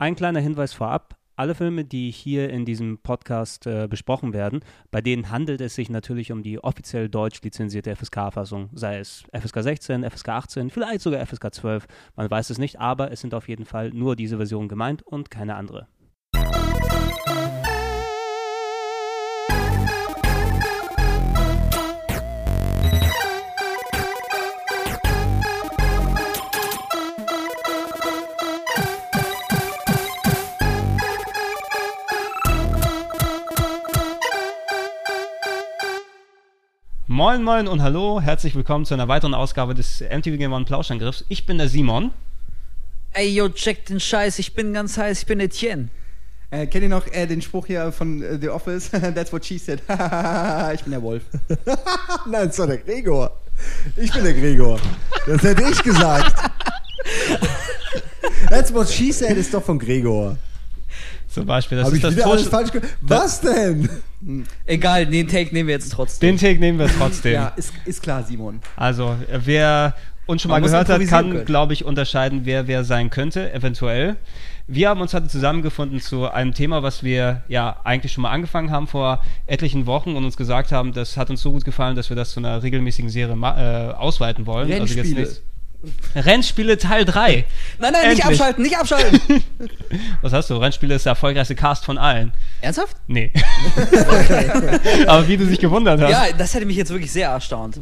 Ein kleiner Hinweis vorab. Alle Filme, die hier in diesem Podcast äh, besprochen werden, bei denen handelt es sich natürlich um die offiziell deutsch lizenzierte FSK-Fassung, sei es FSK 16, FSK 18, vielleicht sogar FSK 12, man weiß es nicht, aber es sind auf jeden Fall nur diese Versionen gemeint und keine andere. Moin Moin und hallo, herzlich willkommen zu einer weiteren Ausgabe des MTV Game One Plauschangriffs. Ich bin der Simon. Ey, yo, check den Scheiß, ich bin ganz heiß, ich bin Etienne. Äh, kennt ihr noch äh, den Spruch hier von äh, The Office? That's what she said. ich bin der Wolf. Nein, das ist doch der Gregor. Ich bin der Gregor. Das hätte ich gesagt. That's what she said ist doch von Gregor. Zum Beispiel, das Hab ist ich das wieder alles falsch ge Was denn? Egal, den Take nehmen wir jetzt trotzdem. Den Take nehmen wir trotzdem. Ja, ist, ist klar, Simon. Also, wer uns schon mal Man muss gehört hat, improvisieren kann, können. glaube ich, unterscheiden, wer wer sein könnte, eventuell. Wir haben uns heute zusammengefunden zu einem Thema, was wir ja eigentlich schon mal angefangen haben vor etlichen Wochen und uns gesagt haben, das hat uns so gut gefallen, dass wir das zu einer regelmäßigen Serie ma- äh, ausweiten wollen. Rennspiele. Also jetzt nicht- Rennspiele Teil 3. nein, nein, nicht Endlich. abschalten, nicht abschalten. Was hast du? Rennspiele ist der erfolgreichste Cast von allen. Ernsthaft? Nee. Aber wie du dich gewundert hast. Ja, das hätte mich jetzt wirklich sehr erstaunt.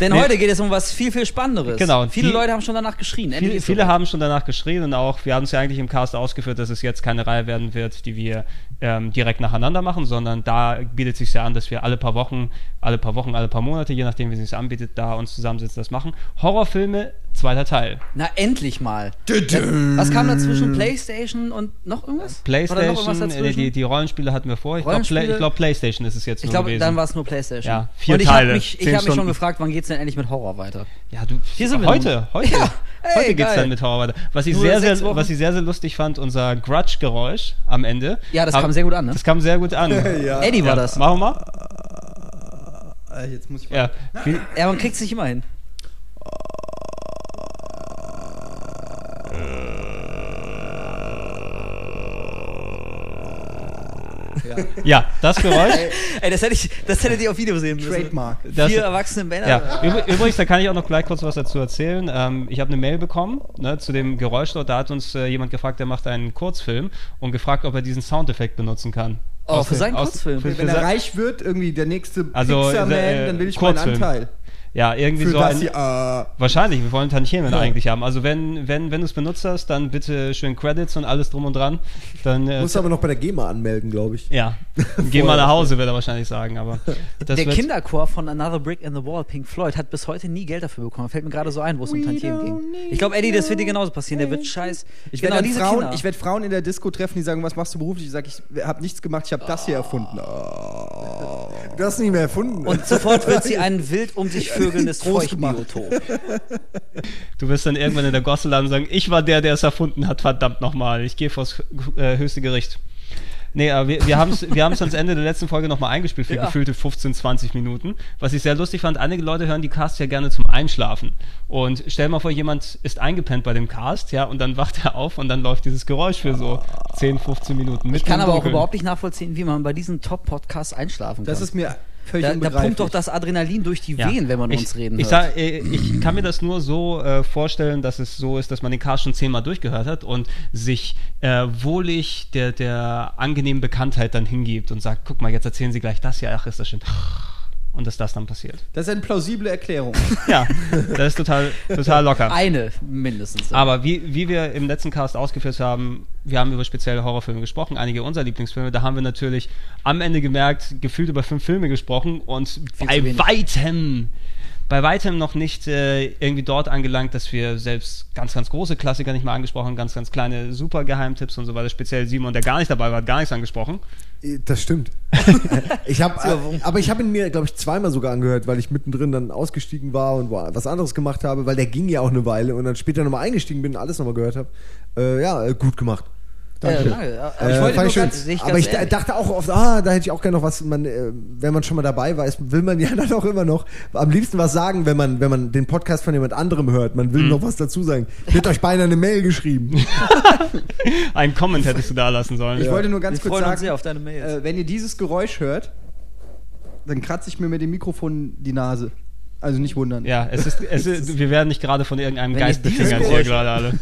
Denn Nee. heute geht es um was viel, viel Spannenderes. Genau, und Viele die- Leute haben schon danach geschrien. Endlich Viele, haben schon danach geschrien und auch, wir haben es ja eigentlich im Cast ausgeführt, dass es jetzt keine Reihe werden wird, die wir ähm, direkt nacheinander machen, sondern da bietet sich ja an, dass wir alle paar Wochen, alle paar Wochen, alle paar Monate, je nachdem, wie es sich anbietet, da uns zusammensitzen, das machen. Horrorfilme, zweiter Teil. Na, endlich mal. Was kam dazwischen? Playstation und noch irgendwas? Da noch irgendwas Playstation, äh, dazwischen? die, die Rollenspiele hatten wir vor. Ich glaube? Play, glaub, Playstation ist es jetzt ich nur glaube, gewesen. dann war es nur Playstation. Ja, vier und ich Teile, habe mich, ich zehn hab mich schon gefragt, wann geht's denn endlich mit Horror weiter? Ja, du, Hier sind wir heute, heute, Ja, ey, heute geht's geil. dann mit Horror weiter. Was ich Nur sehr, sehr, was ich sehr, sehr lustig fand, unser Grudge-Geräusch am Ende. Ja, das Hab- kam sehr gut an, ne? Das kam sehr gut an. Ja. Eddie war ja, das. Machen wir mal. Äh, jetzt muss ich Ja. Ja, man kriegt sich immer hin. Ja, das Geräusch. Ey, das hätte ich, das hättet ihr auf Video sehen müssen. Trademark. Das- Vier erwachsene Männer. Ja, übr- übrigens, da kann ich auch noch gleich kurz was dazu erzählen. Ähm, ich habe eine Mail bekommen ne, zu dem Geräusch dort. Da hat uns äh, jemand gefragt, der macht einen Kurzfilm und gefragt, ob er diesen Soundeffekt benutzen kann. Oh, Aus für seinen aus- Kurzfilm. Für, für Wenn er reich wird, irgendwie der nächste Also, Pixar-Man, äh, dann will ich Kurzfilm. meinen Anteil. Ja, irgendwie Für so ein, hier, äh, Wahrscheinlich, wir wollen Tantiemen Ja. eigentlich haben. Also wenn, wenn, wenn du es benutzt hast, dann bitte schön Credits und alles drum und dran. Dann äh, Muss aber noch bei der GEMA anmelden, glaube ich. ja, geh mal nach Hause, wird er wahrscheinlich sagen. Aber das Der Kinderchor von Another Brick in the Wall, Pink Floyd, hat bis heute nie Geld dafür bekommen. Fällt mir gerade so ein, wo es um Tantiemen ging. Ich glaube, Eddie, das wird dir genauso passieren. Der wird scheiß. ich genau werde Frauen, ich werd Frauen in der Disco treffen, die sagen, was machst du beruflich? Ich sage, ich habe nichts gemacht, ich habe das hier erfunden. Oh. Du hast nicht mehr erfunden. und sofort wird sie ein wild um sich vögelndes. Feuchtbiotop. Du wirst dann irgendwann in der Gosse landen und sagen, ich war der, der es erfunden hat, verdammt nochmal. Ich gehe vors äh, höchste Gericht. Nee, aber wir, wir haben es wir haben's ans Ende der letzten Folge nochmal eingespielt für Ja. gefühlte 15, 20 Minuten. Was ich sehr lustig fand, einige Leute hören die Casts ja gerne zum Einschlafen. Und stell mal vor, jemand ist eingepennt bei dem Cast, ja, und dann wacht er auf und dann läuft dieses Geräusch für so 10, 15 Minuten mit. Ich kann aber auch überhaupt nicht nachvollziehen, wie man bei diesen Top-Podcasts einschlafen kann. Das ist mir völlig da, da pumpt doch das Adrenalin durch die Ja. Wehen, wenn man ich, uns reden ich, hört. sag, äh, ich kann mir das nur so äh, vorstellen, dass es so ist, dass man den Cast schon zehnmal durchgehört hat und sich äh, wohlig der, der angenehmen Bekanntheit dann hingibt und sagt, guck mal, jetzt erzählen sie gleich das, ja, ach, ist das schön. Und dass das dann passiert. Das ist eine plausible Erklärung. Ja, das ist total, total locker. Eine mindestens. Aber wie, wie wir im letzten Cast ausgeführt haben, wir haben über spezielle Horrorfilme gesprochen, einige unserer Lieblingsfilme. Da haben wir natürlich am Ende gemerkt, gefühlt über fünf Filme gesprochen und Viel bei weitem, bei weitem noch nicht äh, irgendwie dort angelangt, dass wir selbst ganz, ganz große Klassiker nicht mal angesprochen haben, ganz, ganz kleine super Geheimtipps und so weiter. Speziell Simon, der gar nicht dabei war, hat gar nichts angesprochen. Das stimmt. ich hab, äh, aber ich habe ihn mir, glaube ich, zweimal sogar angehört, weil ich mittendrin dann ausgestiegen war und was anderes gemacht habe, weil der ging ja auch eine Weile und dann später nochmal eingestiegen bin und alles nochmal gehört habe. Äh, ja, äh, gut gemacht. Danke. danke. Äh, Aber ich wollte nur schön. ganz- aber ich ähnlich. dachte auch oft, ah, da hätte ich auch gerne noch was. Man, äh, wenn man schon mal dabei war, ist, will man ja dann auch immer noch am liebsten was sagen, wenn man, wenn man den Podcast von jemand anderem hört. Man will Mhm. noch was dazu sagen. Ich hätte euch beinahe eine Mail geschrieben. Einen Comment hättest du da lassen sollen. Ich wollte nur ganz Wir kurz sagen, sehr auf deine Mails. äh, wenn ihr dieses Geräusch hört, dann kratze ich mir mit dem Mikrofon die Nase. Also nicht wundern. Ja, es ist, es ist, wir werden nicht gerade von irgendeinem Wenn Geist befingert hier gerade alle.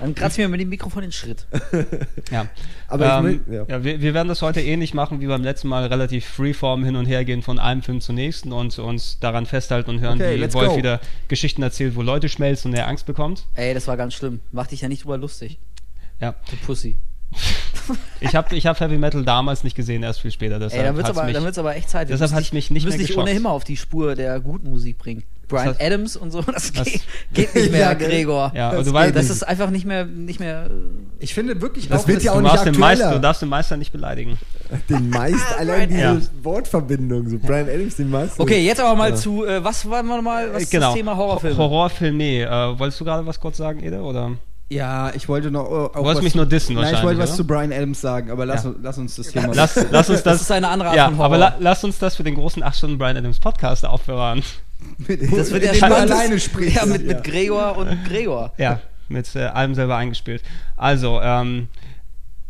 Dann kratzt mir mit dem Mikrofon den Schritt. Ja. Aber ich ähm, will- ja. ja. wir, wir werden das heute ähnlich machen wie beim letzten Mal, relativ freeform hin und her gehen von einem Film zum nächsten und uns daran festhalten und hören, Okay, wie Wolf go. wieder Geschichten erzählt, wo Leute schmelzen und er Angst bekommt. Ey, das war ganz schlimm. Mach dich ja nicht drüber lustig. Ja. Du Pussy. Ich habe ich hab Heavy Metal damals nicht gesehen, erst viel später. Deshalb Ey, dann wird's hat's aber, aber echt Zeit. Wir deshalb müssen hat es mich nicht wir mehr müssen dich geschockt. ohnehin mal auf die Spur der guten Musik bringen. Brian Das- Adams und so, das das- geht, geht nicht mehr, Ja? Gregor. Ja, Das weißt, Das ist einfach nicht mehr, nicht mehr. äh, Ich finde wirklich Das auch, wird ja auch du, nicht den Meister, aktueller. du darfst den Meister nicht beleidigen. Den Meister, allein diese Ja. Wortverbindung, so Brian Adams, den Meister. Okay, jetzt aber mal zu, äh, was war mal, mal was ist genau. das Thema Horrorfilme? Horrorfilme. Äh, wolltest du gerade was kurz sagen, Ede? Oder? Ja, ich wollte noch. äh, auch Du wolltest mich zu- nur dissen Nein, ich wahrscheinlich, wollte was oder? zu Brian Adams sagen, aber lass, Ja. lass uns das Thema. Lass, lass uns das. Das ist eine andere Art ja, von Horror. aber la, lass uns das für den großen 8 Stunden Brian Adams Podcast aufbewahren. Das wird ja spannend. alleine sprichst. Ja, mit, mit Gregor und Gregor. Ja, mit äh, allem selber eingespielt. Also, ähm,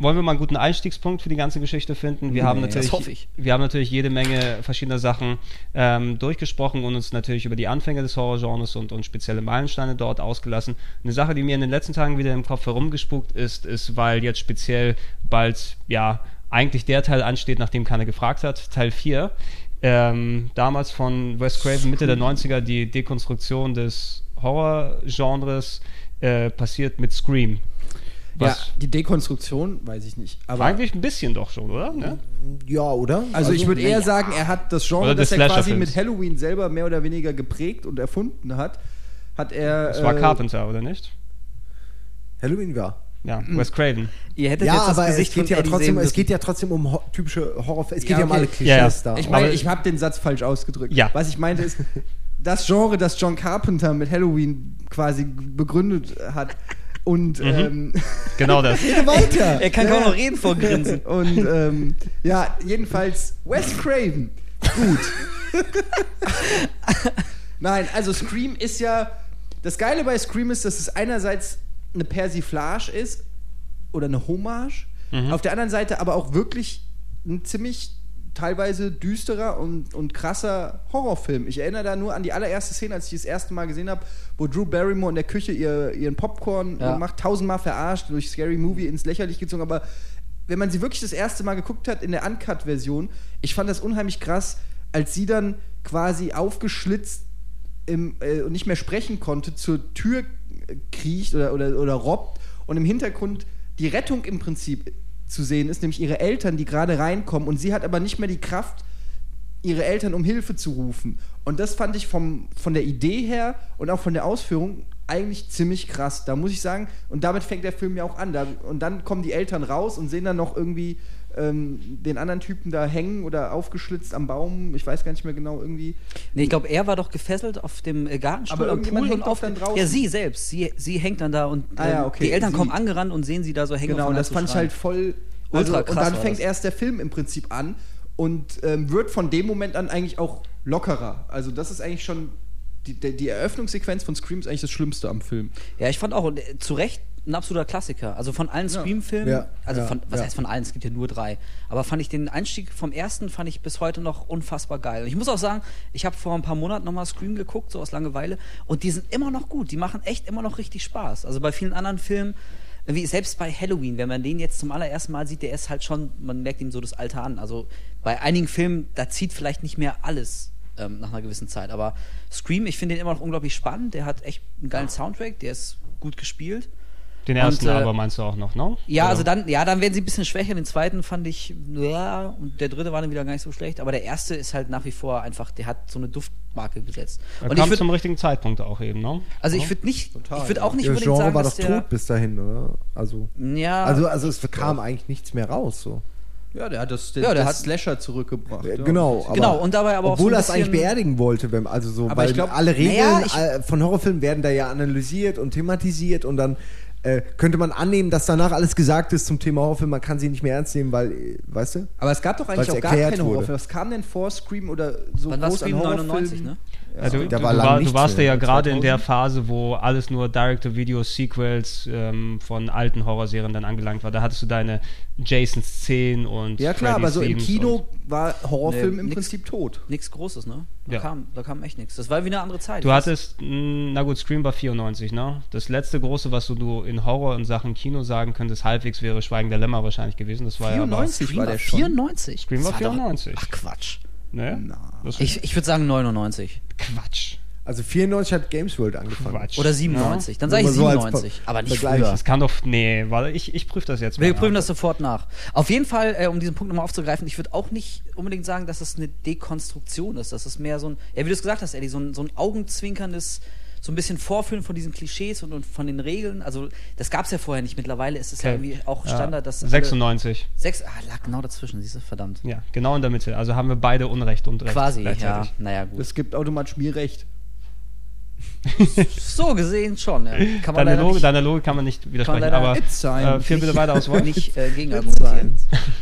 wollen wir mal einen guten Einstiegspunkt für die ganze Geschichte finden? Wir haben Nee, natürlich, das hoffe ich. wir haben natürlich jede Menge verschiedener Sachen ähm, durchgesprochen und uns natürlich über die Anfänge des Horrorgenres und, und spezielle Meilensteine dort ausgelassen. Eine Sache, die mir in den letzten Tagen wieder im Kopf herumgespuckt ist, ist, weil jetzt speziell bald, ja, eigentlich der Teil ansteht, nachdem keiner gefragt hat, Teil 4. Ähm, damals von Wes Craven, Mitte der 90er, die Dekonstruktion des Horrorgenres äh, passiert mit Scream. ja, Was die Dekonstruktion, weiß ich nicht. Aber eigentlich ein bisschen doch schon, oder? Ne? Ja, oder? Also ich würde eher ja. sagen, er hat das Genre, das er quasi mit Halloween selber mehr oder weniger geprägt und erfunden hat, hat er. Das war äh, Carpenter, oder nicht? Halloween war. Ja, Wes Craven. Ihr hättet Ja, jetzt das aber es Gesicht geht von ja trotzdem, sehen es geht ja trotzdem um ho typische Horrorfilme. Es geht Ja, ja, um okay. alle Klischees Ja, ja. da. Ich meine, ich habe den Satz falsch ausgedrückt. Ja. Was ich meinte ist, das Genre, das John Carpenter mit Halloween quasi begründet hat und ähm, Genau das. Rede weiter. Er kann kaum noch reden vor Grinsen. und ähm, ja, jedenfalls Wes Craven. Gut. Nein, also Scream ist ja das Geile bei Scream ist, dass es einerseits eine Persiflage ist oder eine Hommage, auf der anderen Seite aber auch wirklich ein ziemlich teilweise düsterer und, und krasser Horrorfilm. Ich erinnere da nur an die allererste Szene, als ich das erste Mal gesehen habe, wo Drew Barrymore in der Küche ihr, ihren Popcorn Ja. macht, tausendmal verarscht, durch Scary Movie ins Lächerliche gezogen, aber wenn man sie wirklich das erste Mal geguckt hat in der Uncut-Version, ich fand das unheimlich krass, als sie dann quasi aufgeschlitzt im, äh, und nicht mehr sprechen konnte, zur Tür kriecht oder, oder, oder robbt und im Hintergrund die Rettung im Prinzip zu sehen ist, nämlich ihre Eltern, die gerade reinkommen und sie hat aber nicht mehr die Kraft, ihre Eltern um Hilfe zu rufen. Und das fand ich vom, von der Idee her und auch von der Ausführung eigentlich ziemlich krass. Da muss ich sagen, und damit fängt der Film ja auch an. Da, und dann kommen die Eltern raus und sehen dann noch irgendwie ähm, den anderen Typen da hängen oder aufgeschlitzt am Baum. Ich weiß gar nicht mehr genau, irgendwie. Nee, ich glaube, er war doch gefesselt auf dem äh, Gartenstuhl Aber am irgendjemand Pool hängt und auf dann draußen. Ja, sie selbst. Sie, sie hängt dann da und Ah ja, ähm, okay, die Eltern sie. kommen angerannt und sehen sie da so hängen. Genau, und das fand ich halt voll. Ultra und krass dann war fängt das. erst der Film im Prinzip an und ähm, wird von dem Moment an eigentlich auch lockerer. Also, das ist eigentlich schon. Die, die, die Eröffnungssequenz von Scream ist eigentlich das Schlimmste am Film. Ja, ich fand auch und, äh, zu Recht ein absoluter Klassiker. Also von allen Ja. Scream-Filmen, Ja, also ja, von, was ja. heißt von allen, es gibt ja nur drei. Aber fand ich den Einstieg vom ersten, fand ich bis heute noch unfassbar geil. Und ich muss auch sagen, ich habe vor ein paar Monaten nochmal Scream geguckt, so aus Langeweile, und die sind immer noch gut. Die machen echt immer noch richtig Spaß. Also bei vielen anderen Filmen, wie selbst bei Halloween, wenn man den jetzt zum allerersten Mal sieht, der ist halt schon, man merkt ihm so das Alter an. Also bei einigen Filmen, da zieht vielleicht nicht mehr alles ähm, nach einer gewissen Zeit. Aber Scream, ich finde den immer noch unglaublich spannend. Der hat echt einen geilen Soundtrack, der ist gut gespielt. Den ersten Und, äh, aber meinst du auch noch, ne? Ja, Oder? also dann, ja, dann werden sie ein bisschen schwächer. Den zweiten fand ich, ja, und der dritte war dann wieder gar nicht so schlecht. Aber der erste ist halt nach wie vor einfach, der hat so eine Duftmarke gesetzt. Er und kam ich würde, zum richtigen Zeitpunkt auch eben, ne? also ich würde nicht, Total, ich würde auch nicht Das unbedingt Genre sagen, war doch der, tot bis dahin, oder? Also, Ja, also, also es kam eigentlich nichts mehr raus. So. Ja, der hat das, den, Ja, der das hat- Slasher zurückgebracht. Äh, ja. Genau, aber, Genau, und dabei aber auch obwohl so er es eigentlich beerdigen wollte, wenn, also so, Aber weil ich glaub- alle Regeln Naja, ich- von Horrorfilmen werden da ja analysiert und thematisiert und dann äh, könnte man annehmen, dass danach alles gesagt ist zum Thema Horrorfilm, man kann sie nicht mehr ernst nehmen, weil, äh, weißt du? Aber es gab doch eigentlich auch gar keine wurde. Horrorfilme. Was kam denn vor Scream oder so Wann war groß an Scream Horrorfilmen? 99, ne? Also, da du, war du, war, du warst ja, mehr. ja gerade in der 2000? Phase, wo alles nur Direct-to-Video-Sequels ähm, von alten Horrorserien dann angelangt war. Da hattest du deine Jasons 10 und Ja klar, aber Freddy's so im Kino und- war Horrorfilm Nee, im nix. Prinzip tot. Nichts Großes, ne? Da, Ja. kam, da kam echt nichts. Das war wie eine andere Zeit. Du hattest, mh, na gut, Scream war 94, ne? Das letzte große, was du, du in Horror in Sachen Kino sagen könntest, halbwegs wäre Schweigen der Lämmer wahrscheinlich gewesen. Das war 94 Scream war der schon. 94. Scream war Das doch- 94. Ach Quatsch. Ja. Ne? Das Ich, ich würde sagen 99. Quatsch. Also 94 hat Games World angefangen. Quatsch. Oder 97. Dann sage ich Nur mal so als 97. Ver- aber nicht Vergleich. früher. Das kann doch, nee, warte, ich, ich prüfe das jetzt mal. Wir prüfen nach. das sofort nach. Auf jeden Fall, äh, um diesen Punkt nochmal aufzugreifen, ich würde auch nicht unbedingt sagen, dass es eine Dekonstruktion ist. Das ist mehr so ein, ja, wie du es gesagt hast, Eddie, so ein, so ein augenzwinkerndes, so ein bisschen Vorführen von diesen Klischees und, und von den Regeln. Also, das gab es ja vorher nicht. Mittlerweile ist es ja Okay. irgendwie auch Ja. Standard, dass. alle- 96. Sechs, ah, lag genau dazwischen, siehst du, verdammt. Ja, genau in der Mitte. Also haben wir beide Unrecht und Recht. Quasi, ja. Naja, gut. Das gibt automatisch mir recht. So gesehen schon, ja. Kann man Deine, Logik, nicht, deine Logik kann man nicht widersprechen, leider aber äh, führ bitte weiter aus Wort. nicht äh, gegen argumentieren.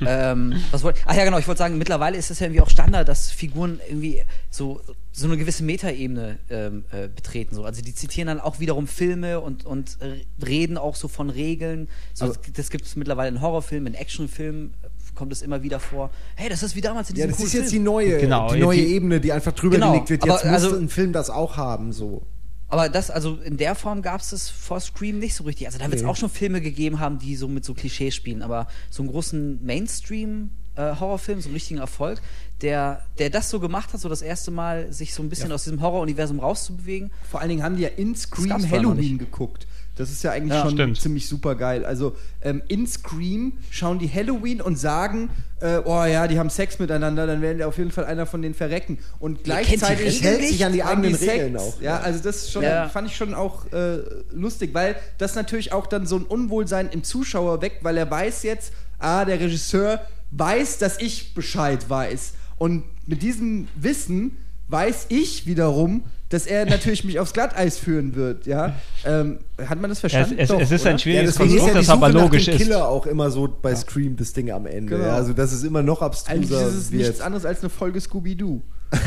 ähm, was wollt, ach ja, genau, ich wollte sagen, mittlerweile ist es ja irgendwie auch Standard, dass Figuren irgendwie so, so eine gewisse Metaebene ähm, äh, betreten. So. Also die zitieren dann auch wiederum Filme und, und reden auch so von Regeln. So, das gibt es mittlerweile in Horrorfilmen, in Actionfilmen äh, kommt es immer wieder vor. Hey, das ist wie damals in Ja, diesem das coolen ist jetzt die Film. neue, Genau, die neue die- Ebene, die einfach drüber Genau, gelegt wird. aber Jetzt muss also- ein Film das auch haben, so. Aber das, also in der Form gab es das vor Scream nicht so richtig. Also da wird es Nee. auch schon Filme gegeben haben, die so mit so Klischees spielen, aber so einen großen Mainstream-Horrorfilm, so einen richtigen Erfolg, der, der das so gemacht hat, so das erste Mal sich so ein bisschen aus diesem Horror-Universum rauszubewegen. Vor allen Dingen haben die ja in Scream gab's vorher noch Halloween geguckt. Das ist ja eigentlich Ja, schon stimmt. ziemlich super geil. Also ähm, in Scream schauen die Halloween und sagen, äh, oh ja, die haben Sex miteinander, dann werden die auf jeden Fall einer von denen verrecken. Und gleichzeitig hält sich an die eigenen Sex. Regeln auch. Ja, also das schon, Ja. fand ich schon auch äh, lustig, weil das natürlich auch dann so ein Unwohlsein im Zuschauer weckt, weil er weiß jetzt, ah, der Regisseur weiß, dass ich Bescheid weiß. Und mit diesem Wissen weiß ich wiederum, dass er natürlich mich aufs Glatteis führen wird, ja. Ähm, hat man das Es, verstanden? es, Doch, es ist ein oder? schwieriges deswegen Konstrukt, die das aber logisch ist. Killer auch immer so bei Scream das Ding am Ende. Genau. Ja, also das ist immer noch abstruser. Eigentlich ist es nichts anderes als eine Folge Scooby-Doo.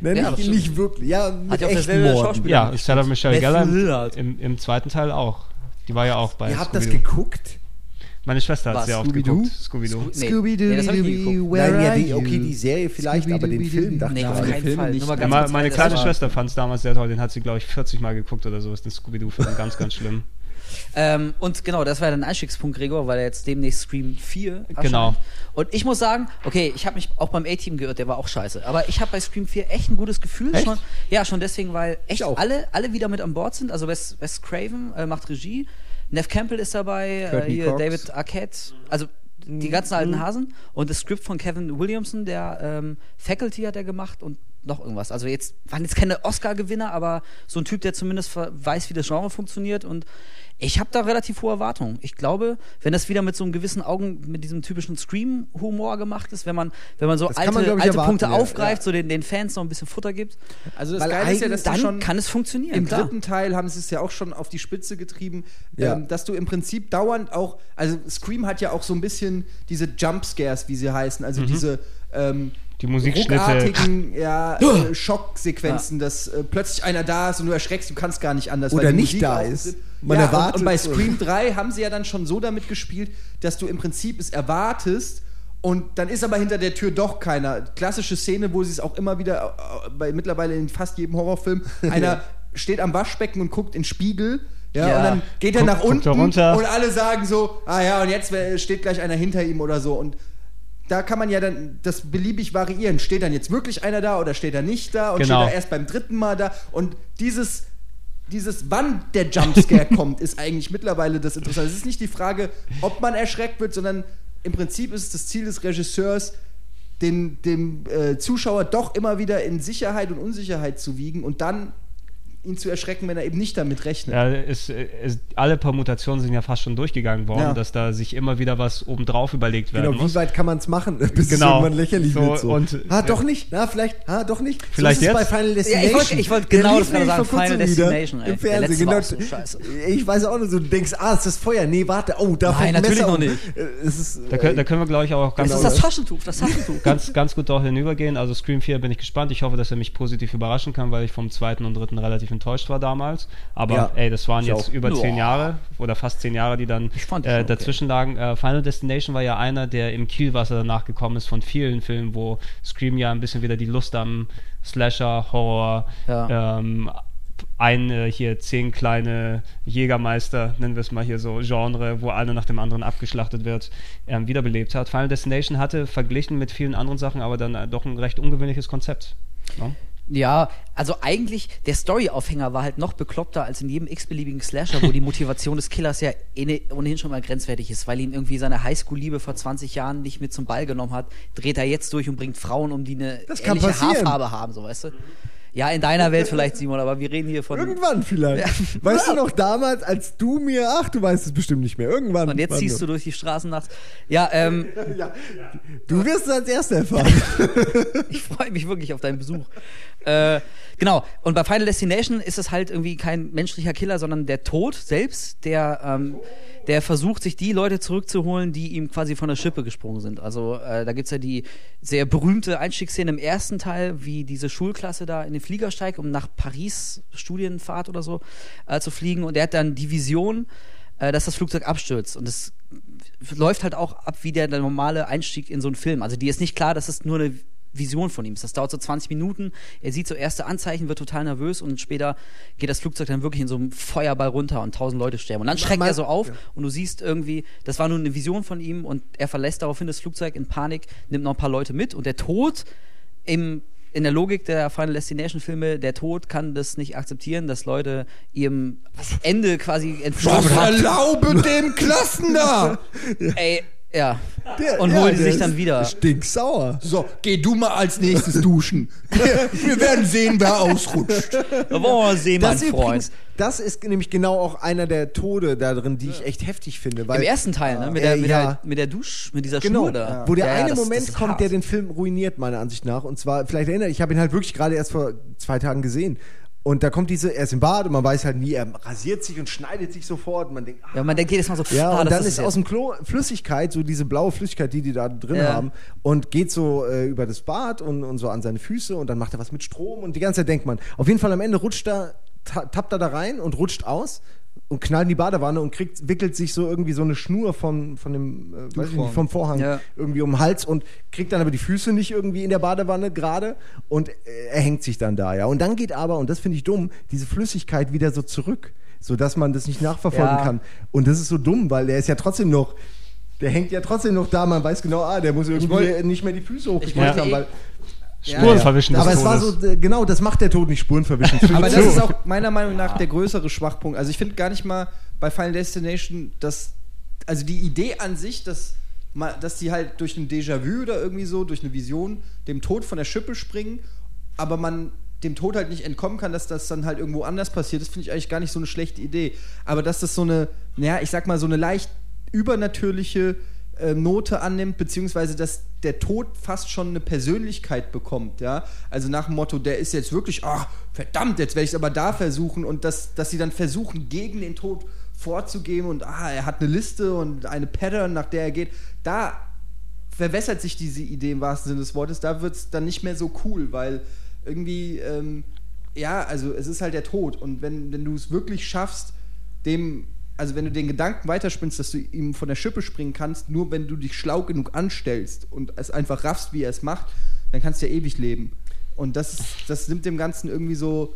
Ne, Ja, nicht, stimmt. nicht wirklich. Ja, mit Hat ja auch echten Morden. Schauspieler. Ja, Sarah Michelle Gellar Lillard. im, im zweiten Teil auch. Die war ja auch bei Ihr habt das geguckt? Meine Schwester hat Was, sehr oft Scooby-Doo? geguckt. Scooby-Doo. Nee, Scooby-Doo, nee, das hab ich nie geguckt. where Nein, ja, die, okay, die Serie vielleicht, aber den Film dachte Nee, ich auf keinen Filme Fall. nicht. Nur mal Ja, ganz meine, kurz, meine kleine Schwester fand es damals sehr toll. Den hat sie, glaube ich, 40 Mal geguckt oder sowas. Den Scooby-Doo-Film. Ganz, ganz schlimm. Ähm, und genau, das war dein Einstiegspunkt, Gregor, weil er jetzt demnächst Scream 4 erscheint. Genau. Und ich muss sagen, okay, ich habe mich auch beim A-Team geirrt, der war auch scheiße. Aber ich habe bei Scream 4 echt ein gutes Gefühl. Echt? Schon, ja, schon deswegen, weil echt alle, alle wieder mit an Bord sind. Also Wes, Wes Craven äh, macht Regie, Nev Campbell ist dabei, äh, hier Cox. David Arquette, also die ganzen alten Hasen. Und das Skript von Kevin Williamson, der ähm, Faculty hat er gemacht und noch irgendwas. Also jetzt waren jetzt keine Oscar-Gewinner, aber so ein Typ, der zumindest weiß, wie das Genre funktioniert. Und ich habe da relativ hohe Erwartungen. Ich glaube, wenn das wieder mit so einem gewissen Augen, mit diesem typischen Scream-Humor gemacht ist, wenn man, wenn man so Das alte, man, alte erwarten, Punkte ja, aufgreift, ja. so den, den Fans noch ein bisschen Futter gibt, Also das Weil Geile ist ja, dass dann schon kann es funktionieren. Im klar. dritten Teil haben sie es ja auch schon auf die Spitze getrieben, Ja. ähm, dass du im Prinzip dauernd auch, also Scream hat ja auch so ein bisschen diese Jumpscares, wie sie heißen, also diese ähm, Die Musikschnitte. ruckartigen ja, äh, Schocksequenzen, dass äh, plötzlich einer da ist und du erschreckst, du kannst gar nicht anders. Oder nicht Musik da ist. Man ja, erwartet und, und bei. Scream 3 haben sie ja dann schon so damit gespielt, dass du im Prinzip es erwartest und dann ist aber hinter der Tür doch keiner. Klassische Szene, wo sie es auch immer wieder äh, bei mittlerweile in fast jedem Horrorfilm einer steht am Waschbecken und guckt in den Spiegel. Ja, Ja. und dann geht er Guckt- nach unten runter. und alle sagen so, ah ja, und jetzt äh, steht gleich einer hinter ihm oder so. Und da kann man ja dann das beliebig variieren. Steht dann jetzt wirklich einer da oder steht er nicht da und Genau. steht er erst beim dritten Mal da? Und dieses, dieses wann der Jumpscare kommt, ist eigentlich mittlerweile das Interessante. Es ist nicht die Frage, ob man erschreckt wird, sondern im Prinzip ist es das Ziel des Regisseurs, den, dem äh, Zuschauer doch immer wieder in Sicherheit und Unsicherheit zu wiegen und dann ihn zu erschrecken, wenn er eben nicht damit rechnet. Ja, es, es, alle Permutationen sind ja fast schon durchgegangen worden, Ja. dass da sich immer wieder was obendrauf überlegt werden Genau, wie muss. weit kann man es machen, bis Genau. es irgendwann lächerlich So, wird? So. und- ah, doch nicht? Na, vielleicht, ah, doch nicht. Vielleicht so ist es jetzt? bei Final Ja, Destination. ich wollte ich wollte Der genau das sagen. Final Destination, ey. Im Fernsehen, genau. war auch so scheiße. Ich weiß auch nur so, du denkst, ah, ist das Feuer? Nee, warte, oh, da Nein, natürlich Messer noch nicht. Äh, Es ist, Da können, da können wir, glaube ich, auch ganz, Das ist das Taschentuch, das Taschentuch. ganz, ganz gut auch hinübergehen. Also Scream 4 bin ich gespannt. Ich hoffe, dass er mich positiv überraschen kann, weil ich vom zweiten und dritten relativ enttäuscht war damals. Aber Ja, ey, das waren jetzt auch. über zehn Boah. Jahre oder fast zehn Jahre, die dann Ich fand die äh, schon okay. dazwischen lagen. Äh, Final Destination war ja einer, der im Kielwasser danach gekommen ist von vielen Filmen, wo Scream ja ein bisschen wieder die Lust am Slasher, Horror, Ja. ähm, ein äh, hier zehn kleine Jägermeister, nennen wir es mal hier so, Genre, wo einer nach dem anderen abgeschlachtet wird, ähm, wiederbelebt hat. Final Destination hatte verglichen mit vielen anderen Sachen aber dann äh, doch ein recht ungewöhnliches Konzept. Ne? Ja, also eigentlich, der Story-Aufhänger war halt noch bekloppter als in jedem x-beliebigen Slasher, wo die Motivation des Killers ja ohne- ohnehin schon mal grenzwertig ist, weil ihn irgendwie seine Highschool-Liebe vor 20 Jahren nicht mit zum Ball genommen hat, dreht er jetzt durch und bringt Frauen um, die eine Das kann ähnliche. Haarfarbe haben, so weißt du. Ja, in deiner Welt vielleicht, Simon, aber wir reden hier von. Irgendwann vielleicht. Weißt du noch damals, als du mir, ach, du weißt es bestimmt nicht mehr, irgendwann. Und jetzt ziehst du durch die Straßen nachts. Ja, ähm, Ja. Du wirst es als Erster erfahren. ich freue mich wirklich auf deinen Besuch. Äh, genau. Und bei Final Destination ist es halt irgendwie kein menschlicher Killer, sondern der Tod selbst, der, ähm, der versucht, sich die Leute zurückzuholen, die ihm quasi von der Schippe gesprungen sind. Also äh, da gibt's ja die sehr berühmte Einstiegsszene im ersten Teil, wie diese Schulklasse da in den Flieger steigt, um nach Paris Studienfahrt oder so äh, zu fliegen. Und er hat dann die Vision, äh, dass das Flugzeug abstürzt. Und es läuft halt auch ab wie der, der normale Einstieg in so einen Film. Also dir ist nicht klar, dass es nur eine Vision von ihm ist. Das dauert so 20 Minuten. Er sieht so erste Anzeichen, wird total nervös und später geht das Flugzeug dann wirklich in so einem Feuerball runter und tausend Leute sterben. Und dann schreckt er so auf ja. und du siehst irgendwie, das war nur eine Vision von ihm und er verlässt daraufhin das Flugzeug in Panik, nimmt noch ein paar Leute mit und der Tod im in der Logik der Final Destination Filme, der Tod kann das nicht akzeptieren, dass Leute ihrem Ende quasi entflohen erlaube dem Klassen da! Ey, ja. Der- und ja, holen die sich dann wieder. Stinksauer. so, geh du mal als nächstes duschen. Wir werden sehen, wer ausrutscht. Da wollen wir mal sehen, mein Das, ist Freund. übrigens, das ist nämlich genau auch einer der Tode da drin, die ich echt heftig finde. Weil, Im ersten Teil, ne? Mit, Äh, der, mit, ja. der, mit der Dusch, mit dieser Genau, Schnur da. wo der Ja, ja, eine das- Moment das kommt, hart. der den Film ruiniert, meiner Ansicht nach. Und zwar, vielleicht erinnere ich, ich habe ihn halt wirklich gerade erst vor zwei Tagen gesehen. Und da kommt diese, er ist im Bad und man weiß halt nie, er rasiert sich und schneidet sich sofort. Und man denkt, ah, Ja, man denkt jedes Mal so, ja, ah, und das dann ist es aus dem Klo Flüssigkeit, so diese blaue Flüssigkeit, die die da drin Ja. haben, und geht so äh, über das Bad und, und so an seine Füße und dann macht er was mit Strom und die ganze Zeit denkt man, auf jeden Fall am Ende rutscht er, ta tappt er da rein und rutscht aus und knallt in die Badewanne und kriegt, wickelt sich so irgendwie so eine Schnur von, von dem, äh, weiß ich nicht, vom Vorhang Ja. irgendwie um den Hals und kriegt dann aber die Füße nicht irgendwie in der Badewanne gerade und äh, er hängt sich dann da, ja. Und dann geht aber, und das finde ich dumm, diese Flüssigkeit wieder so zurück, sodass man das nicht nachverfolgen Ja. kann. Und das ist so dumm, weil der ist ja trotzdem noch, der hängt ja trotzdem noch da, man weiß genau, ah, der muss irgendwie wollt- nicht mehr die Füße hochgekriegt wollte haben, eh- weil, Spuren verwischen des aber es war so, äh, genau, das macht der Tod nicht, Spuren verwischen. Aber das ist auch meiner Meinung nach der größere Schwachpunkt. Also ich finde gar nicht mal bei Final Destination, dass also die Idee an sich, dass dass die halt durch ein Déjà-vu oder irgendwie so, durch eine Vision dem Tod von der Schippe springen, aber man dem Tod halt nicht entkommen kann, dass das dann halt irgendwo anders passiert, das finde ich eigentlich gar nicht so eine schlechte Idee. Aber dass das so eine, naja, ich sag mal, so eine leicht übernatürliche äh, Note annimmt, beziehungsweise dass der Tod fast schon eine Persönlichkeit bekommt, ja. Also nach dem Motto, der ist jetzt wirklich, ach, verdammt, jetzt werde ich es aber da versuchen und dass, dass sie dann versuchen, gegen den Tod vorzugehen und ah, er hat eine Liste und eine Pattern, nach der er geht, da verwässert sich diese Idee im wahrsten Sinne des Wortes, da wird es dann nicht mehr so cool, weil irgendwie, ähm, ja, also es ist halt der Tod. Und wenn, wenn du es wirklich schaffst, dem, also wenn du den Gedanken weiterspinnst, dass du ihm von der Schippe springen kannst, nur wenn du dich schlau genug anstellst und es einfach raffst, wie er es macht, dann kannst du ja ewig leben. Und das, ist, das nimmt dem Ganzen irgendwie so,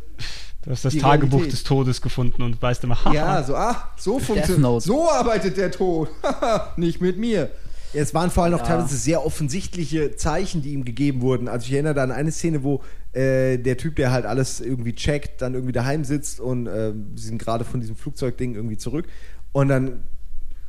Du hast das die Tagebuch Realität. des Todes gefunden und weißt immer, haha. ja, so, ah, so funktioniert, so arbeitet der Tod, nicht mit mir. Es waren vor allem auch teilweise sehr offensichtliche Zeichen, die ihm gegeben wurden. Also ich erinnere da an eine Szene, wo äh, der Typ, der halt alles irgendwie checkt, dann irgendwie daheim sitzt und äh, sie sind gerade von diesem Flugzeugding irgendwie zurück und dann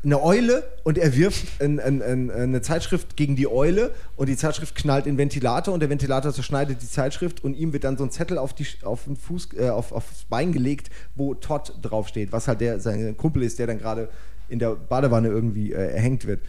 eine Eule und er wirft ein, ein, ein, eine Zeitschrift gegen die Eule und die Zeitschrift knallt in den Ventilator und der Ventilator zerschneidet die Zeitschrift und ihm wird dann so ein Zettel auf, die, auf den Fuß, äh, auf, aufs Bein gelegt, wo Todd draufsteht, was halt der sein Kumpel ist, der dann gerade in der Badewanne irgendwie äh, erhängt wird.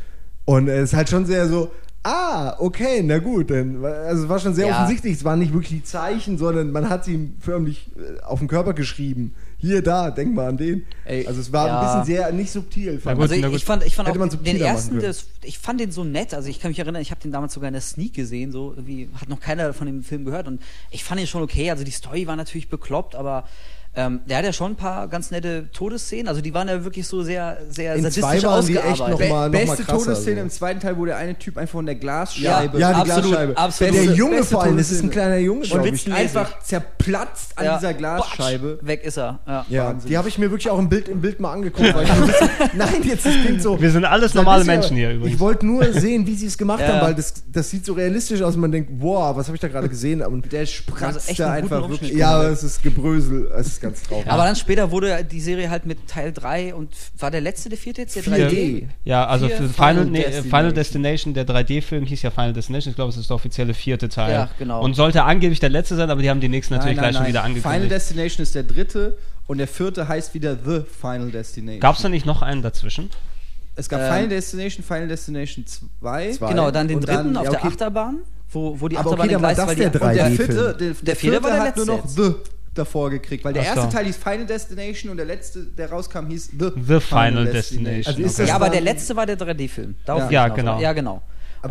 Und es ist halt schon sehr so, ah, okay, na gut, dann, also es war schon sehr Ja. offensichtlich, es waren nicht wirklich die Zeichen, sondern man hat sie ihm förmlich äh, auf den Körper geschrieben. Hier, da, denk mal an den. Ey, also es war ja. ein bisschen sehr nicht subtil. fand gut, Also ich. ich, fand, ich fand auch den ersten, das, ich fand den so nett. Also ich kann mich erinnern, ich habe den damals sogar in der Sneak gesehen, so irgendwie hat noch keiner von dem Film gehört und ich fand ihn schon okay. Also die Story war natürlich bekloppt, aber ähm, der hat ja schon ein paar ganz nette Todesszenen. Also die waren ja wirklich so sehr, sehr In sadistisch zwei waren die echt ausgearbeitet. noch mal- noch mal beste krasser, Todesszene so. im zweiten Teil, wo der eine Typ einfach von der Glasscheibe. Ja, die absolut, Glasscheibe. absolut. Der Junge beste vor allem, das ist ein kleiner Junge, Und ich. Einfach zerplatzt an Ja. dieser Glasscheibe. Batsch, Weg ist er. Ja. Ja, die habe ich mir wirklich auch im Bild, im Bild mal angeguckt. Weil ich bisschen, nein, jetzt das klingt so. Wir sind alles normale ja- Menschen hier übrigens. Ich wollte nur sehen, wie sie es gemacht Ja. haben, weil das, das sieht so realistisch aus und man denkt, boah, was habe ich da gerade gesehen? Und Der Also spratzt echt da einfach wirklich. ja, es ist Gebrösel, es ist ganz traurig. Aber dann später wurde die Serie halt mit Teil 3 und war der letzte, der vierte jetzt? Der 4D. Ja, also Final Final, nee, Destination. Final Destination, der 3D-Film hieß ja Final Destination, ich glaube, es ist der offizielle vierte Teil. Ja, genau. Und sollte angeblich der letzte sein, aber die haben die nächsten natürlich gleich schon wieder Final angekündigt. Destination ist der dritte und der vierte heißt wieder The Final Destination. Gab es da nicht noch einen dazwischen? Es gab Ähm, Final Destination, Final Destination 2. Zwei. Genau, dann den dritten dann- auf ja, der okay. Achterbahn, wo, wo die Aber Achterbahn okay, dann war das weil der die, drei- Und der 3D vierte, der, der, vierte war der hat nur letzte noch The davor gekriegt, weil der Ach so. erste Teil hieß Final Destination und der letzte, der rauskam, hieß The, The Final Destination. Also ist okay. das Ja, aber der letzte war der 3D-Film. Darauf Ja, hinaus, genau. Ja, genau.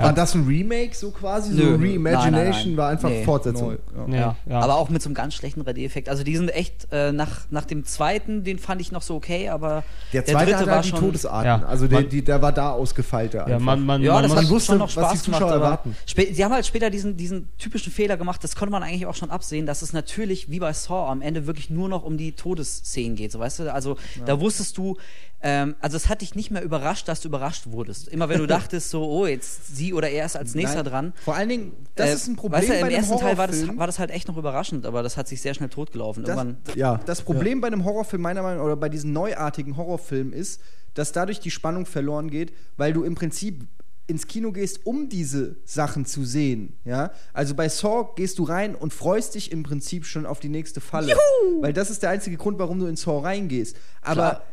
War das ein Remake so quasi? Nö. so Nein, Reimagination nein, nein. war einfach Nee. Fortsetzung. Nee, Ja. ja. Aber auch mit so einem ganz schlechten 3D-Effekt. Also die sind echt, äh, nach, nach dem zweiten, den fand ich noch so okay, aber Der zweite dritte hatte war halt die schon. Todesarten. Ja. Also der, Man- die, der war da ausgefeilter. ja, man, man, Ja, man das muss, hat wusste, schon noch was die Spaß Zuschauer gemacht, erwarten. sie haben halt später diesen, diesen typischen Fehler gemacht, das konnte man eigentlich auch schon absehen, dass es natürlich wie bei Saw am Ende wirklich nur noch um die Todesszenen geht, so weißt du, also da wusstest du, ähm, also es hat dich nicht mehr überrascht, dass du überrascht wurdest. Immer wenn du dachtest so, oh, jetzt sie oder er ist als nächster Nein. dran. Vor allen Dingen, das Äh, ist ein Problem weißt du, bei im einem ersten Teil war das, Horrorfilm. war das halt echt noch überraschend, aber das hat sich sehr schnell totgelaufen. das, Irgendwann, Ja. das Problem bei einem Horrorfilm meiner Meinung nach oder bei diesen neuartigen Horrorfilmen ist, dass dadurch die Spannung verloren geht, weil du im Prinzip ins Kino gehst, um diese Sachen zu sehen, ja? Also bei Saw gehst du rein und freust dich im Prinzip schon auf die nächste Falle, weil das ist der einzige Grund, warum du in Saw reingehst. Aber Klar.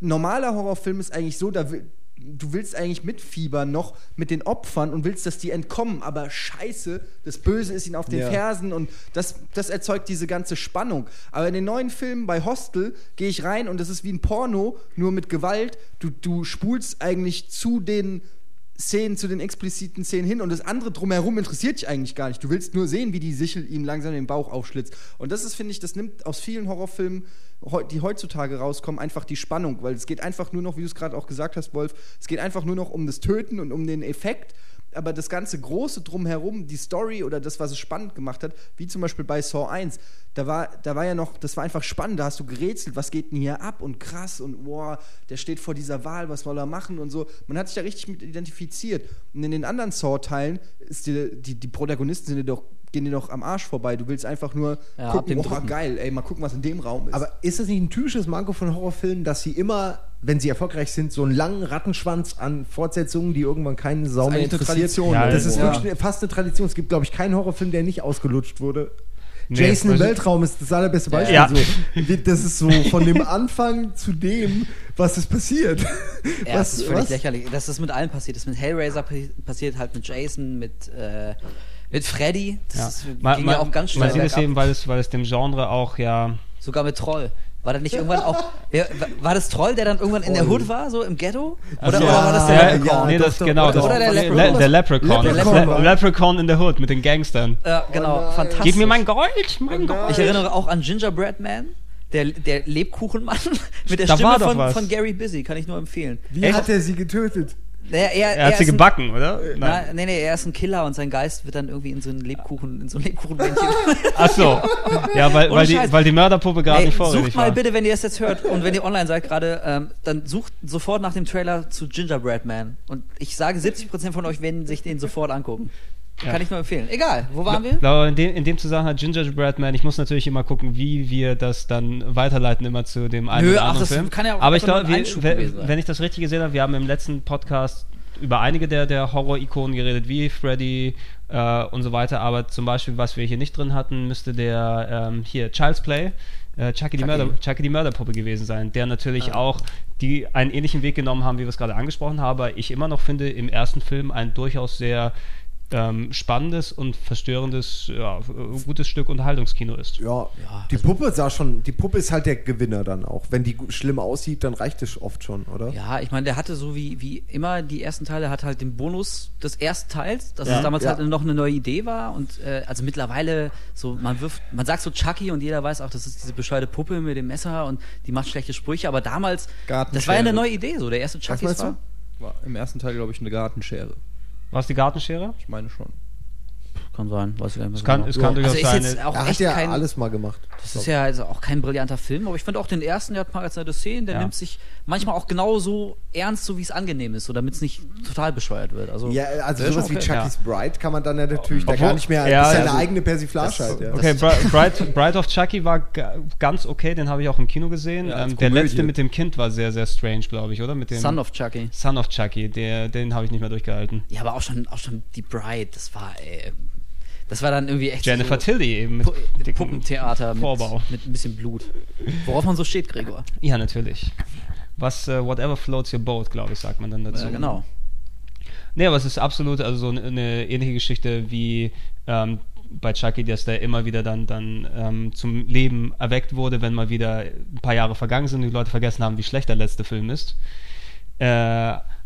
Normaler Horrorfilm ist eigentlich so, da will, du willst eigentlich mitfiebern noch mit den Opfern und willst, dass die entkommen, aber scheiße, das Böse ist ihnen auf den Ja. Fersen und das, das erzeugt diese ganze Spannung. Aber in den neuen Filmen bei Hostel gehe ich rein und das ist wie ein Porno, nur mit Gewalt. Du, du spulst eigentlich zu den Szenen, zu den expliziten Szenen hin und das andere drumherum interessiert dich eigentlich gar nicht. Du willst nur sehen, wie die Sichel ihm langsam den Bauch aufschlitzt. Und das ist, finde ich, das nimmt aus vielen Horrorfilmen, die heutzutage rauskommen, einfach die Spannung, weil es geht einfach nur noch, wie du es gerade auch gesagt hast, Wolf, es geht einfach nur noch um das Töten und um den Effekt. Aber das ganze Große drumherum, die Story oder das, was es spannend gemacht hat, wie zum Beispiel bei Saw 1, da war, da war ja noch, das war einfach spannend, da hast du gerätselt, was geht denn hier ab und krass und boah, der steht vor dieser Wahl, was soll er machen und so. Man hat sich da richtig mit identifiziert. Und in den anderen Saw-Teilen ist die, die, die Protagonisten sind dir doch, gehen dir doch am Arsch vorbei. Du willst einfach nur Ja, ab gucken, dem oh geil, ey, mal gucken, was in dem Raum ist. Aber ist das nicht ein typisches Manko von Horrorfilmen, dass sie immer, wenn sie erfolgreich sind, so einen langen Rattenschwanz an Fortsetzungen, die irgendwann keine Sau mehr interessiert? Tradition, Ja, das ist Ja. wirklich eine, fast eine Tradition. Es gibt, glaube ich, keinen Horrorfilm, der nicht ausgelutscht wurde. Nee, Jason im Weltraum ist das allerbeste Beispiel. Ja. So. Das ist so von dem Anfang zu dem, was ist passiert. Ja, was, das ist völlig was? lächerlich. Das ist mit allen passiert. Das ist mit Hellraiser pa- passiert, halt mit Jason, mit, äh, mit Freddy. Das ja. ist, man, ging man, ja auch ganz schnell. man sieht es eben, weil es, weil es dem Genre auch ja Sogar mit Troll. War das nicht irgendwann auch. Wer, war das Troll, der dann irgendwann in der Hood war, so im Ghetto? Oder, Also, oder war das der ja, Leprechaun? ja, nee, das genau, oder- das, oder der Le- Leprechaun. der Leprechaun. Leprechaun. Le Leprechaun in the Hood mit den Gangstern. Ja, genau. nein. Fantastisch. Gib mir mein Gold, mein Gold. Ich erinnere auch an Gingerbread Man. Der, der Lebkuchenmann mit der Da Stimme war doch von, von Gary Busy, kann ich nur empfehlen. Wie Echt? hat er sie getötet? Er, er, Er hat sie ein- gebacken, oder? Nein. nee, nee, er ist ein Killer und sein Geist wird dann irgendwie in so ein Lebkuchen, in so ein Lebkuchenmännchen. Ach so. Ja, weil, weil, die, weil die Mörderpuppe gerade nicht vorrätig sucht mal war. bitte, wenn ihr es jetzt hört und wenn ihr online seid gerade, ähm, dann sucht sofort nach dem Trailer zu Gingerbread Man. Und ich sage, 70% von euch werden sich den sofort angucken. Kann ich nur empfehlen. Egal, wo waren wir? glaube, in dem, in dem Zusammenhang Gingerbread Man, ich muss natürlich immer gucken, wie wir das dann weiterleiten, immer zu dem einen Nö, oder ach, anderen das Film. kann ja auch Aber ich glaube, wenn, wenn ich das richtig gesehen habe, wir haben im letzten Podcast über einige der, der Horror-Ikonen geredet, wie Freddy äh, und so weiter. Aber zum Beispiel, was wir hier nicht drin hatten, müsste der ähm, hier Child's Play, äh, Chucky, die Chucky. Mörder, Chucky die Mörderpuppe gewesen sein, der natürlich auch die einen ähnlichen Weg genommen haben, wie wir es gerade angesprochen haben. Aber ich immer noch finde, im ersten Film ein durchaus sehr ähm, spannendes und verstörendes, ja, gutes Stück Unterhaltungskino ist. Ja, Ja, die also- Puppe sah schon, die Puppe ist halt der Gewinner dann auch. Wenn die schlimm aussieht, dann reicht es oft schon, oder? Ja, ich meine, der hatte so wie, wie immer die ersten Teile, hat halt den Bonus des ersten Teils, dass Ja. es damals Ja. halt noch eine neue Idee war und äh, also mittlerweile so, man wirft, man sagt so Chucky und jeder weiß auch, das ist diese bescheuerte Puppe mit dem Messer und die macht schlechte Sprüche, aber damals, das war ja eine neue Idee, so der erste Chucky meinst war. du? War im ersten Teil, glaube ich, eine Gartenschere. War es die Gartenschere? Ich meine schon. Kann sein, weiß ich gar nicht mehr Es kann, so es genau. kann durchaus also ist sein. jetzt auch Er echt hat ja kein, alles mal gemacht. Das ist ja also auch kein brillanter Film, aber ich finde auch den ersten, der hat mal als nette Szenen, der Ja. nimmt sich manchmal auch genauso ernst, so wie es angenehm ist, so damit es nicht total bescheuert wird. Also, Ja, also Der ist sowas wie okay. Chucky's Bride kann man dann ja natürlich da Obwohl- gar nicht mehr, ja, das ist ja also- eine eigene Persiflage halt, ja. Okay, Bri- Bride, Bride of Chucky war ga- ganz okay, den habe ich auch im Kino gesehen. Ja, ähm, der letzte mit dem Kind war sehr, sehr strange, glaube ich, oder? Mit dem Son of Chucky. Son of Chucky, der, den habe ich nicht mehr durchgehalten. Ja, aber auch schon, auch schon die Bride, das war, ey, das war dann irgendwie echt Jennifer so Tilly eben mit Pu dicken- Puppentheater mit, Vorbau. mit ein bisschen Blut. Worauf man so steht, Gregor. Ja, natürlich. Was, äh, whatever floats your boat, glaube ich, sagt man dann dazu. Ja, genau. Nee, aber es ist absolut also so eine, eine ähnliche Geschichte wie ähm, bei Chucky, dass der immer wieder dann, dann ähm, zum Leben erweckt wurde, wenn mal wieder ein paar Jahre vergangen sind und die Leute vergessen haben, wie schlecht der letzte Film ist. Äh,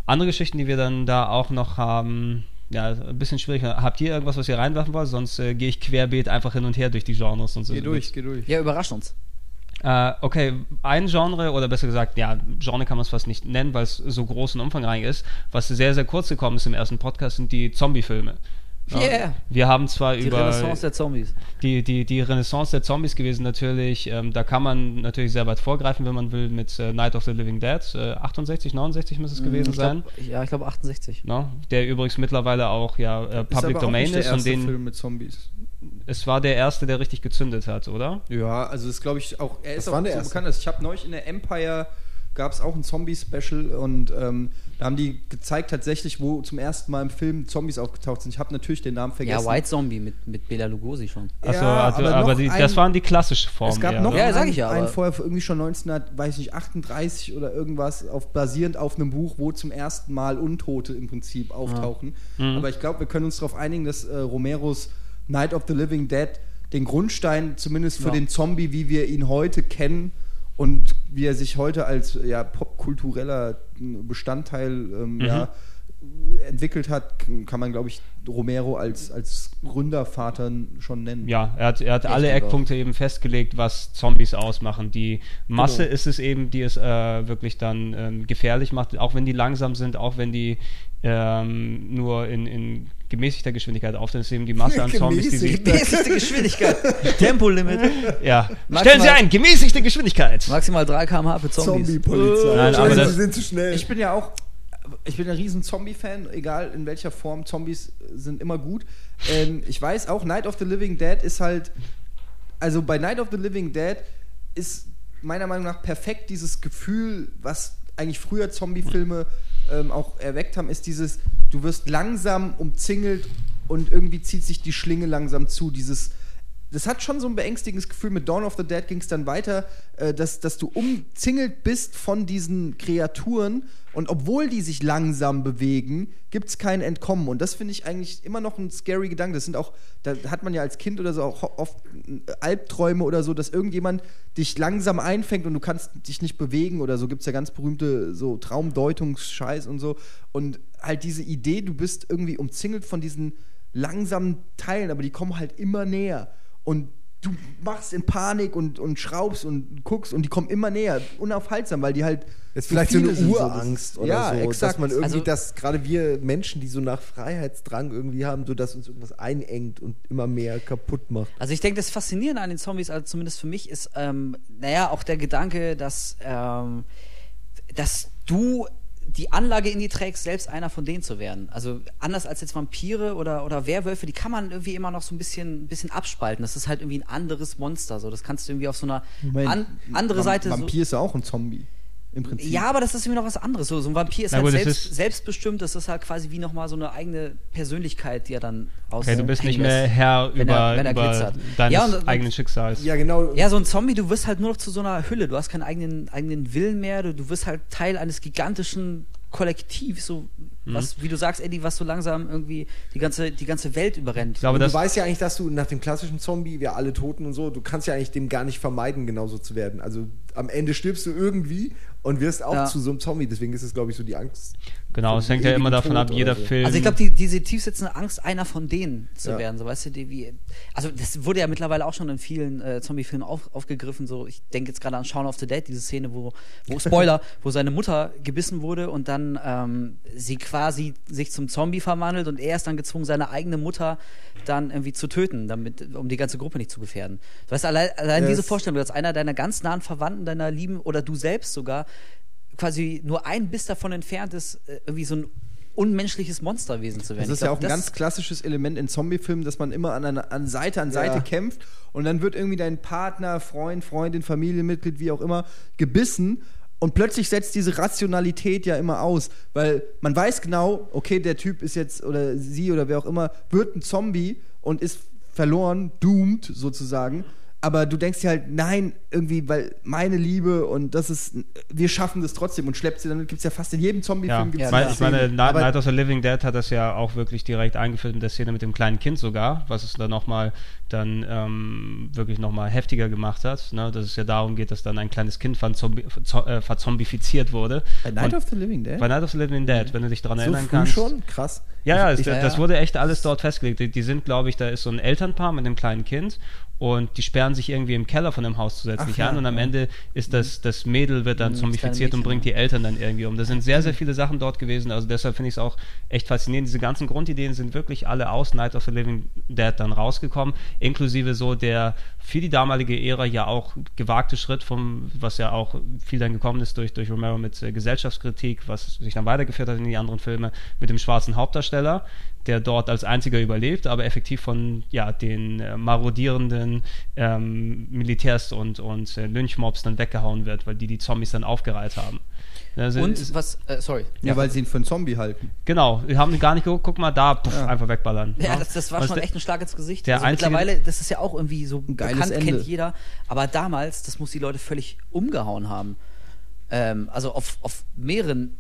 andere Geschichten, die wir dann da auch noch haben, ja, ein bisschen schwierig. Habt ihr irgendwas, was ihr reinwerfen wollt? Sonst äh, gehe ich querbeet einfach hin und her durch die Genres und so. Geh durch, geh durch. Ja, überrascht uns. Äh, okay, ein Genre, oder besser gesagt, ja, Genre kann man es fast nicht nennen, weil es so groß und umfangreich ist. Was sehr, sehr kurz gekommen ist im ersten Podcast, sind die Zombie-Filme. Ja, Yeah. Wir haben zwar Die über Renaissance der Zombies. die, die, die Renaissance der Zombies gewesen natürlich. Ähm, da kann man natürlich sehr weit vorgreifen, wenn man will, mit äh, Night of the Living Dead. Äh, 68, 69 müsste es gewesen Hm, Ich sein. glaub, ja, ich glaube 68. No? Der übrigens mittlerweile auch ja äh, Public ist aber auch Domain nicht der ist und erste den Film mit Zombies. es war der erste, der richtig gezündet hat, oder? Ja, also das glaube ich auch. Er ist war auch der so erste? bekannt. Also ich habe neulich in der Empire gab es auch ein Zombie-Special und ähm, da haben die gezeigt tatsächlich, wo zum ersten Mal im Film Zombies aufgetaucht sind. Ich habe natürlich den Namen vergessen. Ja, White Zombie mit, mit Bela Lugosi schon. Achso, Ja, also, aber aber, die, ein- das waren die klassische Form. Es gab eher, noch? Ja, einen, ja, einen vorher irgendwie schon 1900, weiß nicht, 38 oder irgendwas, auf, basierend auf einem Buch, wo zum ersten Mal Untote im Prinzip auftauchen. Mhm. Aber ich glaube, wir können uns darauf einigen, dass äh, Romeros Night of the Living Dead den Grundstein zumindest für Ja. den Zombie, wie wir ihn heute kennen und wie er sich heute als ja, popkultureller Bestandteil ähm, Mhm. ja, entwickelt hat, kann man, glaube ich, Romero als, als Gründervater schon nennen. Ja, er hat, er hat alle auch. Eckpunkte eben festgelegt, was Zombies ausmachen. Die Masse Genau. ist es eben, die es äh, wirklich dann ähm, gefährlich macht, auch wenn die langsam sind, auch wenn die ähm, nur in, in gemäßigter Geschwindigkeit auftreten. Es ist eben die Masse an Zombies, die sich. Mäßigste Geschwindigkeit. Tempolimit. Ja. Maximal- Stellen Sie ein, gemäßigte Geschwindigkeit! Maximal 3 km/h für Zombies. Zombie-Polizei. Nein, aber das- die sind zu schnell. Ich bin ja auch, ich bin ein riesen Zombie-Fan, egal in welcher Form. Zombies sind immer gut. Ähm, ich weiß auch, Night of the Living Dead ist halt, also bei Night of the Living Dead ist meiner Meinung nach perfekt dieses Gefühl, was eigentlich früher Zombie-Filme ähm, auch erweckt haben, ist dieses, du wirst langsam umzingelt und irgendwie zieht sich die Schlinge langsam zu. Dieses, das hat schon so ein beängstigendes Gefühl. Mit Dawn of the Dead ging es dann weiter, äh, dass, dass du umzingelt bist von diesen Kreaturen und obwohl die sich langsam bewegen, gibt es kein Entkommen. Und das finde ich eigentlich immer noch ein scary Gedanke. Das sind auch, da hat man ja als Kind oder so auch oft äh, Albträume oder so, dass irgendjemand dich langsam einfängt und du kannst dich nicht bewegen oder so. Gibt es ja ganz berühmte so Traumdeutungsscheiß und so. Und halt diese Idee, du bist irgendwie umzingelt von diesen langsamen Teilen, aber die kommen halt immer näher. Und du machst in Panik und, und schraubst und guckst und die kommen immer näher, unaufhaltsam, weil die halt. Das ist vielleicht so eine Urangst oder ja, so, exakt. dass man irgendwie, Also- dass gerade wir Menschen, die so nach Freiheitsdrang irgendwie haben, so dass uns irgendwas einengt und immer mehr kaputt macht. Also ich denke, das Faszinierende an den Zombies, also zumindest für mich, ist, ähm, naja, auch der Gedanke, dass, ähm, dass du die Anlage in die trägst, selbst einer von denen zu werden. Also anders als jetzt Vampire oder, oder Werwölfe, die kann man irgendwie immer noch so ein bisschen, bisschen abspalten. Das ist halt irgendwie ein anderes Monster. So. Das kannst du irgendwie auf so einer an, andere Seite. so, Vampir ist ja auch ein Zombie. Im Prinzip. ja, aber das ist irgendwie noch was anderes. So, so ein Vampir ist Na halt gut, das selbst, ist- selbstbestimmt. Das ist halt quasi wie nochmal so eine eigene Persönlichkeit, die er dann aus. Okay, du bist nicht mehr. Herr wenn über, er- wenn er über glitzert. deines Ja, und- eigenen Schicksals. Ja, genau. Ja, so ein Zombie, du wirst halt nur noch zu so einer Hülle. Du hast keinen eigenen, eigenen Willen mehr. Du, du wirst halt Teil eines gigantischen Kollektivs, so Mhm. was, wie du sagst, Eddie, was so langsam irgendwie die ganze, die ganze Welt überrennt. Ich glaube, du weißt ja eigentlich, dass du nach dem klassischen Zombie, wir alle Toten und so, du kannst ja eigentlich dem gar nicht vermeiden, genauso zu werden. Also am Ende stirbst du irgendwie und wirst auch Ja. zu so einem Zombie. Deswegen ist es, glaube ich, so die Angst. Genau, es hängt ja immer davon ab, Tod jeder oder so. Film. Also ich glaube, die, diese tiefsitzende Angst, einer von denen zu Ja. werden, so weißt du, die, wie, also das wurde ja mittlerweile auch schon in vielen äh, Zombie-Filmen auf, aufgegriffen. So, ich denke jetzt gerade an Shaun of the Dead, diese Szene, wo, wo Spoiler, wo seine Mutter gebissen wurde und dann ähm, sie quasi sich zum Zombie verwandelt und er ist dann gezwungen, seine eigene Mutter dann irgendwie zu töten, damit, um die ganze Gruppe nicht zu gefährden. Du weißt, allein, allein Ja, diese es- Vorstellung, dass einer deiner ganz nahen Verwandten, deiner Lieben oder du selbst sogar quasi nur ein Biss davon entfernt ist, äh, irgendwie so ein unmenschliches Monsterwesen zu werden. Das ist ja glaub, auch ein ganz klassisches Element in Zombie-Filmen, dass man immer an, einer, an Seite an Seite Ja. kämpft und dann wird irgendwie dein Partner, Freund, Freundin, Familienmitglied, wie auch immer, gebissen und plötzlich setzt diese Rationalität ja immer aus, weil man weiß genau, okay, der Typ ist jetzt oder sie oder wer auch immer wird ein Zombie und ist verloren, doomed sozusagen. Aber du denkst dir halt, nein, irgendwie, weil meine Liebe und das ist, wir schaffen das trotzdem und schleppt sie, dann gibt es ja fast in jedem ja, Zombie-Film Ja, diese ich meine. Night, Night of the Living Dead hat das ja auch wirklich direkt eingeführt mit der Szene mit dem kleinen Kind sogar, was es dann nochmal dann ähm, wirklich nochmal heftiger gemacht hat, ne? dass es ja darum geht, dass dann ein kleines Kind äh, verzombifiziert wurde. Bei Night Und- of the Living Dead? bei Night of the Living Dead, wenn du dich daran So erinnern früh kannst. schon? Krass. Ja, ja, es, Ich- das ja. wurde echt alles dort festgelegt. Die, die sind, glaube ich, da ist so ein Elternpaar mit einem kleinen Kind und die sperren sich irgendwie im Keller von dem Haus zusätzlich Ach ja, an und am ja. Ende ist das, das Mädel wird dann Mhm, zombifiziert und bringt die Eltern dann irgendwie um. Da sind sehr, sehr viele Sachen dort gewesen, also deshalb finde ich es auch echt faszinierend. Diese ganzen Grundideen sind wirklich alle aus Night of the Living Dead dann rausgekommen, inklusive so der für die damalige Ära ja auch gewagte Schritt vom, was ja auch viel dann gekommen ist durch, durch Romero mit äh, Gesellschaftskritik, was sich dann weitergeführt hat in die anderen Filme, mit dem schwarzen Hauptdarsteller, der dort als einziger überlebt, aber effektiv von ja, den äh, marodierenden ähm, Militärs und, und äh, Lynchmobs dann weggehauen wird, weil die die Zombies dann aufgereiht haben. Also Und es- was, äh, sorry. Ja, weil sie ihn für einen Zombie halten. Genau, wir haben gar nicht geguckt, guck mal da, puff, Ja. einfach wegballern. Ja, das, das war Was schon der- echt ein Schlag ins Gesicht. der also einzige- mittlerweile, das ist ja auch irgendwie so Ein geiles bekannt, Ende. kennt jeder. Aber damals, das muss die Leute völlig umgehauen haben. Ähm, also auf, auf mehreren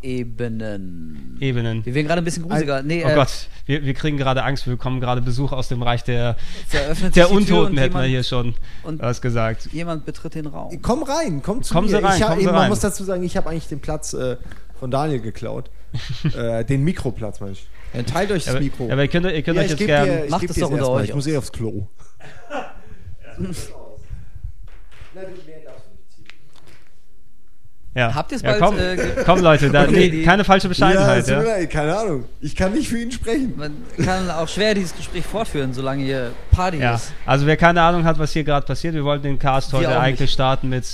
Ebenen. Ebenen. Wir werden gerade ein bisschen gruseliger. Nee, Oh äh, Gott, wir, wir kriegen gerade Angst, wir bekommen gerade Besuch aus dem Reich der, der Untoten, und hätten wir jemand- hier schon und- was gesagt. Jemand betritt den Raum. Komm rein, komm zu Kommen mir. Sie rein, ich hab, kommen Sie man rein. muss dazu sagen, ich habe eigentlich den Platz äh, von Daniel geklaut. äh, den Mikroplatz, meine ich. Dann teilt euch das Aber, Mikro. aber ihr könnt, ihr könnt Ja, euch jetzt gerne. Macht es doch unter euch Ich muss aus. eh aufs Klo. Ja. Habt ihr's ja, bald, komm, äh, komm Leute, da, Okay, nee, die- keine falsche Ja, Bescheidenheit. es Ja, leid, keine Ahnung. Ich kann nicht für ihn sprechen. Man kann auch schwer dieses Gespräch fortführen, solange hier Party ja. ist. Also wer keine Ahnung hat, was hier gerade passiert, wir wollten den Cast Wir heute eigentlich nicht. starten mit,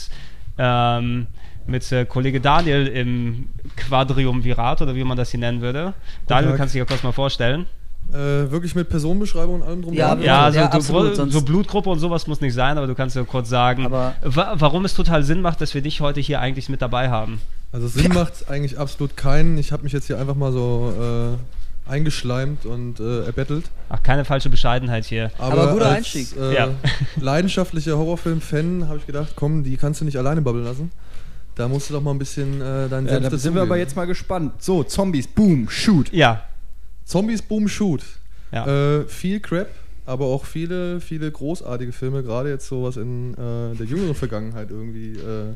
ähm, mit äh, Kollege Daniel im Quadriumvirat oder wie man das hier nennen würde. Daniel, kannst du dir kurz mal vorstellen. Äh, wirklich mit Personenbeschreibung und allem drum Ja, dran? Ja, Ja, also ja, du, absolut, so, Blutgruppe und sowas muss nicht sein, aber du kannst ja kurz sagen, Aber- wa warum es total Sinn macht, dass wir dich heute hier eigentlich mit dabei haben. Also Sinn macht eigentlich absolut keinen. Ich habe mich jetzt hier einfach mal so äh, eingeschleimt und äh, erbettelt. Ach, keine falsche Bescheidenheit hier. Aber guter als, Einstieg. Äh, Ja. leidenschaftlicher Horrorfilm-Fan habe ich gedacht, komm, die kannst du nicht alleine babbeln lassen. Da musst du doch mal ein bisschen äh, deinen ja, da sind wir aber jetzt mal gespannt. So, Zombies, boom, shoot. Ja, Zombies, Boom, Shoot. ja. Äh, viel Crap, aber auch viele, viele großartige Filme, gerade jetzt sowas in äh, der jüngeren Vergangenheit irgendwie äh,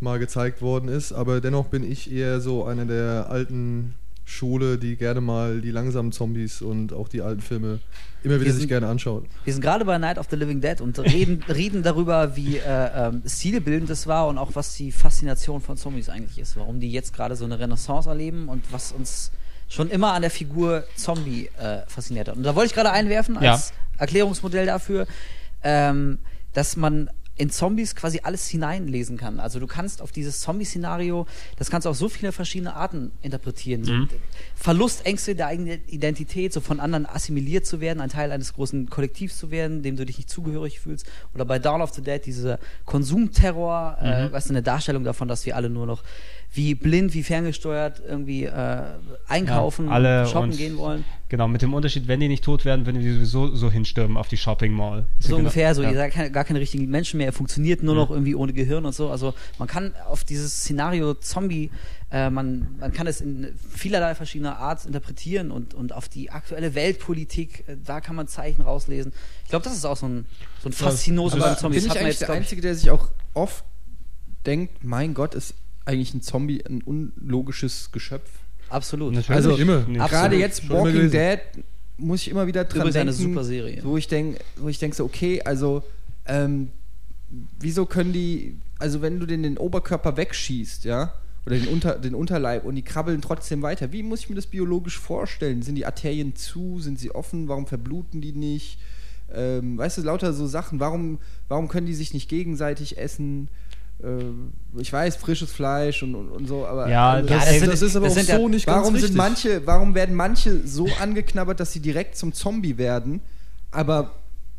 mal gezeigt worden ist. Aber dennoch bin ich eher so einer der alten Schule, die gerne mal die langsamen Zombies und auch die alten Filme immer wieder Wir sich sind- gerne anschaut. Wir sind gerade bei Night of the Living Dead und reden, reden darüber, wie äh, ähm, stilbildend es war und auch was die Faszination von Zombies eigentlich ist. Warum die jetzt gerade so eine Renaissance erleben und was uns schon immer an der Figur Zombie äh, fasziniert hat. Und da wollte ich gerade einwerfen als Ja. Erklärungsmodell dafür, ähm, dass man in Zombies quasi alles hineinlesen kann. Also du kannst auf dieses Zombie-Szenario, das kannst du auf so viele verschiedene Arten interpretieren. So Verlust, Ängste der eigenen Identität, so von anderen assimiliert zu werden, ein Teil eines großen Kollektivs zu werden, dem du dich nicht zugehörig fühlst. Oder bei Dawn of the Dead dieser Konsumterror, äh, was eine Darstellung davon, dass wir alle nur noch wie blind, wie ferngesteuert irgendwie äh, einkaufen, Ja, alle shoppen gehen wollen. Genau, mit dem Unterschied, wenn die nicht tot werden, würden die sowieso so hinstürmen auf die Shopping Mall. So Genau. ungefähr, so Ja. ihr seid keine, gar keine richtigen Menschen mehr, er funktioniert nur noch irgendwie ohne Gehirn und so. Also man kann auf dieses Szenario Zombie, äh, man, man kann es in vielerlei verschiedener Art interpretieren und, und auf die aktuelle Weltpolitik, äh, da kann man Zeichen rauslesen. Ich glaube, das ist auch so ein, so ein Faszinosum beim bin Zombies. ich eigentlich jetzt, der Einzige, der sich auch oft denkt, mein Gott, ist eigentlich ein Zombie ein unlogisches Geschöpf? absolut. Natürlich. Also, immer. Absolut. Gerade jetzt Schon Walking. Dead muss ich immer wieder dran Übrigens eine denken, super Serie. wo ich denke, wo ich denke so, okay, also ähm, wieso können die, also wenn du den, den Oberkörper wegschießt, ja, oder den, Unter, den Unterleib und die krabbeln trotzdem weiter, wie muss ich mir das biologisch vorstellen? Sind die Arterien zu, sind sie offen, warum verbluten die nicht? Ähm, weißt du, lauter so Sachen, warum, warum können die sich nicht gegenseitig essen? Ähm, ich weiß, frisches Fleisch und, und, und so, aber Ja, also, das- Das, das das, sind- ist aber das auch sind ja- so nicht ganz Warum richtig. sind manche, warum werden manche so angeknabbert, dass sie direkt zum Zombie werden? Aber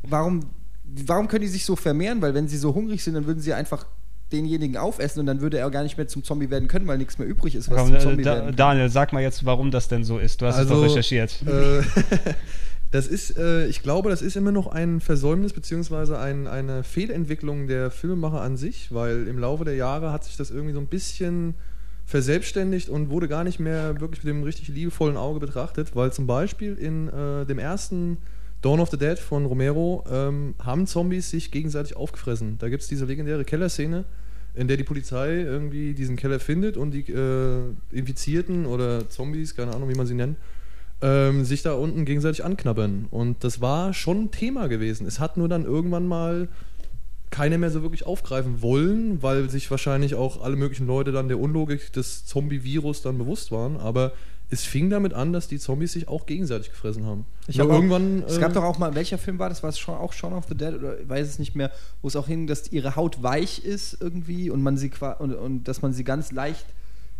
warum, warum können die sich so vermehren? Weil wenn sie so hungrig sind, dann würden sie einfach denjenigen aufessen und dann würde er gar nicht mehr zum Zombie werden können, weil nichts mehr übrig ist, was Komm, zum äh, Zombie da, werden kann. Daniel, sag mal jetzt, warum das denn so ist. Du hast es Also, doch recherchiert. Äh, das ist, äh, ich glaube, das ist immer noch ein Versäumnis beziehungsweise ein, eine Fehlentwicklung der Filmemacher an sich, weil im Laufe der Jahre hat sich das irgendwie so ein bisschen verselbstständigt und wurde gar nicht mehr wirklich mit dem richtig liebevollen Auge betrachtet, weil zum Beispiel in äh, dem ersten Dawn of the Dead von Romero ähm, haben Zombies sich gegenseitig aufgefressen. Da gibt es diese legendäre Kellerszene, in der die Polizei irgendwie diesen Keller findet und die äh, Infizierten oder Zombies, keine Ahnung, wie man sie nennt, ähm, sich da unten gegenseitig anknabbern. Und das war schon ein Thema gewesen. Es hat nur dann irgendwann mal keiner mehr so wirklich aufgreifen wollen, weil sich wahrscheinlich auch alle möglichen Leute dann der Unlogik des Zombie-Virus dann bewusst waren. Aber es fing damit an, dass die Zombies sich auch gegenseitig gefressen haben. Ich Nur hab auch- irgendwann. Es äh, gab doch auch mal, welcher Film war das? War es schon, auch Shaun of the Dead oder ich weiß es nicht mehr, wo es auch hing, dass ihre Haut weich ist irgendwie und man sie und, und dass man sie ganz leicht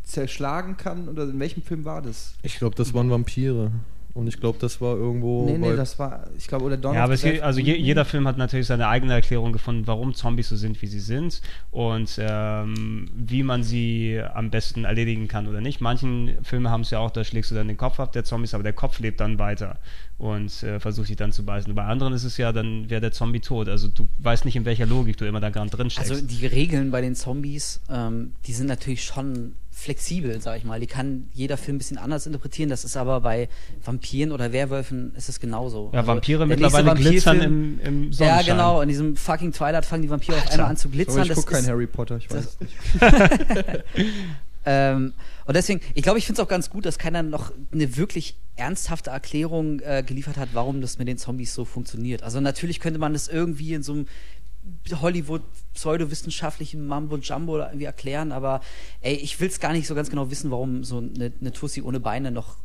zerschlagen kann? Oder in welchem Film war das? ich glaube, das waren Vampire. Und ich glaube, das war irgendwo. nee, nee, das war, ich glaube, oder Dawn Ja, aber geht, also je, jeder Film hat natürlich seine eigene Erklärung gefunden, warum Zombies so sind, wie sie sind und ähm, wie man sie am besten erledigen kann oder nicht. Manchen Filme haben es ja auch, da schlägst du dann den Kopf ab der Zombies, aber der Kopf lebt dann weiter und äh, versucht dich dann zu beißen. Bei anderen ist es ja, dann wäre der Zombie tot. Also du weißt nicht, in welcher Logik du immer da gerade drin steckst. Also die Regeln bei den Zombies, ähm, die sind natürlich schon flexibel, sag ich mal. Die kann jeder Film ein bisschen anders interpretieren. Das ist aber bei Vampiren oder Werwölfen ist es genauso. ja, Also Vampire mittlerweile nächste glitzern im, im Ja, Sonnenschein. genau. In diesem fucking Twilight fangen die Vampire auf einmal an zu glitzern. Aber ich Das gucke kein Harry Potter, ich weiß nicht. Ähm, und deswegen, ich glaube, ich finde es auch ganz gut, dass keiner noch eine wirklich ernsthafte Erklärung äh, geliefert hat, warum das mit den Zombies so funktioniert. Also natürlich könnte man das irgendwie in so einem Hollywood pseudowissenschaftlichen Mambo Jumbo irgendwie erklären, aber ey, ich will es gar nicht so ganz genau wissen, warum so eine, eine Tussi ohne Beine noch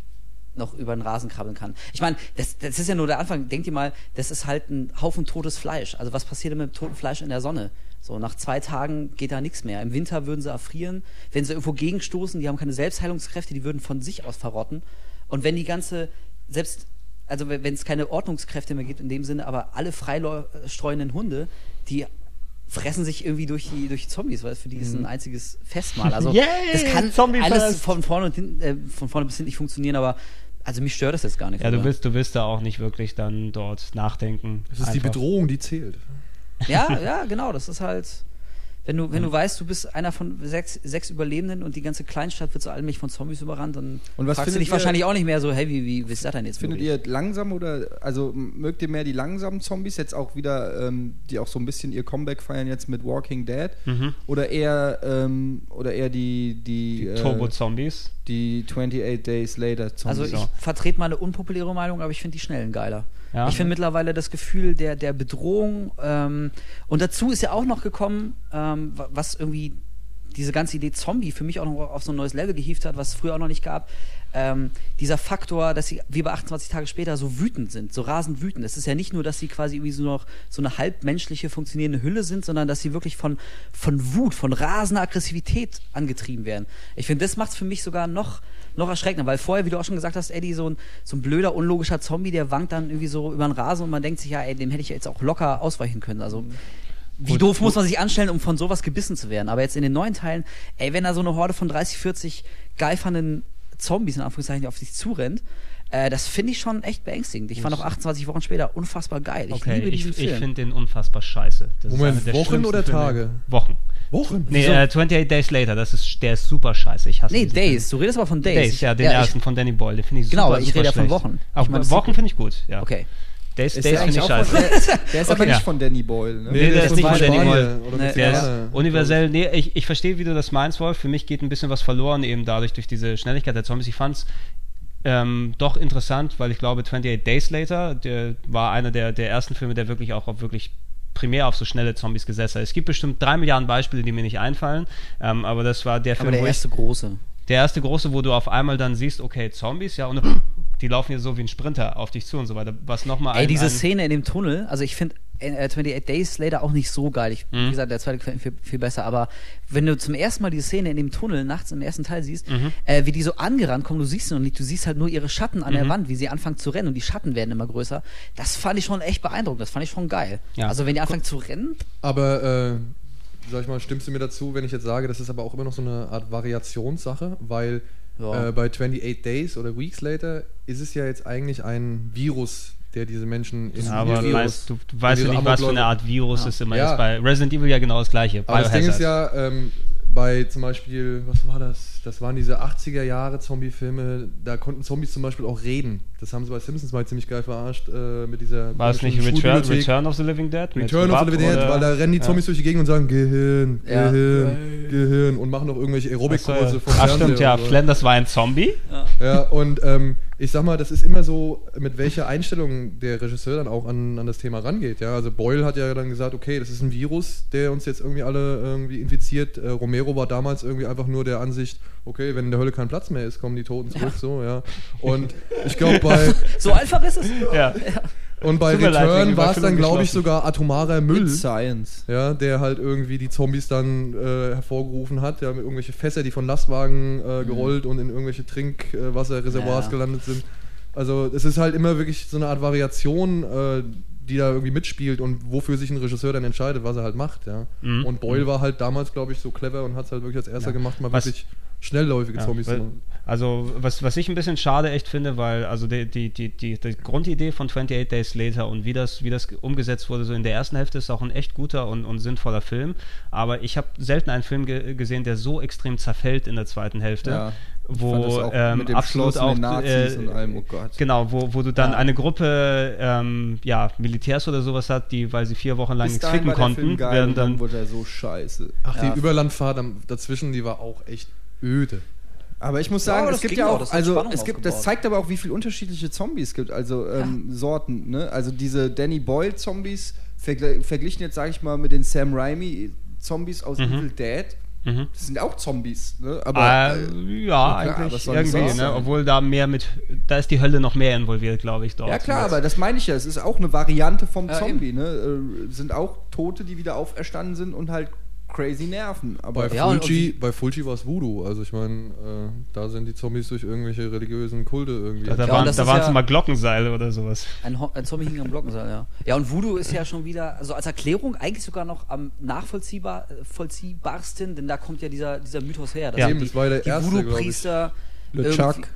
noch über den Rasen krabbeln kann. Ich meine, das, das ist ja nur der Anfang. Denkt ihr mal, das ist halt ein Haufen totes Fleisch. Also was passiert denn mit dem toten Fleisch in der Sonne? So, nach zwei Tagen geht da nichts mehr. Im Winter würden sie erfrieren. Wenn sie irgendwo gegenstoßen, die haben keine Selbstheilungskräfte, die würden von sich aus verrotten. Und wenn die ganze, selbst, also wenn es keine Ordnungskräfte mehr gibt in dem Sinne, aber alle freistreuenden Hunde, die fressen sich irgendwie durch die, durch die Zombies, weil für die ist ein einziges Festmahl. Also Yay, das kann Zombiefest. alles von vorne, und hin, äh, von vorne bis hinten nicht funktionieren, aber also mich stört das jetzt gar nicht. Ja, du willst, du willst da auch nicht wirklich dann dort nachdenken. Das ist die Einfach. Bedrohung, die zählt. Ja, ja, genau. Das ist halt, wenn du, wenn du weißt, du bist einer von sechs, sechs Überlebenden und die ganze Kleinstadt wird so allmählich von Zombies überrannt, dann Und was fragst du dich ihr- wahrscheinlich auch nicht mehr so, hey, wie, wie, wie ist das denn jetzt? Findet wirklich? ihr langsam oder, also mögt ihr mehr die langsamen Zombies, jetzt auch wieder, ähm, die auch so ein bisschen ihr Comeback feiern jetzt mit Walking Dead? Mhm. Oder eher, ähm, oder eher die, die, Die äh, Turbo-Zombies. die 28 Days Later Zombies? Also ich vertrete mal eine unpopuläre Meinung, aber ich finde die schnellen geiler. Ja. Ich finde mittlerweile das Gefühl der, der Bedrohung ähm, und dazu ist ja auch noch gekommen, ähm, wa- was irgendwie diese ganze Idee Zombie für mich auch noch auf so ein neues Level gehievt hat, was es früher auch noch nicht gab. Ähm, dieser Faktor, dass sie wie bei 28 Tage später so wütend sind, so rasend wütend. Es ist ja nicht nur, dass sie quasi irgendwie so noch so eine halbmenschliche funktionierende Hülle sind, sondern dass sie wirklich von, von Wut, von rasender Aggressivität angetrieben werden. Ich finde, das macht es für mich sogar noch, noch erschreckender, weil vorher, wie du auch schon gesagt hast, Eddie, so ein, so ein blöder, unlogischer Zombie, der wankt dann irgendwie so über den Rasen und man denkt sich, ja, ey, dem hätte ich jetzt auch locker ausweichen können. Also wie doof muss man sich anstellen, um von sowas gebissen zu werden. Aber jetzt in den neuen Teilen, ey, wenn da so eine Horde von 30, 40 geifernden Zombies in Anführungszeichen auf sich zurennt, äh, das finde ich schon echt beängstigend. Ich fand auch 28 Wochen später unfassbar geil. Ich Okay, liebe ich, diesen ich Film. finde den unfassbar scheiße. Das ist Moment, Wochen oder Filme. Tage? Wochen. Wochen? Nee, äh, 28 Days Later, das ist, der ist super scheiße. Ich hasse nee, Days. Du redest aber von Film. Days. Days, ja, den ich- ersten von Danny Boyle, den finde ich Genau, super, aber ich super rede ja von. Wochen. Auch Ich meine, Wochen finde ich gut, ja. Okay. Days, Ist Days der finde ich auch von, scheiße. der, der ist aber Ja. nicht von Danny Boyle, ne? Nee, der ist nicht von Danny Boyle. oder Nee, Der ist universell, nee, ich, ich verstehe, wie du das meinst, Wolf. Für mich geht ein bisschen was verloren, eben dadurch, durch diese Schnelligkeit der Zombies. Ich fand es ähm, doch interessant, weil ich glaube, 28 Days Later, der war einer der, der ersten Filme, der wirklich auch auf wirklich primär auf so schnelle Zombies gesetzt hat. Es gibt bestimmt drei Milliarden Beispiele, die mir nicht einfallen, ähm, aber das war der Film, Aber der erste ich, große. der erste große, wo du auf einmal dann siehst, okay, Zombies, ja, und die laufen hier so wie ein Sprinter auf dich zu und so weiter. Was nochmal Ey, diese Szene in dem Tunnel, also ich finde äh, 28 Days Later auch nicht so geil. Ich, Mhm. Wie gesagt, der zweite gefällt mir viel, viel besser. Aber wenn du zum ersten Mal diese Szene in dem Tunnel nachts im ersten Teil siehst, Mhm. äh, wie die so angerannt kommen, du siehst sie noch nicht, du siehst halt nur ihre Schatten an Mhm. der Wand, wie sie anfangen zu rennen und die Schatten werden immer größer. Das fand ich schon echt beeindruckend, das fand ich schon geil. Ja. Also wenn die anfangen zu rennen, Aber, äh, sag ich mal, stimmst du mir dazu, wenn ich jetzt sage, das ist aber auch immer noch so eine Art Variationssache, weil Ja. äh, bei 28 Days oder Weeks Later ist es ja jetzt eigentlich ein Virus, der diese Menschen in aber Virus- meinst, du, du weißt ja nicht, was für eine Art Virus Ja. es immer Ja. ist. Bei Resident Evil ja genau das gleiche. Aber das Ding ist ja, ähm, bei zum Beispiel, was war das? Das waren diese 80er Jahre Zombie-Filme, da konnten Zombies zum Beispiel auch reden. Das haben sie bei Simpsons mal ziemlich geil verarscht äh, mit dieser. War es nicht Return. Return of the Living Dead? Return of the Living Dead, weil da rennen die Ja. Zombies durch die Gegend und sagen Gehirn, Ja. Gehirn, Gehirn und machen auch irgendwelche Aerobic-Kurse vom Ach stimmt, ja, so. Flanders war ein Zombie. Ja, und ähm, ich sag mal, das ist immer so, mit welcher Einstellung der Regisseur dann auch an, an das Thema rangeht. Ja, also Boyle hat ja dann gesagt, okay, das ist ein Virus, der uns jetzt irgendwie alle irgendwie infiziert. Äh, Romero war damals irgendwie einfach nur der Ansicht, okay, wenn in der Hölle kein Platz mehr ist, kommen die Toten zurück, so, ja. Und ich glaube, bei, so einfach ist es. Ja. und bei Return war es dann, glaube ich, sogar atomarer Müll. It's Science. Ja, der halt irgendwie die Zombies dann äh, hervorgerufen hat, ja, mit irgendwelche Fässer, die von Lastwagen äh, gerollt und in irgendwelche Trinkwasserreservoirs Ja. gelandet sind. Also es ist halt immer wirklich so eine Art Variation, äh, die da irgendwie mitspielt und wofür sich ein Regisseur dann entscheidet, was er halt macht, ja. Mhm. Und Boyle war halt damals, glaube ich, so clever und hat es halt wirklich als erster Ja. gemacht, mal Was- wirklich schnellläufige Ja, Zombies zu weil- machen. Also, was, was ich ein bisschen schade echt finde, weil, also die, die, die, die, die Grundidee von 28 Days Later und wie das, wie das umgesetzt wurde, so in der ersten Hälfte ist auch ein echt guter und, und sinnvoller Film. Aber ich habe selten einen Film ge gesehen, der so extrem zerfällt in der zweiten Hälfte. Ja, wo auch ähm, mit dem absolut Schloss auch den Nazis äh, und allem, oh Gott. Genau, wo, wo du dann Ja. eine Gruppe ähm, ja, Militärs oder sowas hat, die, weil sie vier Wochen lang Bis nichts ficken konnten, geil werden und dann dann wurde er so scheiße. Ach, Ja. die Überlandfahrt dazwischen, die war auch echt öde. Aber ich muss Ja, sagen, es das gibt ja auch, auch, also es gibt, das zeigt aber auch, wie viele unterschiedliche Zombies es gibt, also ähm, Sorten. Ne? Also diese Danny Boyle Zombies verglichen jetzt sage ich mal mit den Sam Raimi Zombies aus Mhm. Evil Dead. Mhm. Das sind auch Zombies. Ne? Aber äh, äh, ja, klar, eigentlich irgendwie, ne? obwohl da mehr mit, da ist die Hölle noch mehr involviert, glaube ich, dort. ja klar, aber das meine ich ja. Es ist auch eine Variante vom Ja, Zombie. Ne? Äh, sind auch Tote, die wieder auferstanden sind und halt crazy nerven. Aber Bei Ja, Fulci, bei Fulci war es Voodoo. Also ich meine, äh, da sind die Zombies durch irgendwelche religiösen Kulte irgendwie. Da, da Ja, waren da waren es ja- immer Glockenseile oder sowas. Ein, ein Zombie hing am Glockenseil, ja. Ja, und Voodoo ist ja schon wieder, also als Erklärung eigentlich sogar noch am nachvollziehbar, äh, vollziehbarsten, denn da kommt ja dieser, dieser Mythos her. Ja. Eben, das war der die erste, Voodoo-Priester. Le Chuck.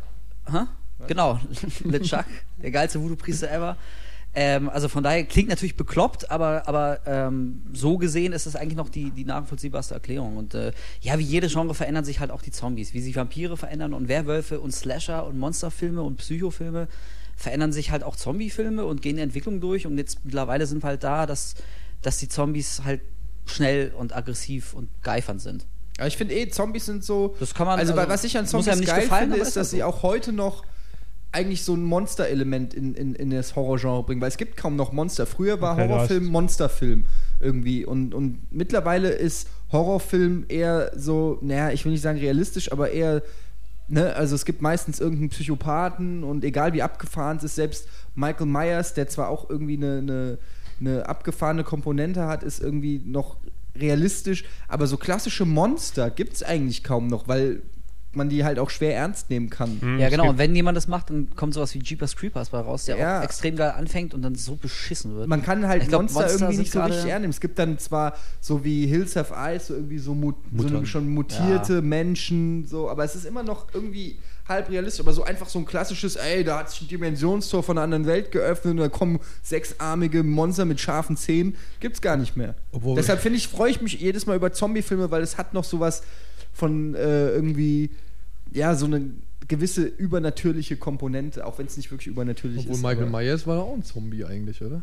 Hä? Genau, Le Chuck, der geilste Voodoo-Priester ever. Ähm, also von daher klingt natürlich bekloppt, aber, aber ähm, so gesehen ist es eigentlich noch die, die nachvollziehbarste Erklärung. Und äh, ja, wie jede Genre verändern sich halt auch die Zombies. Wie sich Vampire verändern und Werwölfe und Slasher und Monsterfilme und Psychofilme verändern sich halt auch Zombiefilme und gehen Entwicklung durch. Und jetzt mittlerweile sind wir halt da, dass, dass die Zombies halt schnell und aggressiv und geifernd sind. Aber ich finde eh, Zombies sind so. Das kann man- Also, also, was ich an Zombies geil gefallen, finde, ist, ist dass halt sie so. auch heute noch eigentlich so ein Monster-Element in, in, in das Horrorgenre bringen, weil es gibt kaum noch Monster. Früher war Okay, Horrorfilm Monsterfilm. irgendwie. Und, und mittlerweile ist Horrorfilm eher so, naja, ich will nicht sagen realistisch, aber eher, ne, also es gibt meistens irgendeinen Psychopathen und egal wie abgefahren es ist, selbst Michael Myers, der zwar auch irgendwie eine, eine, eine abgefahrene Komponente hat, ist irgendwie noch realistisch, aber so klassische Monster gibt es eigentlich kaum noch, weil man die halt auch schwer ernst nehmen kann. Ja, es genau. Und wenn jemand das macht, dann kommt sowas wie Jeepers Creepers bei raus, der Ja. auch extrem geil anfängt und dann so beschissen wird. Man kann halt Ich glaub, Monster, Monster irgendwie nicht so richtig ernst nehmen. Es gibt dann zwar so wie Hills Have Eyes, so irgendwie so, mut, so schon mutierte Menschen, so, aber es ist immer noch irgendwie halb realistisch, aber so einfach so ein klassisches, ey, da hat sich ein Dimensionstor von einer anderen Welt geöffnet und da kommen sechsarmige Monster mit scharfen Zähnen, gibt's gar nicht mehr. Obwohl- Deshalb finde ich, freue ich mich jedes Mal über Zombie-Filme, weil es hat noch sowas von äh, irgendwie, ja, so eine gewisse übernatürliche Komponente, auch wenn es nicht wirklich übernatürlich Obwohl ist. Michael aber- Myers war ja auch ein Zombie eigentlich, oder?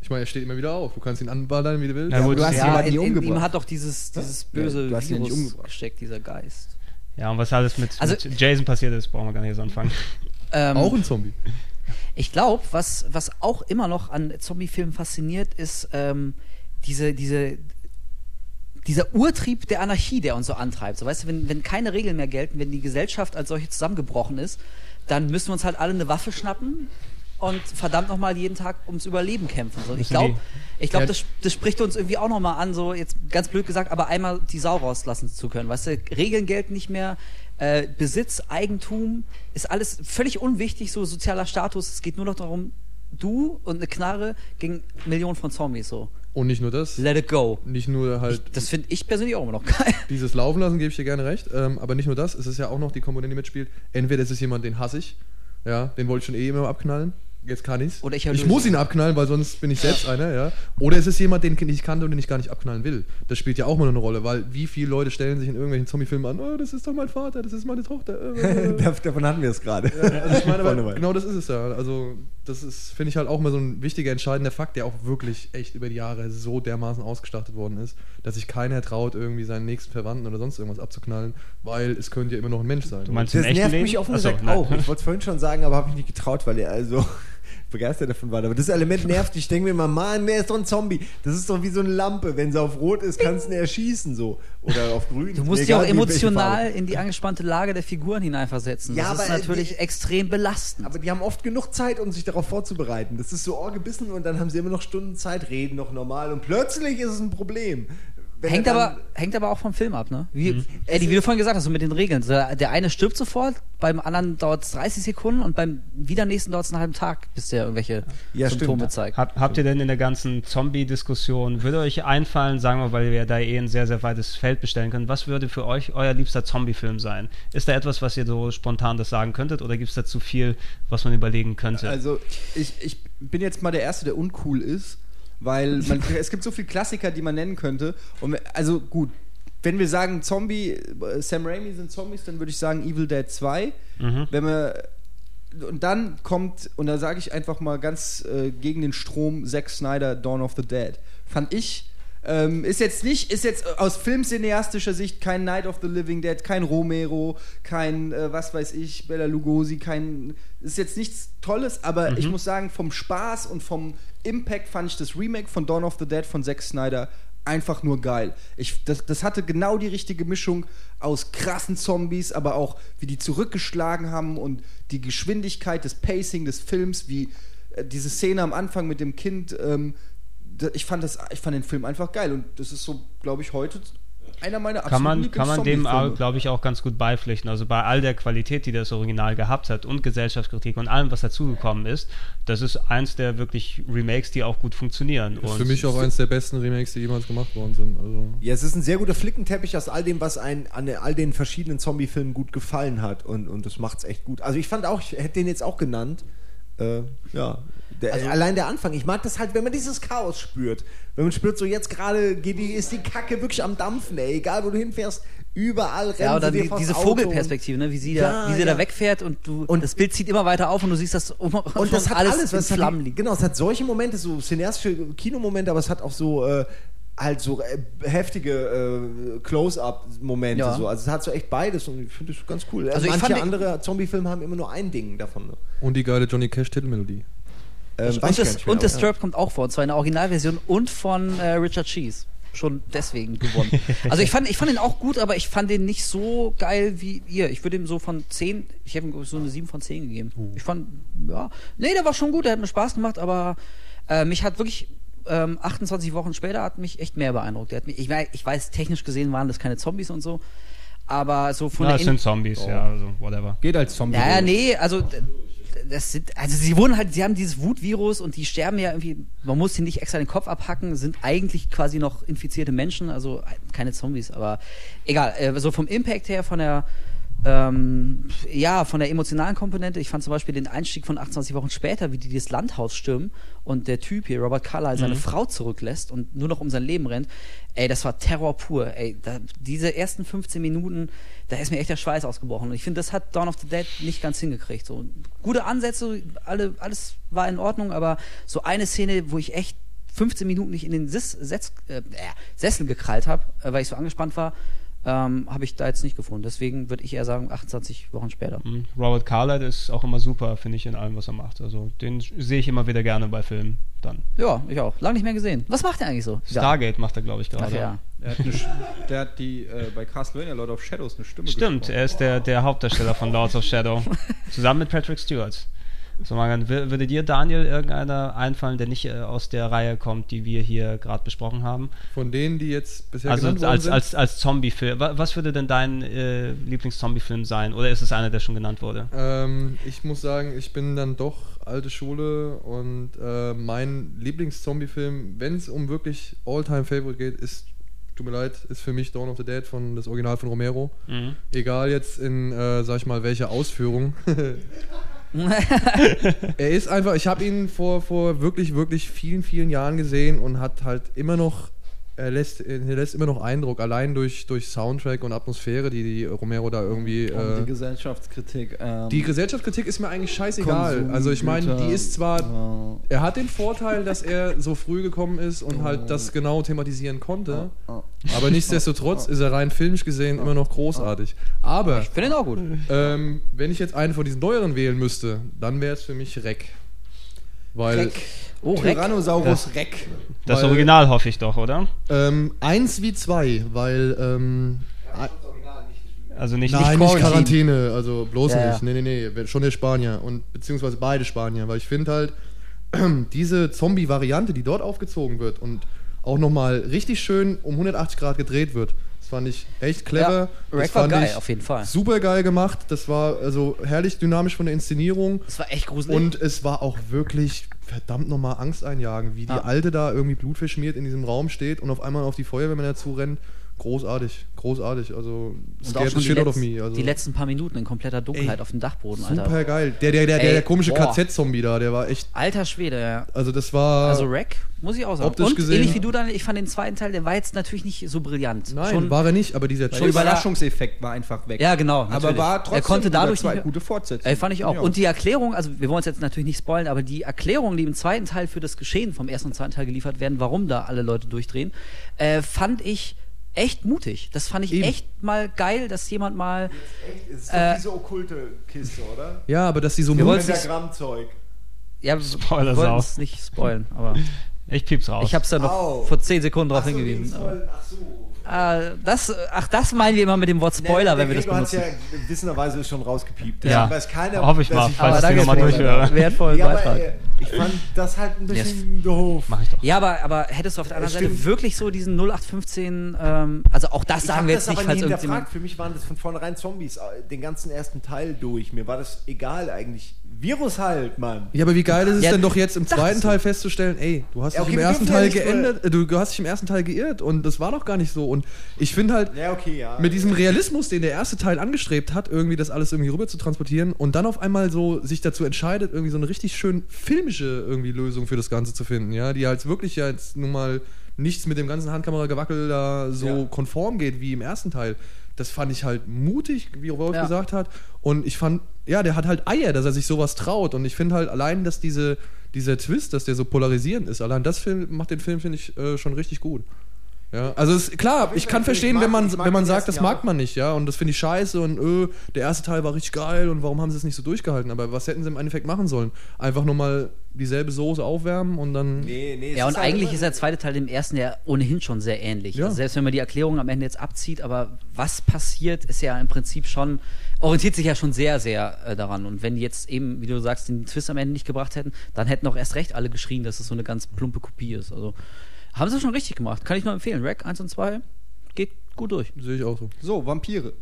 Ich meine, er steht immer wieder auf. Du kannst ihn anballern, wie du willst. Ja, du hast ja, jemanden in, in ihm umgebracht. hat doch dieses, dieses böse Ja, du hast ihn nicht Virus umgebracht. gesteckt, dieser Geist. Ja, und was alles mit, Also- mit Jason passiert ist, brauchen wir gar nicht erst anfangen. Ähm, Auch ein Zombie. Ich glaube, was, was auch immer noch an Zombie-Filmen fasziniert, ist ähm, diese, diese, dieser Urtrieb der Anarchie, der uns so antreibt. So, weißt du, wenn, wenn keine Regeln mehr gelten, wenn die Gesellschaft als solche zusammengebrochen ist, dann müssen wir uns halt alle eine Waffe schnappen und verdammt nochmal jeden Tag ums Überleben kämpfen. So, ich glaube, ich glaub, das, das spricht uns irgendwie auch nochmal an, so jetzt ganz blöd gesagt, aber einmal die Sau rauslassen zu können. Weißt du, Regeln gelten nicht mehr, äh, Besitz, Eigentum ist alles völlig unwichtig, so sozialer Status. Es geht nur noch darum, du und eine Knarre gegen Millionen von Zombies. So, Und nicht nur das. let it go. Nicht nur halt Ich, das finde ich persönlich auch immer noch geil. dieses Laufen lassen, gebe ich dir gerne recht. Ähm, aber nicht nur das, es ist ja auch noch die Komponente, die mitspielt. Entweder es ist jemand, den hasse ich. Ja, den wollte ich schon eh immer abknallen. Jetzt kann ich's. Oder ich ich muss ihn. abknallen, weil sonst bin ich selbst einer, ja. Oder es ist jemand, den ich kannte und den ich gar nicht abknallen will. Das spielt ja auch mal eine Rolle, weil wie viele Leute stellen sich in irgendwelchen Zombie-Filmen an, oh, das ist doch mein Vater, das ist meine Tochter. äh, äh. Dav- Davon hatten wir es gerade. Also ich meine, aber genau das ist es ja. Also das ist, finde ich halt auch mal so ein wichtiger, entscheidender Fakt, der auch wirklich echt über die Jahre so dermaßen ausgestattet worden ist, dass sich keiner traut, irgendwie seinen nächsten Verwandten oder sonst irgendwas abzuknallen, weil es könnte ja immer noch ein Mensch sein. Du meinst Das nervt Leben? mich offen gesagt nein. auch. Ich wollte es vorhin schon sagen, aber habe mich nicht getraut, weil er also begeistert davon war. Aber das Element nervt. Ich denke mir mal, Mann, der ist doch ein Zombie. Das ist doch wie so eine Lampe. Wenn sie auf Rot ist, kannst du ihn erschießen so. Oder auf Grün. Du musst dich auch emotional in die angespannte Lage der Figuren hineinversetzen. Ja, das ist aber, natürlich die- extrem belastend. Aber die haben oft genug Zeit, um sich darauf vorzubereiten. Das ist so ohrgebissen und dann haben sie immer noch Stunden Zeit, reden noch normal und plötzlich ist es ein Problem. Wenn Hängt er aber, hängt aber auch vom Film ab, ne? Wie, Mhm. Eddie, wie du vorhin gesagt hast, so mit den Regeln. So, der eine stirbt sofort, beim anderen dauert es 30 Sekunden und beim wieder nächsten dauert es einen halben Tag, bis der irgendwelche Ja, Symptome stimmt. zeigt. Hab, habt ihr denn in der ganzen Zombie-Diskussion, würde euch einfallen, sagen wir, weil wir da eh ein sehr, sehr weites Feld bestellen können, was würde für euch euer liebster Zombie-Film sein? Ist da etwas, was ihr so spontan das sagen könntet oder gibt es da zu viel, was man überlegen könnte? Also, ich, ich bin jetzt mal der Erste, der uncool ist, weil man, es gibt so viele Klassiker, die man nennen könnte. Und, also, gut, wenn wir sagen Zombie, äh, Sam Raimi sind Zombies, dann würde ich sagen Evil Dead 2. Mhm. Wenn wir. Und dann kommt, und da sage ich einfach mal ganz äh, gegen den Strom, Zack Snyder, Dawn of the Dead. Fand ich. Ähm, ist jetzt nicht, ist jetzt aus filmcineastischer Sicht kein Night of the Living Dead, kein Romero, kein, äh, was weiß ich, Bella Lugosi, kein, ist jetzt nichts Tolles, aber ich muss sagen, vom Spaß und vom Impact fand ich das Remake von Dawn of the Dead von Zack Snyder einfach nur geil. Ich, das, das hatte genau die richtige Mischung aus krassen Zombies, aber auch wie die zurückgeschlagen haben und die Geschwindigkeit, das Pacing des Films, wie äh, diese Szene am Anfang mit dem Kind. Ähm, ich, fand das, ich fand den Film einfach geil und das ist so, glaube ich, heute einer meiner kann man, kann man dem, glaube ich, auch ganz gut beipflichten. Also bei all der Qualität, die das Original gehabt hat und Gesellschaftskritik und allem, was dazugekommen ist, das ist eins der wirklich Remakes, die auch gut funktionieren. Ist und für mich auch eins der besten Remakes, die jemals gemacht worden sind. Also Ja, es ist ein sehr guter Flickenteppich aus all dem, was ein, an all den verschiedenen Zombie-Filmen gut gefallen hat. Und, und das macht's echt gut. Also ich fand auch, ich hätte den jetzt auch genannt. Äh, ja. Der, Also allein der Anfang. Ich mag das halt, wenn man dieses Chaos spürt. Wenn man spürt, so jetzt gerade ist die Kacke wirklich am Dampfen, ey. Egal wo du hinfährst, überall rennen Ja, oder die, diese Auto Vogelperspektive, ne? wie sie, Ja, da, wie sie ja. da wegfährt und du Und- das Bild zieht immer weiter auf und du siehst das um, Und das hat alles, in was Flammen liegt. Genau, es hat solche Momente, so cineastische Kinomomente, aber es hat auch so äh, halt so äh, heftige äh, Close-up-Momente. Ja. So. Also es hat so echt beides und ich finde das ganz cool. Also ich Manche fand- andere Zombie-Filme haben immer nur ein Ding davon. Ne? und die geile Johnny Cash Titelmelodie. Ähm, und mehr, und Disturbed kommt auch vor, und zwar in der Originalversion und von äh, Richard Cheese. Schon deswegen gewonnen. also ich fand, ich fand ihn auch gut, aber ich fand den nicht so geil wie ihr. Ich würde ihm so von 10, ich habe ihm so eine 7 von 10 gegeben. Uh. Ich fand, ja, nee, der war schon gut, der hat mir Spaß gemacht, aber äh, mich hat wirklich ähm, 28 Wochen später hat mich echt mehr beeindruckt. Der hat mich, ich, ich weiß, technisch gesehen waren das keine Zombies und so, aber so von Na, der In- sind Zombies, ja, also whatever. Geht als Zombie. ja, ja, durch. nee, also das sind, also sie wurden halt, sie haben dieses Wutvirus und die sterben ja irgendwie, man muss sie nicht extra den Kopf abhacken, sind eigentlich quasi noch infizierte Menschen, also keine Zombies, aber egal, äh, so vom Impact her, von der ähm, ja, von der emotionalen Komponente, ich fand zum Beispiel den Einstieg von 28 Wochen später, wie die das Landhaus stürmen und der Typ hier, Robert Carlyle, seine Frau zurücklässt und nur noch um sein Leben rennt. Ey, das war Terror pur. Ey, da, diese ersten 15 Minuten, da ist mir echt der Schweiß ausgebrochen. Und ich finde, das hat Dawn of the Dead nicht ganz hingekriegt. So gute Ansätze, alle, alles war in Ordnung, aber so eine Szene, wo ich echt 15 Minuten nicht in den Sis, Setz, äh, äh, Sessel gekrallt habe, äh, weil ich so angespannt war, ähm, habe ich da jetzt nicht gefunden. Deswegen würde ich eher sagen 28 Wochen später. Mhm. Robert Carlyle ist auch immer super, finde ich, in allem, was er macht. Also den sehe ich immer wieder gerne bei Filmen dann. Ja, ich auch. Lange nicht mehr gesehen. Was macht er eigentlich so? Stargate macht er, glaube ich, gerade. ja. Der hat, der hat die äh, bei Castlevania Lord of Shadows eine Stimme Stimmt, gesprochen. er ist der, der Hauptdarsteller von Lords of Shadow. zusammen mit Patrick Stewart. So, Marian, wür- würde dir, Daniel, irgendeiner einfallen, der nicht äh, aus der Reihe kommt, die wir hier gerade besprochen haben? Von denen, die jetzt bisher Also genannt als, sind. als, als Zombie-Film. Wa- Was würde denn dein äh, Lieblings-Zombie-Film sein? Oder ist es einer, der schon genannt wurde? Ähm, ich muss sagen, ich bin dann doch alte Schule und äh, mein Lieblings-Zombie-Film, wenn es um wirklich All-Time-Favorite geht, ist, tut mir leid, ist für mich Dawn of the Dead von das Original von Romero. Mhm. Egal jetzt in, äh, sag ich mal, welcher Ausführung. er ist einfach, ich habe ihn vor, vor wirklich, wirklich vielen, vielen Jahren gesehen und hat halt immer noch, er lässt, er lässt immer noch Eindruck, allein durch, durch Soundtrack und Atmosphäre, die, die Romero da irgendwie. Und Äh, die Gesellschaftskritik. Ähm, die Gesellschaftskritik ist mir eigentlich scheißegal. Konsum, also ich meine, die ist zwar, äh, er hat den Vorteil, dass er so früh gekommen ist und halt das genau thematisieren konnte. äh, Aber nichtsdestotrotz ist er rein filmisch gesehen immer noch großartig. Aber Ich finde ihn auch gut. ähm, wenn ich jetzt einen von diesen neueren wählen müsste, dann wäre es für mich Rec. Weil Reck. Oh, Reck. Tyrannosaurus Reck. Das Weil- Original hoffe ich doch, oder? ähm, eins wie zwei, weil ähm, Also nicht, Nein, nicht. Quarantäne, also bloß Ja, nicht. ja. Nee, nee, nee, schon der Spanier und beziehungsweise beide Spanier, weil ich finde halt, diese Zombie-Variante, die dort aufgezogen wird und auch nochmal richtig schön um 180 Grad gedreht wird, das fand ich echt clever. Ja, das Rack war fand geil, ich auf jeden Fall. Super geil gemacht, das war also herrlich dynamisch von der Inszenierung. Das war echt gruselig. Und es war auch wirklich verdammt nochmal Angst einjagen, wie die Ah. Alte da irgendwie blutverschmiert in diesem Raum steht und auf einmal auf die Feuerwehrmänner zurennt. Großartig, großartig. Also, scared the shit out of me. Also, die letzten paar Minuten in kompletter Dunkelheit Ey, auf dem Dachboden, Alter. super geil. Der, der, der, der, Ey, der komische. KZ-Zombie da, der war echt. Alter Schwede, ja. Also, das war. Also Rack, muss ich auch sagen. optisch Und gesehen- ähnlich wie du dann, ich fand den zweiten Teil, der war jetzt natürlich nicht so brillant. nein, Schon, war er nicht, aber dieser Der. Überraschungseffekt war einfach weg. Ja, genau. Aber natürlich. war trotzdem er konnte dadurch zwei nicht, gute Fortsetzungen. Ey, fand ich auch. Und die Erklärung, also wir wollen es jetzt natürlich nicht spoilen, aber die Erklärung, die im zweiten Teil für das Geschehen vom ersten und zweiten Teil geliefert werden, warum da alle Leute durchdrehen, äh, fand ich echt mutig. Das fand ich Eben. echt mal geil, dass jemand mal. Das ist Äh, doch diese okkulte Kiste, oder? ja, aber dass die so Pentagrammzeug. Ja, Spoiler Sau. es nicht spoilen, aber Ich piep's raus. ich habe es ja noch Au. vor zehn Sekunden drauf Ach so, hingewiesen. Ach so. Äh, das, ach, das meinen wir immer mit dem Wort Spoiler, Der- wenn wir das benutzen. ja wissenderweise schon rausgepiept. Ja. Deswegen weiß keiner, Hoffe ich dass mal, falls Aber ich danke den nochmal durchhöre. wertvollen Ja, aber, Beitrag. äh, ich fand das halt ein bisschen doof. Mach ich doch. Ja, aber, aber hättest du auf der anderen Seite wirklich so diesen 0815, ähm, also auch das Ich sagen wir das jetzt nicht, aber falls irgendjemand. hinterfragt. Für mich waren das von vornherein Zombies, äh, den ganzen ersten Teil durch. Mir war das egal eigentlich. Virus halt, Mann. Ja, aber wie geil ist es Ja, denn doch jetzt im zweiten. Teil festzustellen, ey, du hast Ja, dich okay, im wir ersten ja Teil geändert, äh, du, hast dich im ersten Teil geirrt und das war doch gar nicht so. Und ich finde halt, Ja, okay, ja. mit diesem Realismus, den der erste Teil angestrebt hat, irgendwie das alles irgendwie rüber zu transportieren und dann auf einmal so sich dazu entscheidet, irgendwie so eine richtig schön filmische irgendwie Lösung für das Ganze zu finden, ja, die halt wirklich ja jetzt nun mal nichts mit dem ganzen Handkameragewackel da so Ja. konform geht wie im ersten Teil. Das fand ich halt mutig, wie Rolf Ja. gesagt hat. Und ich fand, ja, der hat halt Eier, dass er sich sowas traut. Und ich finde halt allein, dass diese, dieser Twist, dass der so polarisierend ist, allein das Film, macht den Film, finde ich, äh, schon richtig gut. Ja, also es, klar, ich kann ich verstehen, mag- wenn man, wenn man sagt, das mag man nicht, ja, und das finde ich scheiße und öh, der erste Teil war richtig geil und warum haben sie es nicht so durchgehalten? Aber was hätten sie im Endeffekt machen sollen? Einfach nochmal dieselbe Soße aufwärmen und dann. Nee, nee. Ja, und halt eigentlich ist der zweite Teil dem ersten ja ohnehin schon sehr ähnlich. Ja. Also selbst wenn man die Erklärung am Ende jetzt abzieht, aber was passiert, ist ja im Prinzip schon, orientiert sich ja schon sehr, sehr äh, daran. Und wenn die jetzt eben, wie du sagst, den Twist am Ende nicht gebracht hätten, dann hätten auch erst recht alle geschrien, dass es so eine ganz plumpe Kopie ist. Also haben sie schon richtig gemacht. Kann ich nur empfehlen. Rack 1 und 2 geht gut durch. Sehe ich auch so. So, Vampire.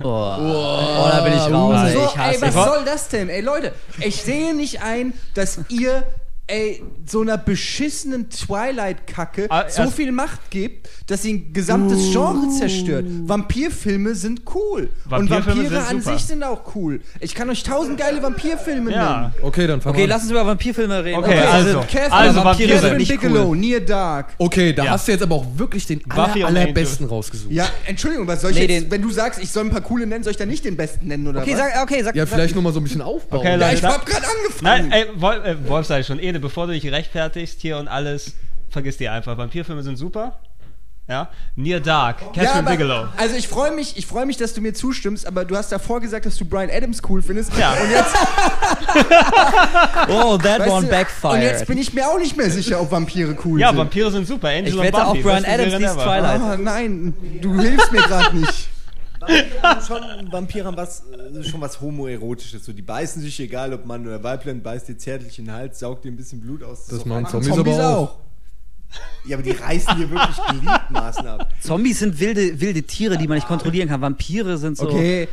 Oh, oh da bin ich raus. So, ey, ich ey, was soll das denn? Ey, Leute, ich sehe nicht ein, dass ihr ey, so einer beschissenen Twilight-Kacke Ah, so erst- viel Macht gebt, dass sie ein gesamtes Genre zerstört. Vampirfilme sind cool. und Vampirfilme Vampire sind an super. sich sind auch cool. Ich kann euch tausend geile Vampirfilme Ja. nennen. Okay, dann fangen Okay, wir lass uns über Vampirfilme reden. Okay, also, Catherine, also Vampire sind Catherine nicht Bigelow, cool. Near Dark. Okay, da Ja. hast du jetzt aber auch wirklich den aller, und allerbesten rausgesucht. Ja, Entschuldigung, was soll ich Nee, jetzt, wenn du sagst, ich soll ein paar coole nennen, soll ich dann nicht den besten nennen oder Okay, was? sag, okay, sag Ja, vielleicht nochmal so ein bisschen aufbauen. Okay, ja, ich da- hab gerade angefangen. Nein, ey, Wolf, äh, Wolf sag ich schon, Ede, bevor du dich rechtfertigst hier und alles, vergiss die einfach. Vampirfilme sind super. Ja. Near Dark, Catherine Ja, aber, Bigelow. Also ich freue mich, ich freue mich, dass du mir zustimmst, aber du hast davor gesagt, dass du Brian Adams cool findest. Ja. Und jetzt, Oh, that weißt one du, backfired. und jetzt bin ich mir auch nicht mehr sicher, ob Vampire cool Ja, sind. Vampire sind super. Angel Ich und wette Buffy, auch beste Adams liest. Twilight. Ah, nein, du hilfst mir gerade nicht. Vampire haben schon Vampire haben was, äh, schon was homoerotisches. So, die beißen sich, egal ob Mann oder Weiblein, beißt dir zärtlich in den Hals, saugt dir ein bisschen Blut aus. Das ist machen Zombies, Zombies aber auch. auch. Ja, aber die reißen dir wirklich Gliedmaßen ab. Zombies sind wilde, wilde Tiere, die man nicht kontrollieren kann. Vampire sind so. Okay.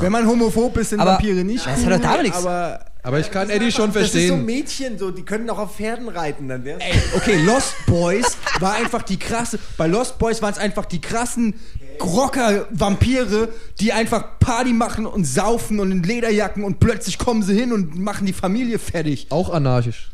Wenn man homophob ist, sind Aber- Vampire nicht Das cool, hat doch damit nichts. aber Aber ich kann Eddie schon Das ist so verstehen. Mädchen, so, die können auch auf Pferden reiten, dann wär's. Ey, okay, Lost Boys war einfach die krasse. Bei Lost Boys waren es einfach die krassen Rocker-Vampire, die einfach Party machen und saufen und in Lederjacken und plötzlich kommen sie hin und machen die Familie fertig. Auch anarchisch.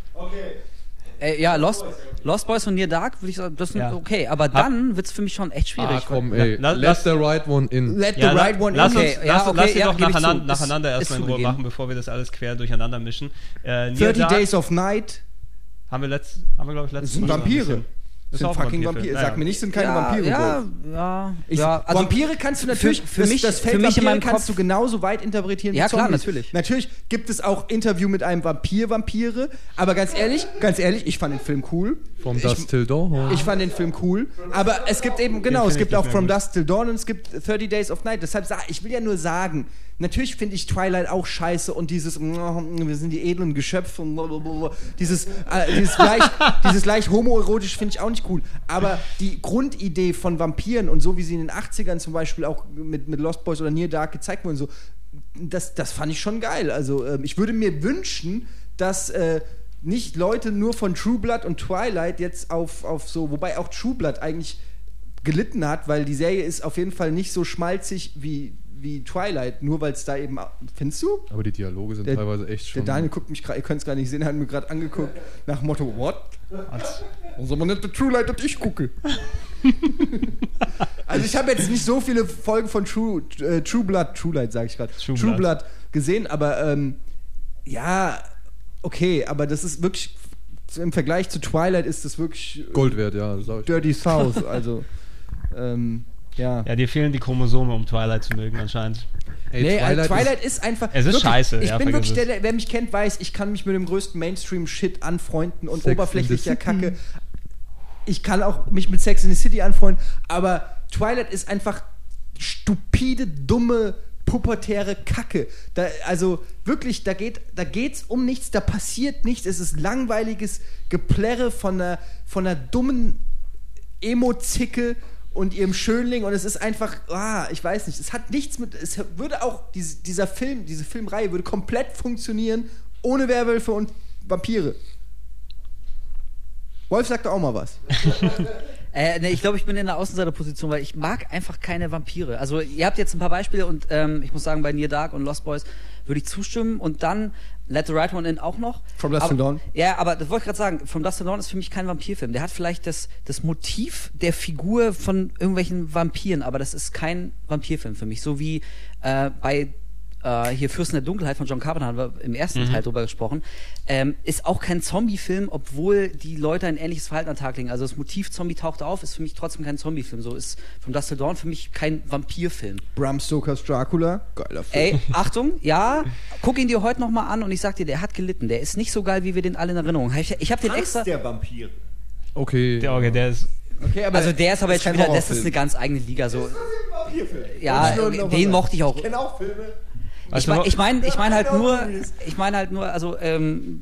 Äh, ja, Lost, Lost Boys und Near Dark würde ich sagen, das sind Ja. okay. Aber dann wird es für mich schon echt schwierig. Ah, komm, ey. Let lass- the right one in. Let the right one lass in. uns, Okay, lass, ja, lass okay, die ja, doch nacheinander, nacheinander Ist- erstmal ist in Ruhe zugegeben. machen, bevor wir das alles quer durcheinander mischen. Äh, Near 30 Dark Days of Night haben wir letzt, haben wir glaube ich letztes Das sind Mal schon ein Vampire. Das sind fucking Vampirfilm. Vampire. Ja, Sag mir nicht, sind keine ja, Vampire. Ja, ja, Ich, ja. Also, Vampire kannst du natürlich, für- für das, mich- das Feld für mich in Vampire meinem kannst Kopf- du genauso weit interpretieren Ja, wie klar, Zombies. natürlich. Natürlich gibt es auch Interview mit einem Vampir-Vampire, aber ganz ehrlich, ganz ehrlich, ich fand den Film cool. From ich, Dust Till Dawn. ich fand den Film cool, aber es gibt eben, genau, es gibt auch From. Dusk Till Dawn und es gibt 30 Days of Night. Deshalb ich will ja nur sagen, natürlich finde ich Twilight auch scheiße und dieses, wir sind die edlen Geschöpfe und blablabla. dieses, äh, dieses leicht, dieses leicht homoerotisch finde ich auch nicht cool. Aber die Grundidee von Vampiren und so wie sie in den 80ern zum Beispiel auch mit, mit Lost Boys oder Near Dark gezeigt wurden, so, das, das fand ich schon geil. Also ähm, ich würde mir wünschen, dass äh, nicht Leute nur von True Blood und Twilight jetzt auf, auf so, wobei auch True Blood eigentlich gelitten hat, weil die Serie ist auf jeden Fall nicht so schmalzig wie, wie Twilight, nur weil es da eben, findest du? Aber die Dialoge sind Der- teilweise echt Der schon. Daniel guckt mich gerade, ihr könnt es gar nicht sehen, er hat mir gerade angeguckt nach Motto, what? Soll man der True Light, dass ich gucke. also ich habe jetzt nicht so viele Folgen von True, äh, True Blood, True Light sage ich gerade, True True, Blood. Blood gesehen, aber ähm, ja, okay, aber das ist wirklich, im Vergleich zu Twilight ist das wirklich äh, Gold wert, ja, sag ich. Dirty South, also ähm, ja. Ja, dir fehlen die Chromosome, um Twilight zu mögen anscheinend. Ey, Nee, Twilight, ist- Twilight ist, einfach. Es ist wirklich, scheiße, Ich ja, bin wirklich der, der, wer mich kennt, weiß, ich kann mich mit dem größten Mainstream-Shit anfreunden und Sex oberflächlicher. Kacke. Ich kann auch mich mit Sex in the City anfreunden, aber Twilight ist einfach stupide, dumme, pubertäre Kacke. Da, also wirklich, da geht da geht's um nichts, da passiert nichts. Es ist langweiliges Geplärre von einer, von einer dummen Emo-Zicke und ihrem Schönling und es ist einfach, ah, ich weiß nicht, es hat nichts mit, es würde auch, diese, dieser Film, diese Filmreihe würde komplett funktionieren ohne Werwölfe und Vampire. Wolf sagte auch mal was. Äh, nee, ich glaube, ich bin in der Außenseiterposition, weil ich mag einfach keine Vampire. Also ihr habt jetzt ein paar Beispiele und ähm, ich muss sagen, bei Near Dark und Lost Boys würde ich zustimmen und dann Let the Right One In auch noch. From aber, Till Dawn. Ja, aber das wollte ich gerade sagen, From Dust Till Dawn ist für mich kein Vampirfilm. Der hat vielleicht das, das Motiv der Figur von irgendwelchen Vampiren, aber das ist kein Vampirfilm für mich. So wie äh, bei äh, hier Fürsten der Dunkelheit von John Carpenter haben wir im ersten Teil drüber gesprochen, ähm, ist auch kein Zombie-Film, obwohl die Leute ein ähnliches Verhalten an den Tag legen. Also das Motiv Zombie taucht auf, ist für mich trotzdem kein Zombie-Film. So ist von Dust Till Dawn für mich kein Vampir-Film. Bram Stokers Dracula, geiler Film. Ey, Achtung, ja, guck ihn dir heute nochmal an und ich sag dir, der hat gelitten. Der ist nicht so geil, wie wir den alle in Erinnerung haben. Ich, ich habe den extra. der Vampir. Okay. Der, okay, der ist. Okay, aber Also der ist aber jetzt schon wieder, das ist eine ganz eigene Liga. So, Vampirfilm. ja, Wollte ich nur noch den mochte ich auch. Ich kenne auch Filme. Ich du, meine, ich mein, ich mein halt nur, ich meine halt nur, also ähm,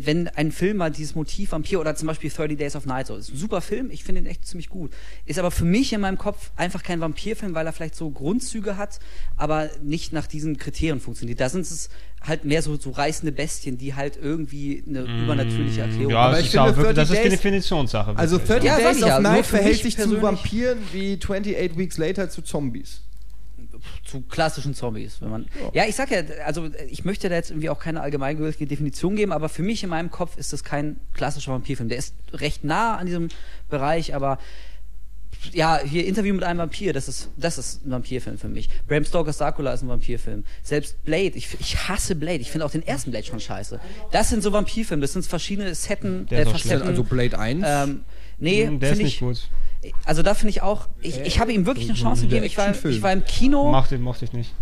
wenn ein Film mal dieses Motiv Vampir oder zum Beispiel 30 Days of Night so ist ein super Film, ich finde ihn echt ziemlich gut. Ist aber für mich in meinem Kopf einfach kein Vampirfilm, weil er vielleicht so Grundzüge hat, aber nicht nach diesen Kriterien funktioniert. Da sind es halt mehr so, so reißende Bestien, die halt irgendwie eine übernatürliche Erklärung Ja, Aber das ich ist, finde, auch wirklich, das 30 ist die Definitionssache. Also wirklich. 30 Ja, Days of ja, Night verhält sich zu Vampiren wie 28 Weeks Later zu Zombies. Zu klassischen Zombies. Wenn man, ja. ich sag ja, also ich möchte da jetzt irgendwie auch keine allgemeingültige Definition geben, aber für mich in meinem Kopf ist das kein klassischer Vampirfilm. Der ist recht nah an diesem Bereich, aber ja, hier Interview mit einem Vampir, das ist, das ist ein Vampirfilm für mich. Bram Stokers Dracula ist ein Vampirfilm. Selbst Blade, ich, ich hasse Blade. Ich finde auch den ersten Blade schon scheiße. Das sind so Vampirfilme, das sind verschiedene Setten, Der ist auch Facetten. Also Blade 1. Ähm, nee, der ist nicht ich. gut. Also da finde ich auch, ich, ich habe ihm wirklich eine Chance gegeben. Ich war, ich war im Kino. Mochte, mochte ich nicht.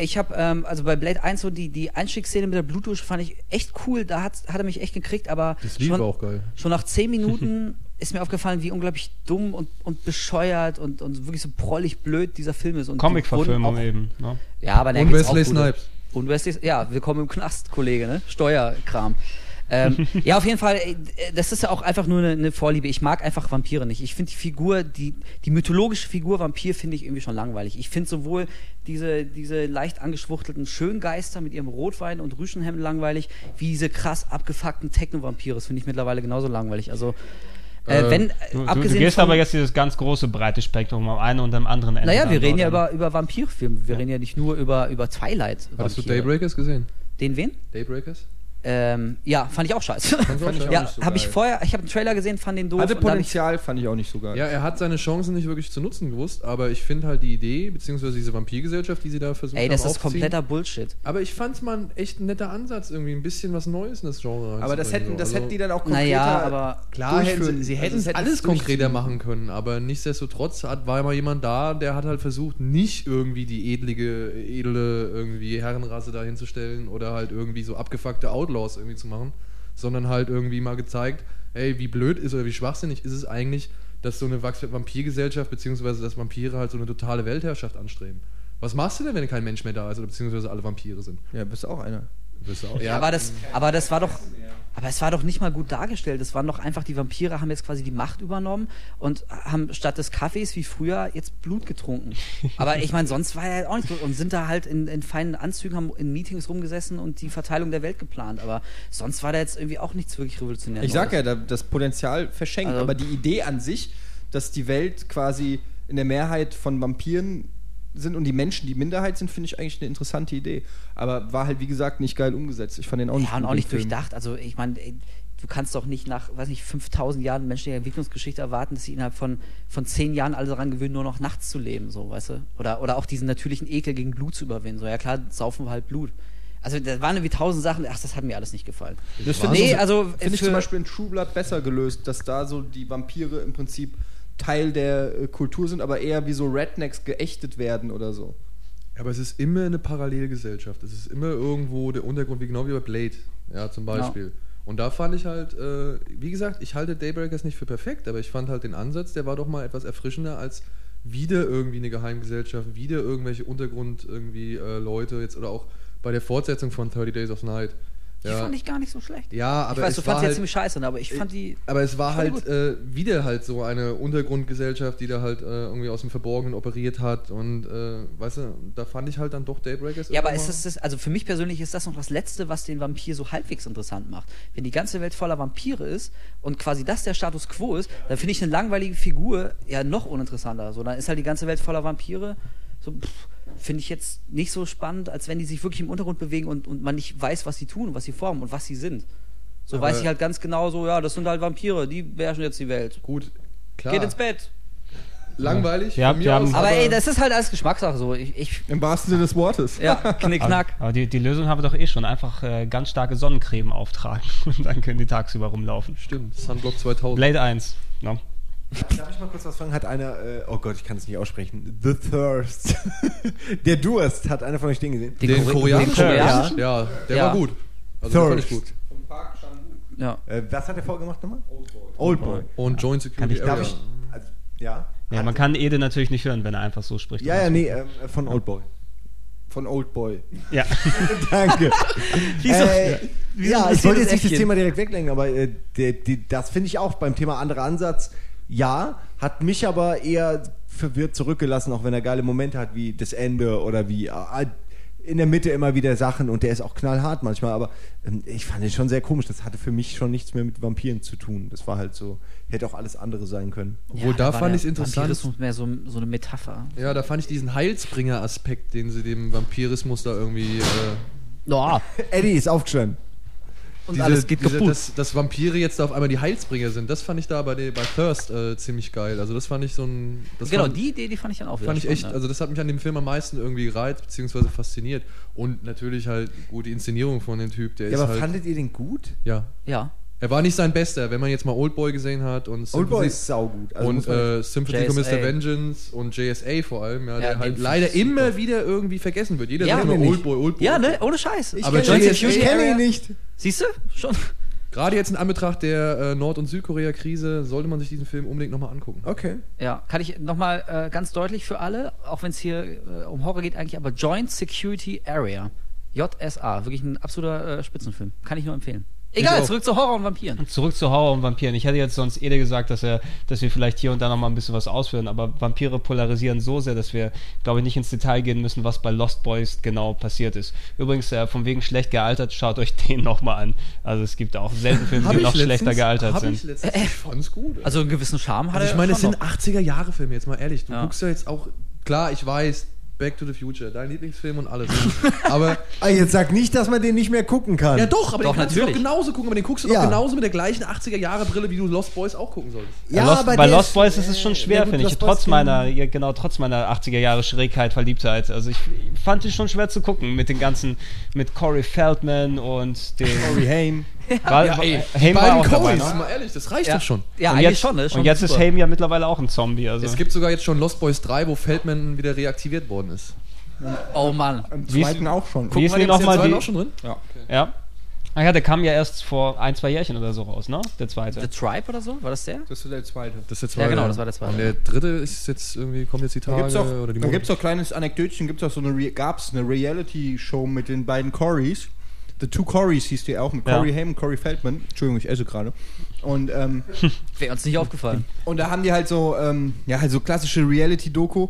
Ich habe, ähm, also bei Blade 1 so die, die Einstiegsszene mit der Blutdusche fand ich echt cool. Da hat, hat er mich echt gekriegt, aber Das Lied schon, war auch geil. schon nach 10 Minuten ist mir aufgefallen, wie unglaublich dumm und, und bescheuert und, und wirklich so prollig blöd dieser Film ist. Comic-Verfilmung eben. Ne? Ja, aber da Und Wesley Snipes. Und Wesley, ja, willkommen im Knast, Kollege, ne? Steuerkram. Ähm, ja, auf jeden Fall, äh, das ist ja auch einfach nur eine, eine Vorliebe. Ich mag einfach Vampire nicht. Ich finde die Figur, die, die mythologische Figur Vampir finde ich irgendwie schon langweilig. Ich finde sowohl diese, diese leicht angeschwuchtelten Schöngeister mit ihrem Rotwein und Rüschenhemd langweilig, wie diese krass abgefuckten Techno-Vampire. Das finde ich mittlerweile genauso langweilig. Also, äh, Äh, wenn, äh, Du, du, du abgesehen gehst von, aber jetzt dieses ganz große, breite Spektrum am einen und am anderen Ende. naja, wir reden ja über, über Vampirfilme. Wir reden ja nicht nur über, über Twilight. Hast du Vampire. Daybreakers gesehen? Den wen? Daybreakers? Ähm, ja, fand ich auch scheiße. Fand ich auch ja, so habe ich vorher, ich habe einen Trailer gesehen, fand den doof. Hatte hab ich, Potenzial, fand ich auch nicht so geil. Ja, er hat seine Chancen nicht wirklich zu nutzen gewusst, aber ich finde halt die Idee, beziehungsweise diese Vampirgesellschaft, die sie da versucht ey, das haben ist kompletter Bullshit. Aber ich fand's mal ein echt ein netter Ansatz, irgendwie ein bisschen was Neues in das Genre aber das hätten, das so. hätten Also- die dann auch konkreter Naja, aber Klar, hätten sie, sie Also hätten es hätten alles es konkreter machen können, aber nichtsdestotrotz hat, war immer jemand da, der hat halt versucht, nicht irgendwie die edlige, edle irgendwie Herrenrasse da hinzustellen oder halt irgendwie so abgefuckte Outlaws irgendwie zu machen, sondern halt irgendwie mal gezeigt, ey, wie blöd ist oder wie schwachsinnig ist es eigentlich, dass so eine Vampirgesellschaft, beziehungsweise dass Vampire halt so eine totale Weltherrschaft anstreben. Was machst du denn, wenn kein Mensch mehr da ist oder beziehungsweise alle Vampire sind? Ja, bist auch einer. Wirst du auch, Ja, aber das, aber das war doch, aber es war doch nicht mal gut dargestellt. Es waren doch einfach die Vampire haben jetzt quasi die Macht übernommen und haben statt des Kaffees wie früher jetzt Blut getrunken. Aber ich meine, sonst war halt auch nicht gut und sind da halt in, in feinen Anzügen, haben in Meetings rumgesessen und die Verteilung der Welt geplant. Aber sonst war da jetzt irgendwie auch nichts wirklich revolutionäres. Ich sag ja, da- das Potenzial verschenkt, Also- aber die Idee an sich, dass die Welt quasi in der Mehrheit von Vampiren sind und die Menschen die Minderheit sind, finde ich eigentlich eine interessante Idee. Aber war halt, wie gesagt, nicht geil umgesetzt. Ich fand den auch nicht Ja, und auch nicht Film. durchdacht. Also ich meine, du kannst doch nicht nach, weiß nicht, 5000 Jahren menschlicher Entwicklungsgeschichte erwarten, dass sie innerhalb von, von 10 Jahren alle daran gewöhnen, nur noch nachts zu leben, so, weißt du? Oder, oder auch diesen natürlichen Ekel gegen Blut zu überwinden. So, ja klar, saufen wir halt Blut. Also da waren irgendwie tausend Sachen, ach, das hat mir alles nicht gefallen. Das finde Nee, ich, also find ich zum Beispiel in True Blood besser gelöst, dass da so die Vampire im Prinzip Teil der äh, Kultur sind, aber eher wie so Rednecks geächtet werden oder so. Aber es ist immer eine Parallelgesellschaft. Es ist immer irgendwo der Untergrund, wie genau wie bei Blade, ja, zum Beispiel. Und da fand ich halt, äh, wie gesagt, ich halte Daybreakers nicht für perfekt, aber ich fand halt den Ansatz, der war doch mal etwas erfrischender als wieder irgendwie eine Geheimgesellschaft, wieder irgendwelche Untergrund irgendwie äh, Leute jetzt oder auch bei der Fortsetzung von 30 Days of Night. Die fand ich gar nicht so schlecht. ja, aber ich weiß, es du fandst halt, jetzt ziemlich scheiße, aber ich fand die. aber es war halt äh, wieder halt so eine Untergrundgesellschaft, die da halt äh, irgendwie aus dem Verborgenen operiert hat und äh, weißt du, da fand ich halt dann doch Daybreakers. Ja, aber ist das, das, also für mich persönlich ist das noch das Letzte, was den Vampir so halbwegs interessant macht. Wenn die ganze Welt voller Vampire ist und quasi das der Status quo ist, dann finde ich eine langweilige Figur ja noch uninteressanter. So, dann ist halt die ganze Welt voller Vampire. So, pff, finde ich jetzt nicht so spannend, als wenn die sich wirklich im Untergrund bewegen und, und man nicht weiß, was sie tun, was sie formen und was sie sind. So Aber- weiß ich halt ganz genau so, ja, das sind halt Vampire, die beherrschen jetzt die Welt. Gut, klar. Geht ins Bett. langweilig. Ja, mir haben- aus, Aber ey, das ist halt alles Geschmackssache so. Ich, ich Im wahrsten Sinne des Wortes. ja, knickknack. Aber die, die Lösung haben wir doch eh schon. Einfach äh, ganz starke Sonnencreme auftragen und dann können die tagsüber rumlaufen. Stimmt, Sunblock 2000. Blade 1. No? Darf ich mal kurz was fragen? Hat einer, äh, oh Gott, ich kann es nicht aussprechen. The Thirst. der Durst. Hat einer von euch den gesehen? Den Kore- koreanischen? den koreanischen? Ja, der Ja. war gut. Also den fand ich Thirst. gut. Ja. Äh, was hat der vorgemacht nochmal? Oldboy. Und Joint Security ich- Darf Area. ich, also, ja? Ja, man kann Ede natürlich nicht hören, wenn er einfach so spricht. Ja, ja, nee, äh, von Oldboy. Von Oldboy. Ja. Danke. Wieso- äh, wieso ja, ich wollte jetzt nicht das? Thema direkt weglenken, aber äh, der, die, das finde ich auch beim Thema anderer Ansatz. Ja, hat mich aber eher verwirrt zurückgelassen, auch wenn er geile Momente hat, wie das Ende oder wie äh, in der Mitte immer wieder Sachen und der ist auch knallhart manchmal, aber ähm, ich fand den schon sehr komisch. Das hatte für mich schon nichts mehr mit Vampiren zu tun. Das war halt so, hätte auch alles andere sein können. Obwohl, da war fand der ich's interessant. Vampirismus mehr so, so eine Metapher. Ja, da fand ich diesen Heilsbringer-Aspekt, den sie dem Vampirismus da irgendwie. Äh, Ja. Eddie ist aufgestanden. Und diese, alles geht diese, kaputt. dass, dass Vampire jetzt da auf einmal die Heilsbringer sind, das fand ich da bei, der, bei Thirst äh, ziemlich geil. Also, das fand ich so ein. Das genau, fand, die Idee, die fand ich dann auch fand ich echt, spannend, also das hat mich an dem Film am meisten irgendwie gereizt, beziehungsweise fasziniert. Und natürlich halt gut die Inszenierung von dem Typ, der Ja, ist aber halt. fandet ihr den gut? ja. ja. Er war nicht sein Bester, wenn man jetzt mal Oldboy gesehen hat und Oldboy ist saugut. Also und äh, Sympathy for. Mr. Vengeance und JSA vor allem, ja, Ja, der halt leider super. immer wieder irgendwie vergessen wird. Jeder Ja, sagt immer Oldboy, Oldboy. Ja, ne? Ohne Scheiß. ich aber kenn ihn JSA nicht. Ich kenne Area- ihn nicht. Siehst du? Schon. Gerade jetzt in Anbetracht der äh, Nord- und Südkorea-Krise sollte man sich diesen Film unbedingt nochmal angucken. Okay. Ja, kann ich nochmal äh, ganz deutlich für alle, auch wenn es hier äh, um Horror geht eigentlich, aber Joint Security Area. JSA, wirklich ein absoluter äh, Spitzenfilm. Kann ich nur empfehlen. Egal, zurück zu Horror und Vampiren. Zurück zu Horror und Vampiren. Ich hätte jetzt sonst Ede gesagt, dass, er, dass wir vielleicht hier und da noch mal ein bisschen was ausführen, aber Vampire polarisieren so sehr, dass wir, glaube ich, nicht ins Detail gehen müssen, was bei Lost Boys genau passiert ist. Übrigens, äh, von wegen schlecht gealtert, schaut euch den noch mal an. Also es gibt auch selten Filme, die noch schlechter gealtert hab sind. Ich, letztens, ich fand's gut. Also einen gewissen Charme hat Also er ich meine, es sind noch. 80er-Jahre-Filme, jetzt mal ehrlich. Du Ja. guckst ja jetzt auch, klar, ich weiß, Back to the Future, dein Lieblingsfilm und alles. aber, Ah, jetzt sag nicht, dass man den nicht mehr gucken kann. ja doch, aber Doch, den kannst du natürlich. doch genauso gucken, aber den guckst du Ja. doch genauso mit der gleichen 80er-Jahre-Brille, wie du Lost Boys auch gucken solltest. bei Lost, aber bei Lost Boys ist es schon schwer, ja finde ich. Lost Trotz meiner, ja, genau, trotz meiner 80er Jahre Schrägheit, Verliebtheit. Also ich fand es schon schwer zu gucken mit den ganzen, mit Corey Feldman und den. Corey Haim. War, Ja, ey, die Haim war beiden auch dabei, Coens, ne? mal ehrlich, das reicht Ja. doch schon. Ja, und eigentlich jetzt, schon, ne? Schon und jetzt super. ist Haim ja mittlerweile auch ein Zombie. Also. Es gibt sogar jetzt schon Lost Boys 3, wo Feldman wieder reaktiviert worden ist. Oh Mann. Im Wie ist- zweiten auch schon. Wie ist Guck denn mal, noch der mal ist jetzt die- auch schon drin? Ja. Ach ja, der kam ja erst vor ein, zwei Jährchen oder so raus, ne? Der zweite. The Tribe oder so? War das der? Das ist der zweite. Das ist der Ja, zweite. genau, das war der zweite. Und der dritte ist jetzt irgendwie, kommt jetzt die Da Tage gibt's auch, oder die da Monate. gibt's auch kleines Anekdötchen, gibt's auch so eine Re gab's eine Reality-Show mit den beiden Corys. The Two Corys hieß die auch, mit Ja. Corey Haim und Corey Feldman. Entschuldigung, ich esse gerade. Und, ähm, Wäre uns nicht aufgefallen. und da haben die halt so, ähm, ja, halt so klassische Reality-Doku.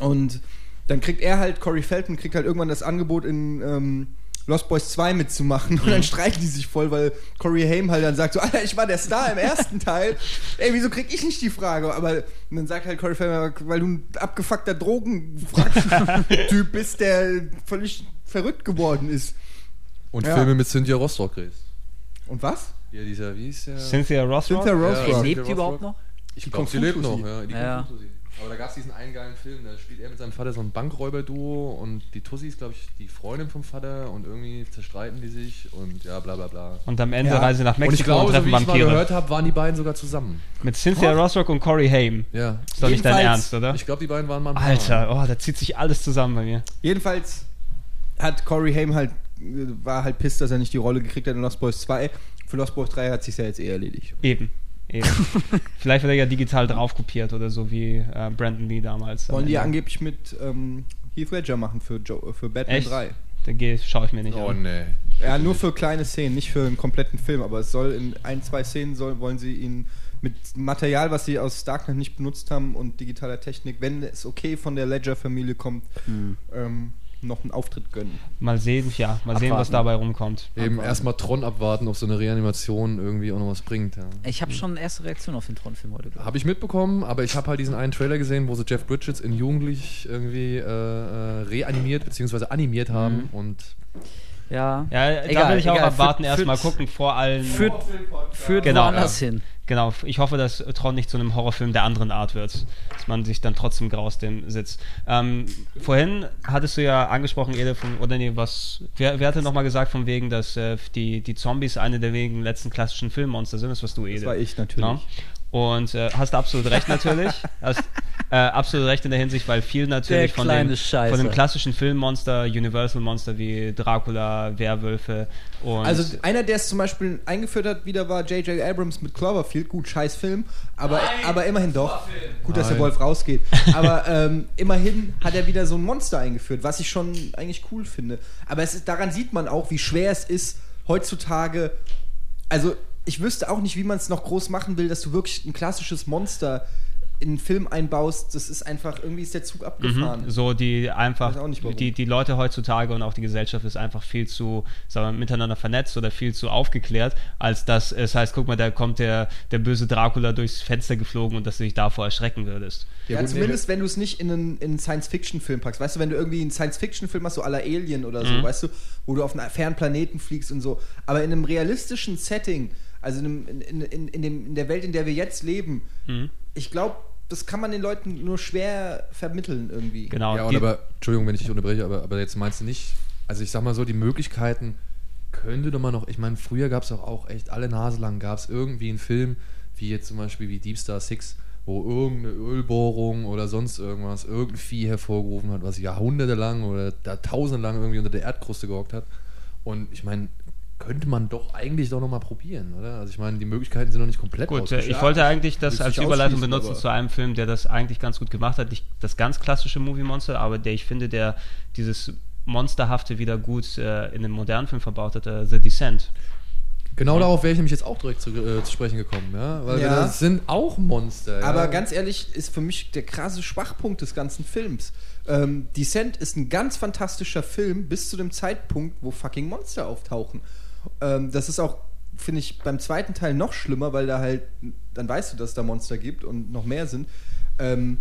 Und dann kriegt er halt, Corey Feldman kriegt halt irgendwann das Angebot in ähm, Lost Boys 2 mitzumachen. Und dann streiten die sich voll, weil Corey Haim halt dann sagt so, Alter, ich war der Star im ersten Teil. Ey, wieso krieg ich nicht die Frage? Aber dann sagt halt Corey Feldman, weil du ein abgefuckter Drogentyp bist, der völlig verrückt geworden ist. Und Ja. Filme mit Cynthia Rostock drehst. Und was? Ja, dieser, wie ist der? Cynthia Rothrock? Cynthia Ja, Rothrock. ja. Lebt die überhaupt noch? Ich glaube, sie lebt noch, ja. Die Ja. Aber da gab es diesen einen geilen Film, da spielt er mit seinem Vater so ein Bankräuber-Duo und die Tussi ist, glaube ich, die Freundin vom Vater und irgendwie zerstreiten die sich und ja, bla bla bla. Und am Ende Ja. reisen sie nach Und ich Mexiko glaube, und so treffen wie ich mal Vampire. gehört habe, waren die beiden sogar zusammen. Mit Cynthia Rothrock und Corey Haim. Ja. Ist doch nicht dein Ernst, oder? Ich glaube, die beiden waren mal ein Paar. Alter, oh, da zieht sich alles zusammen bei mir. Jedenfalls hat Corey Haim halt, war halt pisst, dass er nicht die Rolle gekriegt hat in Lost Boys 2. Für Lost Boys 3 hat sich ja jetzt eh erledigt. Eben. Eben. Vielleicht wird er ja digital drauf kopiert oder so wie äh, Brandon Lee damals. am Wollen die angeblich mit ähm, Heath Ledger machen für, Joe, für Batman Echt? 3. Da geh- schaue ich mir nicht Oh an. nee. Ja, nur für kleine Szenen, nicht für einen kompletten Film, aber es soll in ein, zwei Szenen soll, wollen sie ihn mit Material, was sie aus Darknet nicht benutzt haben und digitaler Technik, wenn es okay von der Ledger-Familie kommt, ähm, noch einen Auftritt gönnen. Mal sehen, ja, mal sehen, was Abwarten. dabei rumkommt. Eben Abwarten. erstmal Tron abwarten, ob so eine Reanimation irgendwie auch noch was bringt. Ja. Ich habe schon erste Reaktion auf den Tron-Film heute gehabt. Habe ich mitbekommen, aber ich habe halt diesen einen Trailer gesehen, wo sie Jeff Bridges in Jugendlich irgendwie äh, äh, reanimiert bzw. animiert haben und Ja. Ja, da Egal, will ich auch egal. abwarten, Führt- erstmal gucken, vor allen. Führt, führt Genau, woanders ja. hin. Genau, ich hoffe, dass Tron nicht zu einem Horrorfilm der anderen Art wird. Dass man sich dann trotzdem graus dem sitzt. Ähm, vorhin hattest du ja angesprochen, Ede, von, oder nee, was, wer, wer hatte nochmal gesagt, von wegen, dass äh, die, die Zombies eine der wenigen letzten klassischen Filmmonster sind? Das warst du, Ede. Das war ich natürlich. Genau. Und äh, hast absolut recht natürlich. hast äh, absolut recht in der Hinsicht, weil viel natürlich Der von dem, Scheiße. von dem klassischen Filmmonster, Universal-Monster wie Dracula, Werwölfe und Also einer, der es zum Beispiel eingeführt hat, wieder war J.J. Abrams mit Cloverfield. Gut, scheiß Film, aber, aber immerhin doch. Gut, dass der Nein. Wolf rausgeht. Aber ähm, immerhin hat er wieder so ein Monster eingeführt, was ich schon eigentlich cool finde. Aber es ist, daran sieht man auch, wie schwer es ist, heutzutage. Also, ich wüsste auch nicht, wie man es noch groß machen will, dass du wirklich ein klassisches Monster in einen Film einbaust. Das ist einfach, irgendwie ist der Zug abgefahren. Mhm, so die einfach, die, die Leute heutzutage und auch die Gesellschaft ist einfach viel zu, sagen wir, miteinander vernetzt oder viel zu aufgeklärt, als dass es heißt, guck mal, da kommt der, der böse Dracula durchs Fenster geflogen und dass du dich davor erschrecken würdest. Ja, gut, zumindest wenn du es nicht in einen, in einen Science-Fiction-Film packst. Weißt du, wenn du irgendwie einen Science-Fiction-Film hast, so aller Alien oder so, Mhm. weißt du, wo du auf einen fernen Planeten fliegst und so. Aber in einem realistischen Setting, also in, in, in, in, dem, in der Welt, in der wir jetzt leben, Mhm. ich glaube, das kann man den Leuten nur schwer vermitteln irgendwie. Genau. Ja, und aber, Entschuldigung, wenn ich dich unterbreche, aber, aber jetzt meinst du nicht, also ich sag mal so, die Möglichkeiten könnte doch mal noch, ich meine, früher gab es doch auch echt alle Nase lang, gab es irgendwie einen Film, wie jetzt zum Beispiel wie Deep Star Six, wo irgendeine Ölbohrung oder sonst irgendwas irgendein Vieh hervorgerufen hat, was jahrhundertelang oder jahrtausendelang irgendwie unter der Erdkruste gehockt hat. Und ich meine, könnte man doch eigentlich doch nochmal probieren, oder? Also ich meine, die Möglichkeiten sind noch nicht komplett Gut, ausgeschöpft. ich wollte eigentlich das als Überleitung benutzen aber- zu einem Film, der das eigentlich ganz gut gemacht hat. Nicht das ganz klassische Movie Monster, aber der ich finde, der dieses Monsterhafte wieder gut äh, in den modernen Film verbaut hat, äh, The Descent. Genau darauf wäre ich nämlich jetzt auch direkt zu, äh, zu sprechen gekommen, ja? Weil Ja. das sind auch Monster. Aber ja? ganz ehrlich, ist für mich der krasse Schwachpunkt des ganzen Films. Ähm, Descent ist ein ganz fantastischer Film bis zu dem Zeitpunkt, wo fucking Monster auftauchen. Ähm, das ist auch, finde ich, beim zweiten Teil noch schlimmer, weil da halt, dann weißt du, dass da Monster gibt und noch mehr sind. Ähm,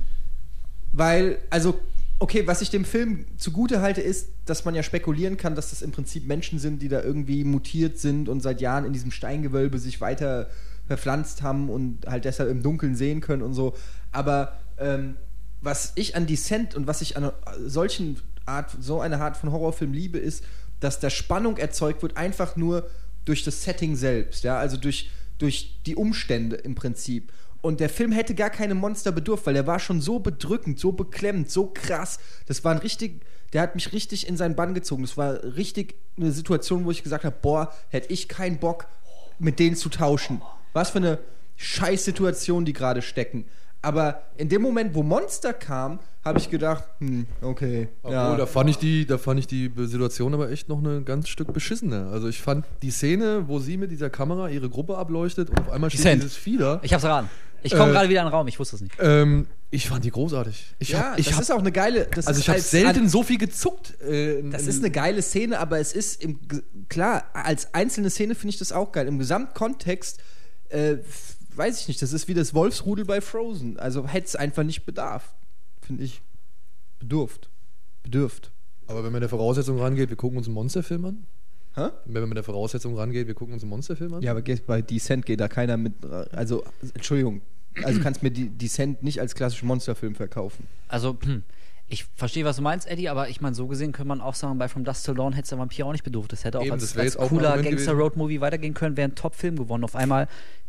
weil, also, okay, was ich dem Film zugute halte, ist, dass man ja spekulieren kann, dass das im Prinzip Menschen sind, die da irgendwie mutiert sind und seit Jahren in diesem Steingewölbe sich weiter verpflanzt haben und halt deshalb im Dunkeln sehen können und so. Aber ähm, was ich an Descent und was ich an solchen Art, so eine Art von Horrorfilm liebe, ist, dass da Spannung erzeugt wird, einfach nur durch das Setting selbst, ja, also durch, durch die Umstände im Prinzip. Und der Film hätte gar keine Monster bedurft, weil der war schon so bedrückend, so beklemmend, so krass. Das war ein richtig, der hat mich richtig in seinen Bann gezogen. Das war richtig eine Situation, wo ich gesagt habe, boah, hätte ich keinen Bock, mit denen zu tauschen. Was für eine scheiß Situation die gerade stecken. Aber in dem Moment, wo Monster kam, habe ich gedacht, hm, okay. Obwohl, ja. da fand ich die, da fand ich die Situation aber echt noch ein ganz Stück beschissener. Also ich fand die Szene, wo sie mit dieser Kamera ihre Gruppe ableuchtet und auf einmal steht Descent. dieses da. Ich hab's erraten. Ich komme Äh, gerade wieder in den Raum, ich wusste es nicht. Ähm, ich fand die großartig. Ich ja, hab, ich das hab, ist auch eine geile. Das also ich habe als- selten an- so viel gezuckt. Äh, in- Das ist eine geile Szene, aber es ist im klar als einzelne Szene finde ich das auch geil. Im Gesamtkontext äh, weiß ich nicht. Das ist wie das Wolfsrudel bei Frozen. Also hätte es einfach nicht bedarf, finde ich. Bedurft, bedürft. Aber wenn man mit der Voraussetzung rangeht, wir gucken uns einen Monsterfilm an. Hä? Wenn man mit der Voraussetzung rangeht, wir gucken uns einen Monsterfilm an. Ja, aber bei Descent geht da keiner mit. Also Entschuldigung. Also kannst mir die Descent nicht als klassischen Monsterfilm verkaufen. Also, hm, ich verstehe, was du meinst, Eddie, aber ich meine, so gesehen könnte man auch sagen, bei From Dust Till Dawn hätte es der Vampir auch nicht bedurft. Das hätte auch Eben, als, als auch cooler. Gangster-Road-Movie weitergehen können, wäre ein Top-Film gewonnen. Auf einmal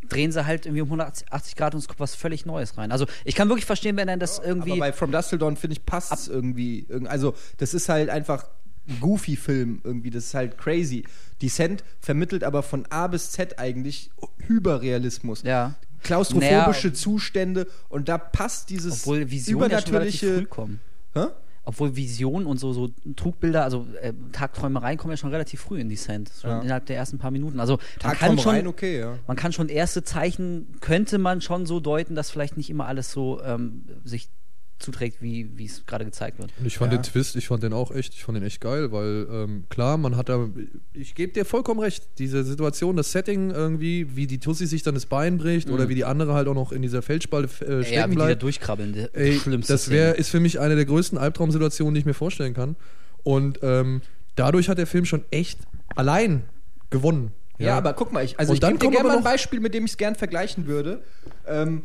drehen sie halt irgendwie um 180 Grad und es kommt was völlig Neues rein. Also, ich kann wirklich verstehen, wenn dann das irgendwie. Aber bei From Dust Till Dawn, finde ich, passt es irgendwie. Irg- Also, das ist halt einfach ein Goofy-Film irgendwie. Das ist halt crazy. Descent vermittelt aber von A bis Z eigentlich Hyperrealismus. ja. Klaustrophobische Naja, Zustände und da passt dieses Obwohl Visionen ja schon früh übernatürliche. kommen. Hä? Obwohl Visionen und so, so Trugbilder, also äh, Tagträumereien kommen ja schon relativ früh in Descent. Schon Ja. innerhalb der ersten paar Minuten. Also man kann schon, okay, ja. man kann schon erste Zeichen, könnte man schon so deuten, dass vielleicht nicht immer alles so ähm, sich zuträgt, wie wie es gerade gezeigt wird. Und ich fand Ja. den Twist, ich fand den auch echt, ich fand den echt geil, weil ähm, klar, man hat da, ich gebe dir vollkommen recht, diese Situation, das Setting irgendwie, wie die Tussi sich dann das Bein bricht oder wie die andere halt auch noch in dieser Felsspalte äh, Mhm. Ja, stecken wie die da bleibt. durchkrabbeln. Ey, schlimmste das wär, ist für mich eine der größten Albtraumsituationen, die ich mir vorstellen kann. Und ähm, dadurch hat der Film schon echt allein gewonnen. Ja, aber guck mal, ich, also Und ich gebe dir gerne mal ein Beispiel, mit dem ich es gern vergleichen würde. Ähm,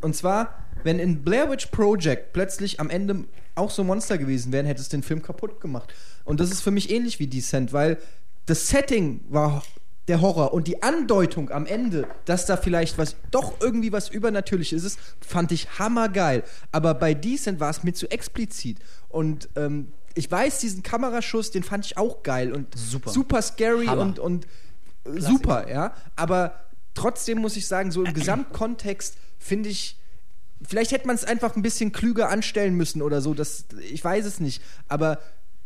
und zwar, wenn in Blair Witch Project plötzlich am Ende auch so Monster gewesen wären, hätte es den Film kaputt gemacht. Und das ist für mich ähnlich wie Descent, weil das Setting war der Horror und die Andeutung am Ende, dass da vielleicht was, doch irgendwie was Übernatürliches ist, fand ich hammergeil. Aber bei Descent war es mir zu explizit. Und ähm, ich weiß, diesen Kameraschuss, den fand ich auch geil und Super. super scary Hammer. und, und super, ja. Aber trotzdem muss ich sagen, so im Gesamtkontext finde ich, vielleicht hätte man es einfach ein bisschen klüger anstellen müssen oder so. Das, ich weiß es nicht. Aber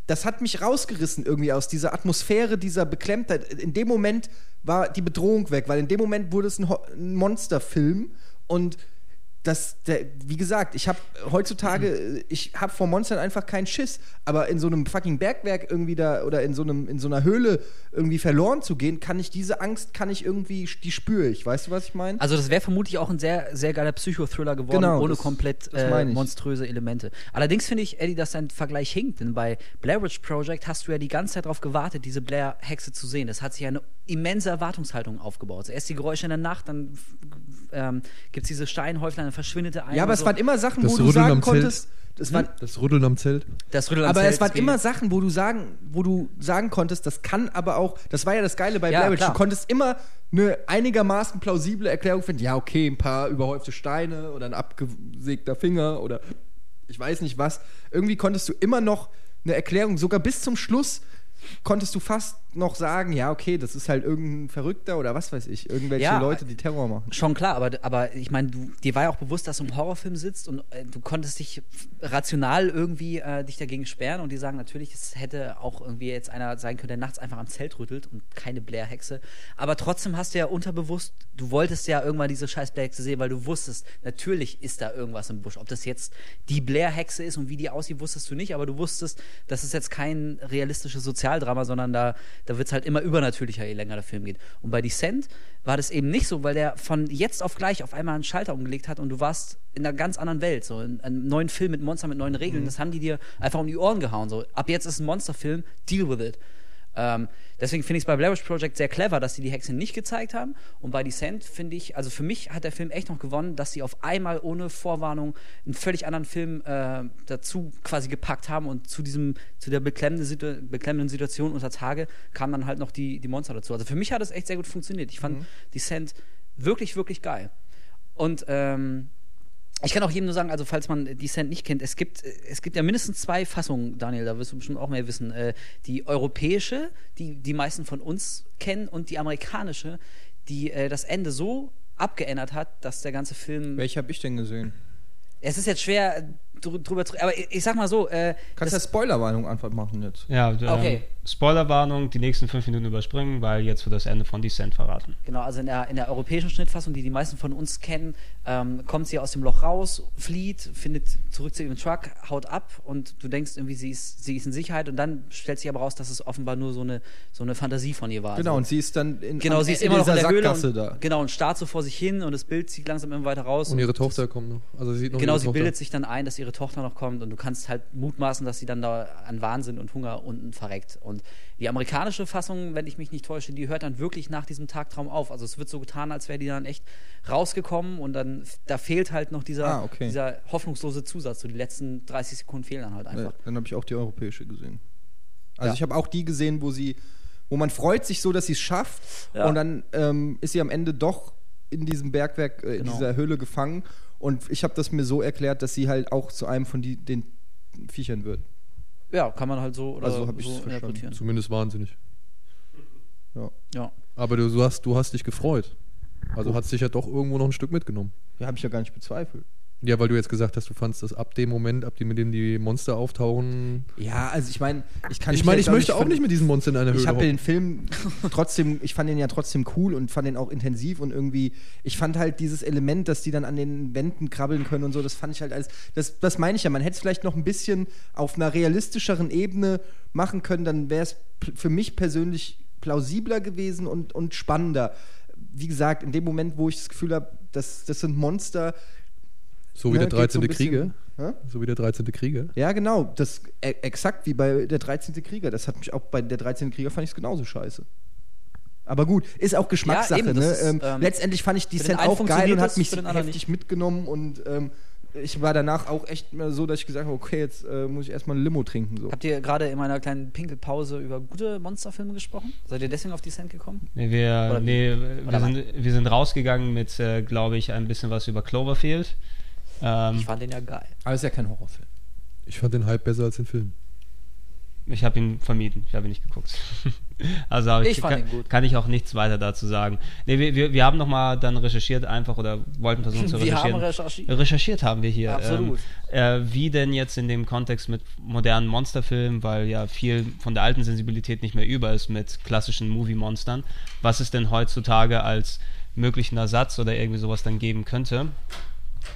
das hat mich rausgerissen irgendwie aus dieser Atmosphäre, dieser Beklemmtheit. In dem Moment war die Bedrohung weg, weil in dem Moment wurde es ein, ein Monsterfilm und das, der, wie gesagt, ich habe heutzutage, ich habe vor Monstern einfach keinen Schiss, aber in so einem fucking Bergwerk irgendwie da oder in so einem in so einer Höhle irgendwie verloren zu gehen, kann ich diese Angst, kann ich irgendwie, die spüre ich. Weißt du, was ich meine? Also das wäre vermutlich auch ein sehr, sehr geiler Psychothriller geworden, Genau, ohne das- komplett das äh, monströse Elemente. Allerdings finde ich, Eddie, dass dein Vergleich hinkt, denn bei Blair Witch Project hast du ja die ganze Zeit darauf gewartet, diese Blair-Hexe zu sehen. Das hat sich eine immense Erwartungshaltung aufgebaut. Erst die Geräusche in der Nacht, dann ähm, gibt es diese Steinhäuflein, dann verschwindet der eine. ja, aber und es so. waren immer Sachen, Das wo du Rütteln sagen am Zelt. konntest, das waren, Das Rütteln am Zelt. das Rütteln am aber Zelt es waren immer Sachen, wo du sagen, wo du sagen konntest, das kann aber auch, das war ja das Geile bei Ja, Blair Witch, du konntest immer eine einigermaßen plausible Erklärung finden. Ja, okay, ein paar überhäufte Steine oder ein abgesägter Finger oder ich weiß nicht was. Irgendwie konntest du immer noch eine Erklärung, sogar bis zum Schluss konntest du fast noch sagen, ja, okay, das ist halt irgendein Verrückter oder was weiß ich, irgendwelche Ja. Leute, die Terror machen. Schon klar, aber, aber ich meine, du, dir war ja auch bewusst, dass du im Horrorfilm sitzt und äh, du konntest dich rational irgendwie äh, dich dagegen sperren und die sagen natürlich, es hätte auch irgendwie jetzt einer sein können, der nachts einfach am Zelt rüttelt und keine Blair-Hexe. Aber trotzdem hast du ja unterbewusst, du wolltest ja irgendwann diese scheiß Blair-Hexe sehen, weil du wusstest, natürlich ist da irgendwas im Busch. Ob das jetzt die Blair-Hexe ist und wie die aussieht, wusstest du nicht, aber du wusstest, das ist jetzt kein realistisches Sozialdrama, sondern da, da wird es halt immer übernatürlicher, je länger der Film geht. Und bei Descent war das eben nicht so, weil der von jetzt auf gleich auf einmal einen Schalter umgelegt hat und du warst in einer ganz anderen Welt, so in einem neuen Film mit Monstern, mit neuen Regeln. Das haben die dir einfach um die Ohren gehauen. So, ab jetzt ist ein Monsterfilm, deal with it. Ähm, deswegen finde ich es bei Blair Witch Project sehr clever, dass sie die Hexe nicht gezeigt haben. Und bei Descent finde ich, also für mich hat der Film echt noch gewonnen, dass sie auf einmal ohne Vorwarnung einen völlig anderen Film äh, dazu quasi gepackt haben und zu diesem, zu der beklemmenden, Situ beklemmenden Situation unter Tage kamen dann halt noch die, die Monster dazu. Also für mich hat es echt sehr gut funktioniert. Ich fand Descent wirklich, wirklich geil. Und ähm, ich kann auch jedem nur sagen, also falls man Descent nicht kennt, es gibt, es gibt ja mindestens zwei Fassungen, Daniel, da wirst du bestimmt auch mehr wissen. Äh, die europäische, die die meisten von uns kennen, und die amerikanische, die äh, das Ende so abgeändert hat, dass der ganze Film. Welche habe ich denn gesehen? Es ist jetzt schwer drü- drüber zu. Aber ich, ich sag mal so, äh, Kannst ja Spoilerwarnung einfach machen jetzt? Ja, ähm, Okay. Spoilerwarnung, die nächsten fünf Minuten überspringen, weil jetzt wird das Ende von Descent verraten. Genau, also in der, in der europäischen Schnittfassung, die die meisten von uns kennen, ähm, kommt sie aus dem Loch raus, flieht, findet zurück zu ihrem Truck, haut ab und du denkst irgendwie, sie ist, sie ist in Sicherheit und dann stellt sich aber raus, dass es offenbar nur so eine, so eine Fantasie von ihr war. Genau, Also, und sie ist dann in, genau sie ist in immer noch in der Höhle Sackgasse und, da. genau, und starrt so vor sich hin und das Bild zieht langsam immer weiter raus. Und ihre Tochter kommt noch. Also sie sieht noch Genau, sie Tochter. bildet sich dann ein, dass ihre Tochter noch kommt und du kannst halt mutmaßen, dass sie dann da an Wahnsinn und Hunger unten verreckt. Und die amerikanische Fassung, wenn ich mich nicht täusche, die hört dann wirklich nach diesem Tagtraum auf. Also es wird so getan, als wäre die dann echt rausgekommen und dann da fehlt halt noch dieser, Ah, okay. dieser hoffnungslose Zusatz. So die letzten 30 Sekunden fehlen dann halt einfach. Dann habe ich auch die europäische gesehen. Also Ja. ich habe auch die gesehen, wo sie, wo man freut sich so, dass sie es schafft Ja. und dann ähm, ist sie am Ende doch in diesem Bergwerk, äh, in Genau. dieser Höhle gefangen und ich habe das mir so erklärt, dass sie halt auch zu einem von die, den Viechern wird. Ja, kann man halt so oder Also hab ich's so verstanden. interpretieren. Zumindest wahnsinnig. Ja. Ja. Aber du, du, hast, du hast dich gefreut. Also hat dich ja doch irgendwo noch ein Stück mitgenommen. Ja, habe ich ja gar nicht bezweifelt. Ja, weil du jetzt gesagt hast, du fandst das ab dem Moment, ab dem mit dem die Monster auftauchen. Ja, also ich meine, ich kann ich meine, ja, ich möchte auch nicht mit diesen Monstern in einer Höhle Ich habe den Film trotzdem, ich fand den ja trotzdem cool und fand den auch intensiv und irgendwie, ich fand halt dieses Element, dass die dann an den Wänden krabbeln können und so, das fand ich halt alles, das, das meine ich ja, man hätte es vielleicht noch ein bisschen auf einer realistischeren Ebene machen können, dann wäre es für mich persönlich plausibler gewesen und, und spannender. Wie gesagt, in dem Moment, wo ich das Gefühl habe, das, das sind Monster, So wie ne, der geht so 13. ein bisschen- Krieger. Hä? So wie der 13. Krieger. Ja, genau. Das e exakt wie bei der 13. Krieger. Das hat mich auch bei der 13. Krieger fand ich es genauso scheiße. Aber gut, ist auch Geschmackssache. Ja, eben, ne? ist, ähm, ähm, letztendlich fand ich die einen auch geil und hat mich heftig mitgenommen und ähm, ich war danach auch echt so, dass ich gesagt habe, okay, jetzt äh, muss ich erstmal ein Limo trinken. So. Habt ihr gerade in meiner kleinen Pinkelpause über gute Monsterfilme gesprochen? Seid ihr deswegen auf die Cent gekommen? Nee, wir, Oder nee, Oder wir, sind, wir sind rausgegangen mit, äh, glaube ich, ein bisschen was über Cloverfield. Ähm, Ich fand den ja geil. Aber ist ja kein Horrorfilm. Ich fand den Hype besser als den Film. ich habe ihn vermieden, ich habe ihn nicht geguckt. also Ich fand kann, ihn gut. kann ich auch nichts weiter dazu sagen. Nee, wir, wir, wir haben nochmal dann recherchiert einfach oder wollten versuchen zu Wir haben recherchieren. recherchiert. Recherchiert haben wir hier. Absolut. Ähm, äh, wie denn jetzt in dem Kontext mit modernen Monsterfilmen, weil ja viel von der alten Sensibilität nicht mehr über ist mit klassischen Movie-Monstern, was es denn heutzutage als möglichen Ersatz oder irgendwie sowas dann geben könnte.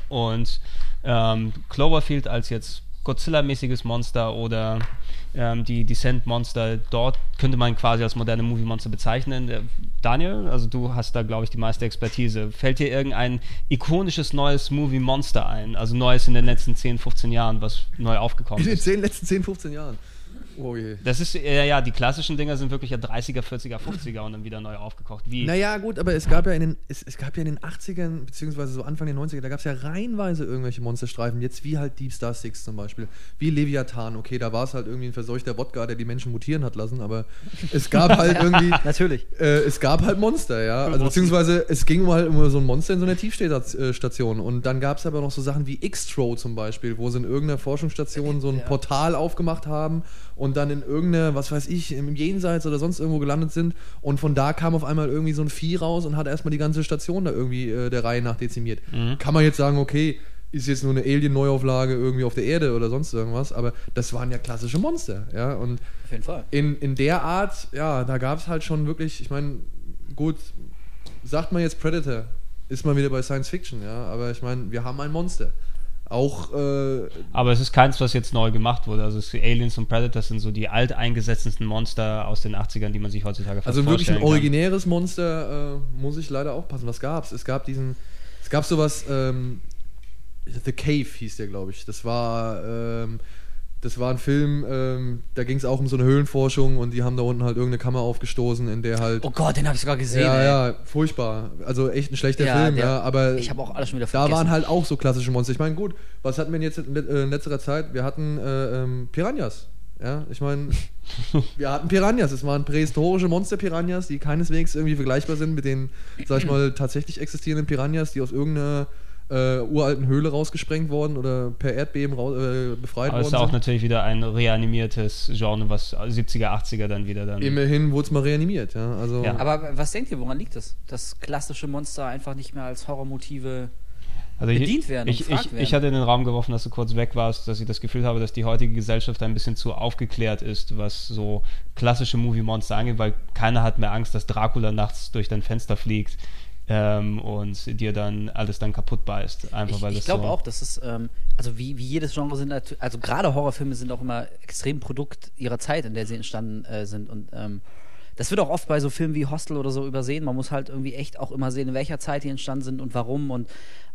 Und ähm, Cloverfield als jetzt Godzilla-mäßiges Monster oder ähm, die Descent-Monster, dort könnte man quasi als moderne Movie-Monster bezeichnen. Daniel, also du hast da, glaube ich, die meiste Expertise. Fällt dir irgendein ikonisches neues Movie-Monster ein? Also neues in den letzten 10, 15 Jahren, was neu aufgekommen In den ist? 10, letzten 10, 15 Jahren. Oh je. Das ist, ja, ja, die klassischen Dinger sind wirklich ja 30er, 40er, 50er und dann wieder neu aufgekocht. Wie? Naja, gut, aber es gab ja in den, es, es gab ja in den 80ern, beziehungsweise so Anfang der 90er, da gab es ja reihenweise irgendwelche Monsterstreifen, jetzt wie halt Deep Star Six zum Beispiel, wie Leviathan, okay, da war es halt irgendwie ein verseuchter Wodka, der die Menschen mutieren hat lassen, aber es gab halt irgendwie, Natürlich. äh, es gab halt Monster, ja, also beziehungsweise es ging halt um so ein Monster in so einer Tiefstation und dann gab es aber noch so Sachen wie X-Tro zum Beispiel, wo sie in irgendeiner Forschungsstation so ein Portal aufgemacht haben und dann in irgendeiner, was weiß ich, im Jenseits oder sonst irgendwo gelandet sind und von da kam auf einmal irgendwie so ein Vieh raus und hat erstmal die ganze Station da irgendwie äh, der Reihe nach dezimiert. Kann man jetzt sagen, okay, ist jetzt nur eine Alien-Neuauflage irgendwie auf der Erde oder sonst irgendwas, aber das waren ja klassische Monster, ja, und Auf jeden Fall. in, in der Art, ja, da gab es halt schon wirklich, ich meine, gut, sagt man jetzt Predator, ist man wieder bei Science Fiction, ja, aber ich meine, wir haben ein Monster. Auch, äh, Aber es ist keins, was jetzt neu gemacht wurde. Also Aliens und Predators sind so die alteingesetztesten Monster aus den 80ern, die man sich heutzutage also wirklich ein vorstellen kann. originäres Monster, äh, muss ich leider aufpassen. Was gab's? Es gab diesen, es gab sowas, ähm, The Cave hieß der, glaube ich. Das war, ähm, das war ein Film, ähm, da ging es auch um so eine Höhlenforschung und die haben da unten halt irgendeine Kammer aufgestoßen, in der halt Oh Gott, den habe ich sogar gesehen. ja, ey. ja, furchtbar. Also echt ein schlechter Ja, Film, der- ja, aber Ich habe auch alles schon wieder da vergessen. waren halt auch so klassische Monster. Ich meine, gut, was hatten wir jetzt äh, in letzter Zeit? Wir hatten äh, ähm, Piranhas. Ja, ich meine, wir hatten Piranhas. Es waren prähistorische Monster-Piranhas, die keineswegs irgendwie vergleichbar sind mit den, sag ich mal, tatsächlich existierenden Piranhas, die aus irgendeiner äh, uralten Höhle rausgesprengt worden oder per Erdbeben raus, äh, befreit Aber es ist worden auch sind. natürlich wieder ein reanimiertes Genre, was 70er, 80er dann wieder dann. Immerhin wurde es mal reanimiert, ja. Also, Ja. Aber was denkt ihr, woran liegt das? Dass klassische Monster einfach nicht mehr als Horrormotive. also ich, bedient werden und Ich, gefragt ich, werden. ich hatte in den Raum geworfen, dass du kurz weg warst, dass ich das Gefühl habe, dass die heutige Gesellschaft ein bisschen zu aufgeklärt ist, was so klassische Movie-Monster angeht, weil keiner hat mehr Angst, dass Dracula nachts durch dein Fenster fliegt ähm, und dir dann alles dann kaputt beißt. Einfach Ich, weil ich glaube so auch, dass es, ähm, also wie, wie jedes Genre sind, also gerade Horrorfilme sind auch immer extrem Produkt ihrer Zeit, in der sie entstanden äh, sind. Und ähm, das wird auch oft bei so Filmen wie Hostel oder so übersehen. Man muss halt irgendwie echt auch immer sehen, in welcher Zeit die entstanden sind und warum. Und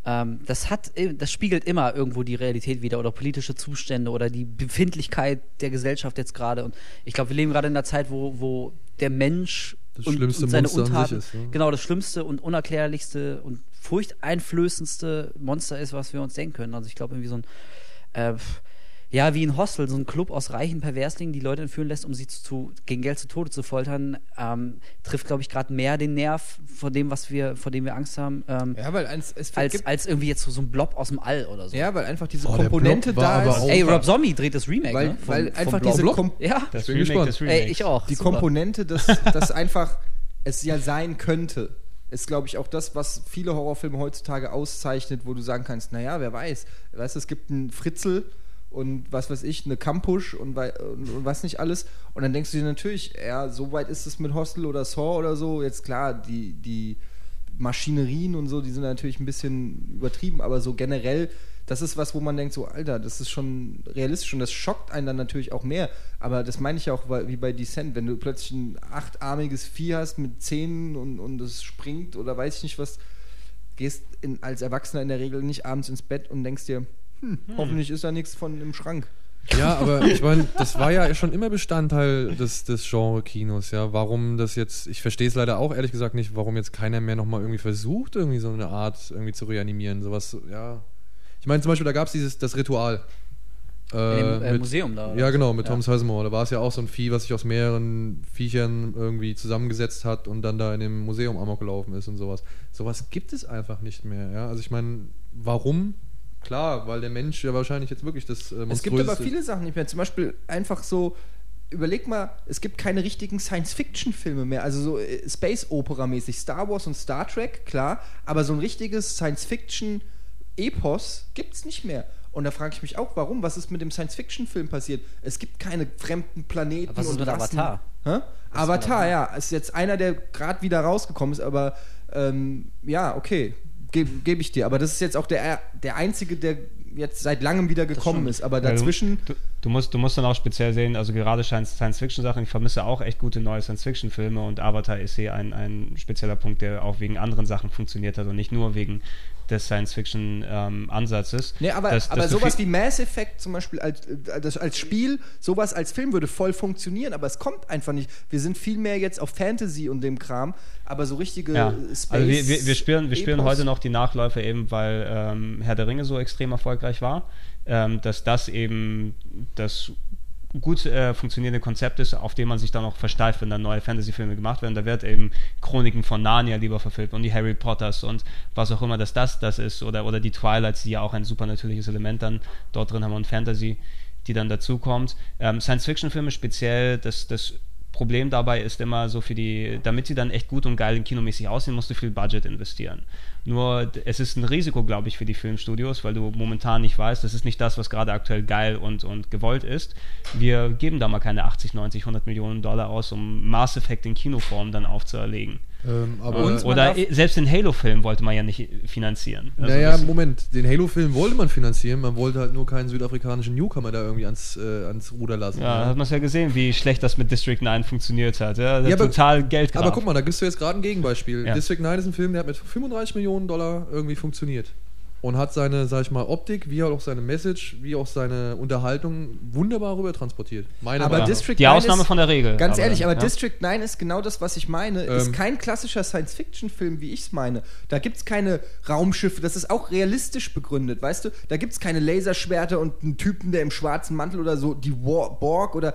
ähm, das hat, äh, das spiegelt immer irgendwo die Realität wieder oder politische Zustände oder die Befindlichkeit der Gesellschaft jetzt gerade. Und ich glaube, wir leben gerade in einer Zeit, wo, wo der Mensch Das und, schlimmste und seine Monster Untaten, ist, ja. genau das schlimmste und unerklärlichste und furchteinflößendste Monster ist, was wir uns denken können. Also ich glaube irgendwie so ein äh, ja, wie ein Hostel, so ein Club aus reichen Perverslingen, die Leute entführen lässt, um sie zu, gegen Geld zu Tode zu foltern, ähm, trifft, glaube ich, gerade mehr den Nerv vor dem, was wir, vor dem wir Angst haben, ähm, Ja, weil eins, es als, gibt, als irgendwie jetzt so, so ein Blob aus dem All oder so. ja, weil einfach diese Boah, der Komponente da ist. Ey, Rob Zombie dreht das Remake, weil ne? Vom- weil einfach diese Blob. Kom Ja, das bin Remake gespannt. ey, ich auch. die Super. Komponente, dass das einfach es ja sein könnte, ist, glaube ich, auch das, was viele Horrorfilme heutzutage auszeichnet, wo du sagen kannst, naja, wer weiß. Weißt du, es gibt einen Fritzel und was weiß ich, eine Kampusch und, und, und was nicht alles. Und dann denkst du dir natürlich, ja, so weit ist es mit Hostel oder Saw oder so. Jetzt klar, die, die Maschinerien und so, die sind natürlich ein bisschen übertrieben, aber so generell, das ist was, wo man denkt, so, Alter, das ist schon realistisch und das schockt einen dann natürlich auch mehr. Aber das meine ich auch weil- wie bei Descent, wenn du plötzlich ein achtarmiges Vieh hast mit Zähnen und, und es springt oder weiß ich nicht was. gehst in, als Erwachsener in der Regel nicht abends ins Bett und denkst dir, hm, hoffentlich ist da nichts von im Schrank. Ja, aber ich meine, das war ja schon immer Bestandteil des, des Genre-Kinos, ja. Warum das jetzt, ich verstehe es leider auch ehrlich gesagt nicht, warum jetzt keiner mehr nochmal irgendwie versucht, irgendwie so eine Art irgendwie zu reanimieren. Sowas, ja. Ich meine, zum Beispiel, da gab es dieses, das Ritual. Äh, In dem, äh, mit- Museum da. Ja, genau, mit Ja. Tom Sizemore. Da war es ja auch so ein Vieh, was sich aus mehreren Viechern irgendwie zusammengesetzt hat und dann da in dem Museum amok gelaufen ist und sowas. Sowas gibt es einfach nicht mehr, ja. Also ich meine, warum? Klar, weil der Mensch ja wahrscheinlich jetzt wirklich das äh, Es gibt aber viele Sachen nicht mehr. Zum Beispiel einfach so, überleg mal, es gibt keine richtigen Science-Fiction-Filme mehr. Also so äh, Space-Opera-mäßig. Star Wars und Star Trek, klar. Aber so ein richtiges Science-Fiction-Epos gibt es nicht mehr. Und da frage ich mich auch, warum? Was ist mit dem Science-Fiction-Film passiert? Es gibt keine fremden Planeten Aber was ist und mit Rassen. Avatar? Hä? Avatar, ja. Ist jetzt einer, der gerade wieder rausgekommen ist, aber ähm, ja, okay. Gebe geb ich dir. Aber das ist jetzt auch der, der einzige, der jetzt seit langem wieder gekommen ist. Aber Ja, du- dazwischen. Du, musst, du musst dann auch speziell sehen, also gerade Science- Science-Fiction-Sachen, ich vermisse auch echt gute neue Science-Fiction-Filme und Avatar ist hier ein, ein spezieller Punkt, der auch wegen anderen Sachen funktioniert hat und nicht nur wegen des Science-Fiction-Ansatzes. Nee, aber, Dass- aber dass sowas wie Mass Effect zum Beispiel als, äh, als Spiel, sowas als Film würde voll funktionieren, aber es kommt einfach nicht. Wir sind viel mehr jetzt auf Fantasy und dem Kram, aber so richtige Ja, äh, Space. also wir, wir, wir spüren, wir Epos. heute noch die Nachläufe eben, weil ähm, Herr der Ringe so extrem erfolgreich war, ähm, dass das eben das gut äh, funktionierende Konzept ist, auf dem man sich dann auch versteift, wenn dann neue Fantasy-Filme gemacht werden. Da wird eben Chroniken von Narnia lieber verfilmt und die Harry Potters und was auch immer, dass das das ist oder, oder die Twilights, die ja auch ein supernatürliches Element dann dort drin haben und Fantasy, die dann dazukommt. Ähm, Science-Fiction-Filme speziell, das, das Problem dabei ist immer so für die, damit sie dann echt gut und geil und kinomäßig aussehen, musst du viel Budget investieren. Nur es ist ein Risiko, glaube ich, für die Filmstudios, weil du momentan nicht weißt, das ist nicht das, was gerade aktuell geil und, und gewollt ist. Wir geben da mal keine 80, 90, 100 Millionen Dollar aus, um Mass Effect in Kinoform dann aufzuerlegen. Ähm, aber Oder selbst den Halo-Film wollte man ja nicht finanzieren. Also naja, Moment, den Halo-Film wollte man finanzieren, man wollte halt nur keinen südafrikanischen Newcomer da irgendwie ans, äh, ans Ruder lassen. Ja, da hat man es ja gesehen, wie schlecht das mit District 9 funktioniert hat. Ja, Ja, aber- total Geld Aber guck mal, da gibst du jetzt gerade ein Gegenbeispiel. Ja. District 9 ist ein Film, der hat mit 35 Millionen Dollar irgendwie funktioniert. Und hat seine, sag ich mal, Optik, wie auch seine Message, wie auch seine Unterhaltung wunderbar rüber transportiert. Meine Aber Meinung. District die 9 Ausnahme ist- von der Regel. Ganz ehrlich, aber ja. District 9 ist genau das, was ich meine. ist Ähm. kein klassischer Science-Fiction-Film, wie ich es meine. Da gibt es keine Raumschiffe, das ist auch realistisch begründet, weißt du? Da gibt es keine Laserschwerter und einen Typen, der im schwarzen Mantel oder so, die War Borg oder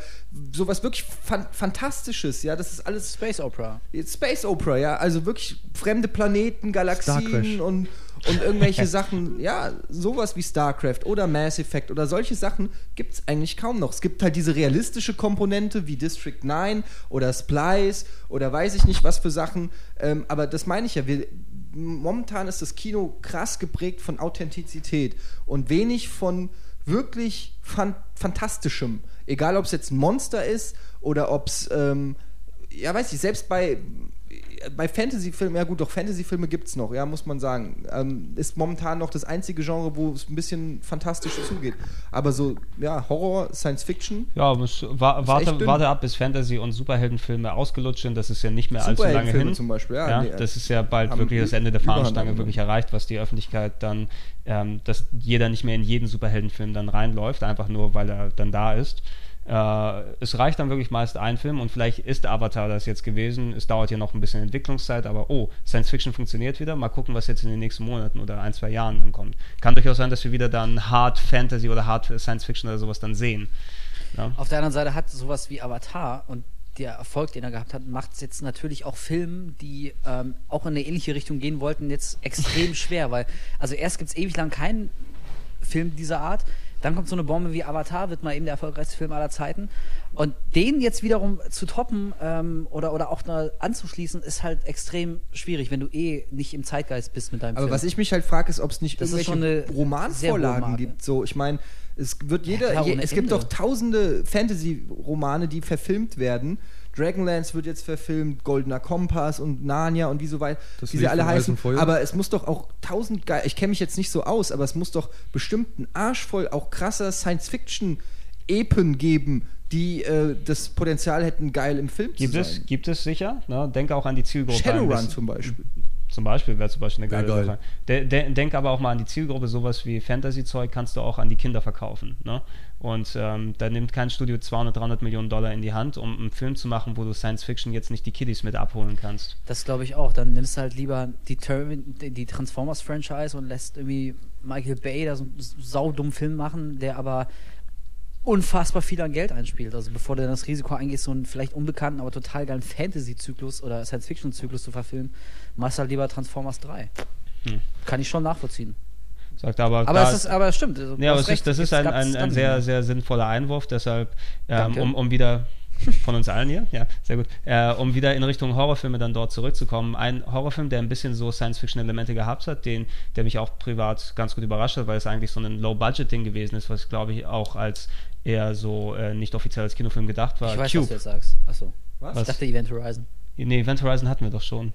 sowas wirklich fan Fantastisches, ja? Das ist alles Space Opera. Space Opera, ja, also wirklich fremde Planeten. Galaxien und, und irgendwelche Sachen, ja, sowas wie StarCraft oder Mass Effect oder solche Sachen gibt es eigentlich kaum noch. Es gibt halt diese realistische Komponente wie District 9 oder Splice oder weiß ich nicht was für Sachen, ähm, aber das meine ich ja, wir, momentan ist das Kino krass geprägt von Authentizität und wenig von wirklich fan fantastischem. Egal, ob es jetzt ein Monster ist oder ob es, ähm, ja, weiß ich, selbst bei, bei Fantasy-Filmen, ja gut, doch Fantasy-Filme gibt es noch, ja, muss man sagen. Ähm, ist momentan noch das einzige Genre, wo es ein bisschen fantastisch zugeht. Aber so, ja, Horror, Science-Fiction, Ja, muss, wa warte, warte ab, bis Fantasy- und Superheldenfilme ausgelutscht sind. Das ist ja nicht mehr allzu lange Superheldenfilme hin. zum Beispiel, ja. Ja, nee, das ist ja bald wirklich das Ende der Fahnenstange wirklich erreicht, was die Öffentlichkeit dann, ähm, dass jeder nicht mehr in jeden Superheldenfilm dann reinläuft, einfach nur, weil er dann da ist. Äh, es reicht dann wirklich meist ein Film und vielleicht ist Avatar das jetzt gewesen. Es dauert ja noch ein bisschen Entwicklungszeit, aber oh, Science Fiction funktioniert wieder. Mal gucken, was jetzt in den nächsten Monaten oder ein, zwei Jahren dann kommt. Kann durchaus sein, dass wir wieder dann Hard Fantasy oder Hard Science Fiction oder sowas dann sehen. Ja. Auf der anderen Seite hat sowas wie Avatar und der Erfolg, den er gehabt hat, macht es jetzt natürlich auch Filmen, die ähm, auch in eine ähnliche Richtung gehen wollten, jetzt extrem schwer, weil also erst gibt es ewig lang keinen Film dieser Art, dann kommt so eine Bombe wie Avatar, wird mal eben der erfolgreichste Film aller Zeiten und den jetzt wiederum zu toppen ähm, oder, oder auch da anzuschließen, ist halt extrem schwierig, wenn du eh nicht im Zeitgeist bist mit deinem Aber Film. was ich mich halt frage, ist, ob es nicht Das irgendwelche Romanvorlagen gibt. So, ich meine, es wird jeder, klar, je, es gibt Ende. doch tausende Fantasy-Romane, die verfilmt werden. Dragonlance wird jetzt verfilmt, Goldener Kompass und Narnia und wie so weit, Das wie sie alle heißen. Aber es muss doch auch tausend geil, ich kenne mich jetzt nicht so aus, aber es muss doch bestimmt ein Arsch voll auch krasser Science-Fiction-Epen geben, die äh, das Potenzial hätten, geil im Film Gibt zu es, sein. gibt es sicher. Ne? Denke auch an die Zielgruppe. Shadowrun zum Beispiel. Zum Beispiel wäre zum Beispiel eine geile geil. Sache. De, de, denk aber auch mal an die Zielgruppe, sowas wie Fantasy-Zeug kannst du auch an die Kinder verkaufen. Ne? Und ähm, da nimmt kein Studio 200, 300 Millionen Dollar in die Hand, um einen Film zu machen, wo du Science Fiction jetzt nicht die Kiddies mit abholen kannst. Das glaube ich auch. Dann nimmst du halt lieber die, Termin, die Transformers-Franchise und lässt irgendwie Michael Bay da so einen saudummen Film machen, der aber unfassbar viel an Geld einspielt. Also bevor du dann das Risiko eingehst, so einen vielleicht unbekannten, aber total geilen Fantasy-Zyklus oder Science-Fiction-Zyklus zu verfilmen, machst halt lieber Transformers 3. Hm. Kann ich schon nachvollziehen. Sagt aber, Aber da es ist, aber es stimmt. Also, Ja, aber es ist, das ist ein, ein, ein sehr, sehr sinnvoller Einwurf, deshalb, ähm, um, um wieder von uns allen hier, ja, sehr gut, äh, um wieder in Richtung Horrorfilme dann dort zurückzukommen. Ein Horrorfilm, der ein bisschen so Science-Fiction-Elemente gehabt hat, den, der mich auch privat ganz gut überrascht hat, weil es eigentlich so ein Low-Budget-Ding gewesen ist, was glaube ich auch als eher so äh, nicht offiziell als Kinofilm gedacht war. Ich weiß, was Cube. du jetzt sagst. Achso. Was? Ich dachte Event Horizon. Nee, Event Horizon hatten wir doch schon.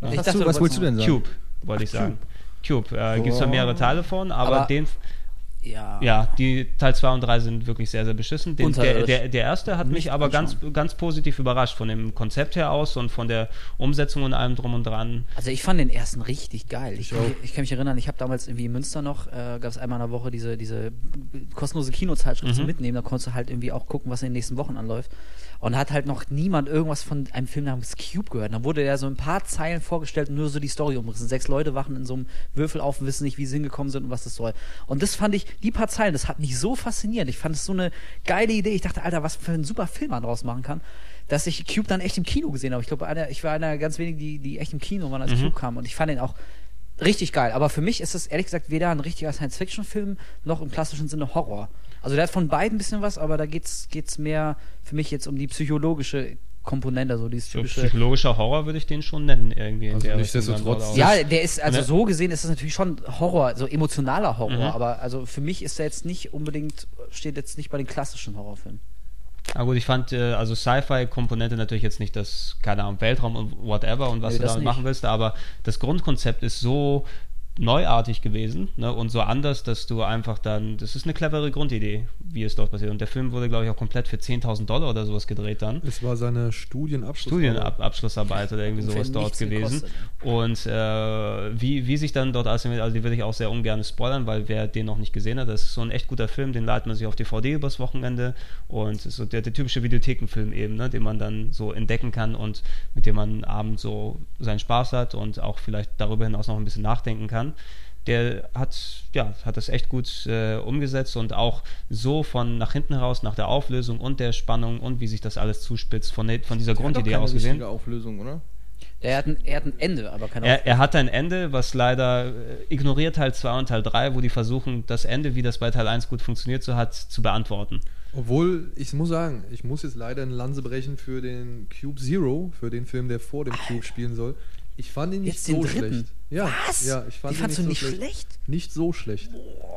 Ja. Dachte, du, was wolltest wolltest du denn sagen? Cube, wollte ich sagen. Cube. Äh, Gibt es Boah. mehrere Teile von, aber, Aber- den Ja. Ja, die Teil 2 und 3 sind wirklich sehr, sehr beschissen. Den, der, der, der erste hat mich aber ganz, ganz positiv überrascht, von dem Konzept her aus und von der Umsetzung und allem drum und dran. Also ich fand den ersten richtig geil. Ich, ich, ich kann mich erinnern, ich habe damals irgendwie in Münster noch, äh, gab es einmal in der Woche diese, diese kostenlose Kinozeitschrift Mhm. zum Mitnehmen. Da konntest du halt irgendwie auch gucken, was in den nächsten Wochen anläuft. Und hat halt noch niemand irgendwas von einem Film namens Cube gehört. Dann wurde der so ein paar Zeilen vorgestellt und nur so die Story umrissen. Sechs Leute wachen in so einem Würfel auf und wissen nicht, wie sie hingekommen sind und was das soll. Und das fand ich, die paar Zeilen, das hat mich so fasziniert. Ich fand es so eine geile Idee. Ich dachte, Alter, was für ein super Film man draus machen kann, dass ich Cube dann echt im Kino gesehen habe. Ich glaube, einer, ich war einer der ganz wenigen, die, die echt im Kino waren, als Mhm. Cube kam. Und ich fand den auch richtig geil. Aber für mich ist es ehrlich gesagt weder ein richtiger Science-Fiction-Film noch im klassischen Sinne Horror. Also der hat von beiden ein bisschen was, aber da geht's geht's mehr für mich jetzt um die psychologische Komponente, so dieses So typische. psychologischer Horror würde ich den schon nennen, irgendwie. Also der nichtsdestotrotz- ja, der ist, also Ne? so gesehen ist das natürlich schon Horror, so emotionaler Horror, Mhm. aber also für mich ist der jetzt nicht unbedingt, steht jetzt nicht bei den klassischen Horrorfilmen. Ah, gut, ich fand, äh, also Sci-Fi-Komponente natürlich jetzt nicht das, keine Ahnung, Weltraum und whatever und was Nee, du damit nicht. machen willst, aber das Grundkonzept ist so neuartig gewesen ne, und so anders, dass du einfach dann, das ist eine clevere Grundidee, wie es dort passiert. Und der Film wurde, glaube ich, auch komplett für 10.000 Dollar oder sowas gedreht dann. Es war seine Studienabschluss. Studienabschlussarbeit oder irgendwie sowas dort gewesen. gekostet, Und äh, wie, wie sich dann dort assimiliert, also die würde ich auch sehr ungern spoilern, weil wer den noch nicht gesehen hat, das ist so ein echt guter Film, den leitet man sich auf DVD übers Wochenende und es ist so der, der typische Videothekenfilm eben, ne, den man dann so entdecken kann und mit dem man abends so seinen Spaß hat und auch vielleicht darüber hinaus noch ein bisschen nachdenken kann. Der hat, ja, hat das echt gut äh, umgesetzt und auch so von nach hinten heraus, nach der Auflösung und der Spannung und wie sich das alles zuspitzt, von, von dieser Grundidee aus gesehen. Auflösung, oder? Er hat ein, er hat ein Ende, aber kein Er, er hat ein Ende, was leider äh, ignoriert Teil 2 und Teil 3, wo die versuchen, das Ende, wie das bei Teil 1 gut funktioniert so hat, zu beantworten. Obwohl, ich muss sagen, ich muss jetzt leider eine Lanze brechen für den Cube Zero, für den Film, der vor dem Cube spielen soll. Ich fand ihn nicht Jetzt so den dritten? schlecht. Ja, Was? ja, ich fand Die ihn fandst du so nicht schlecht? Nicht so schlecht.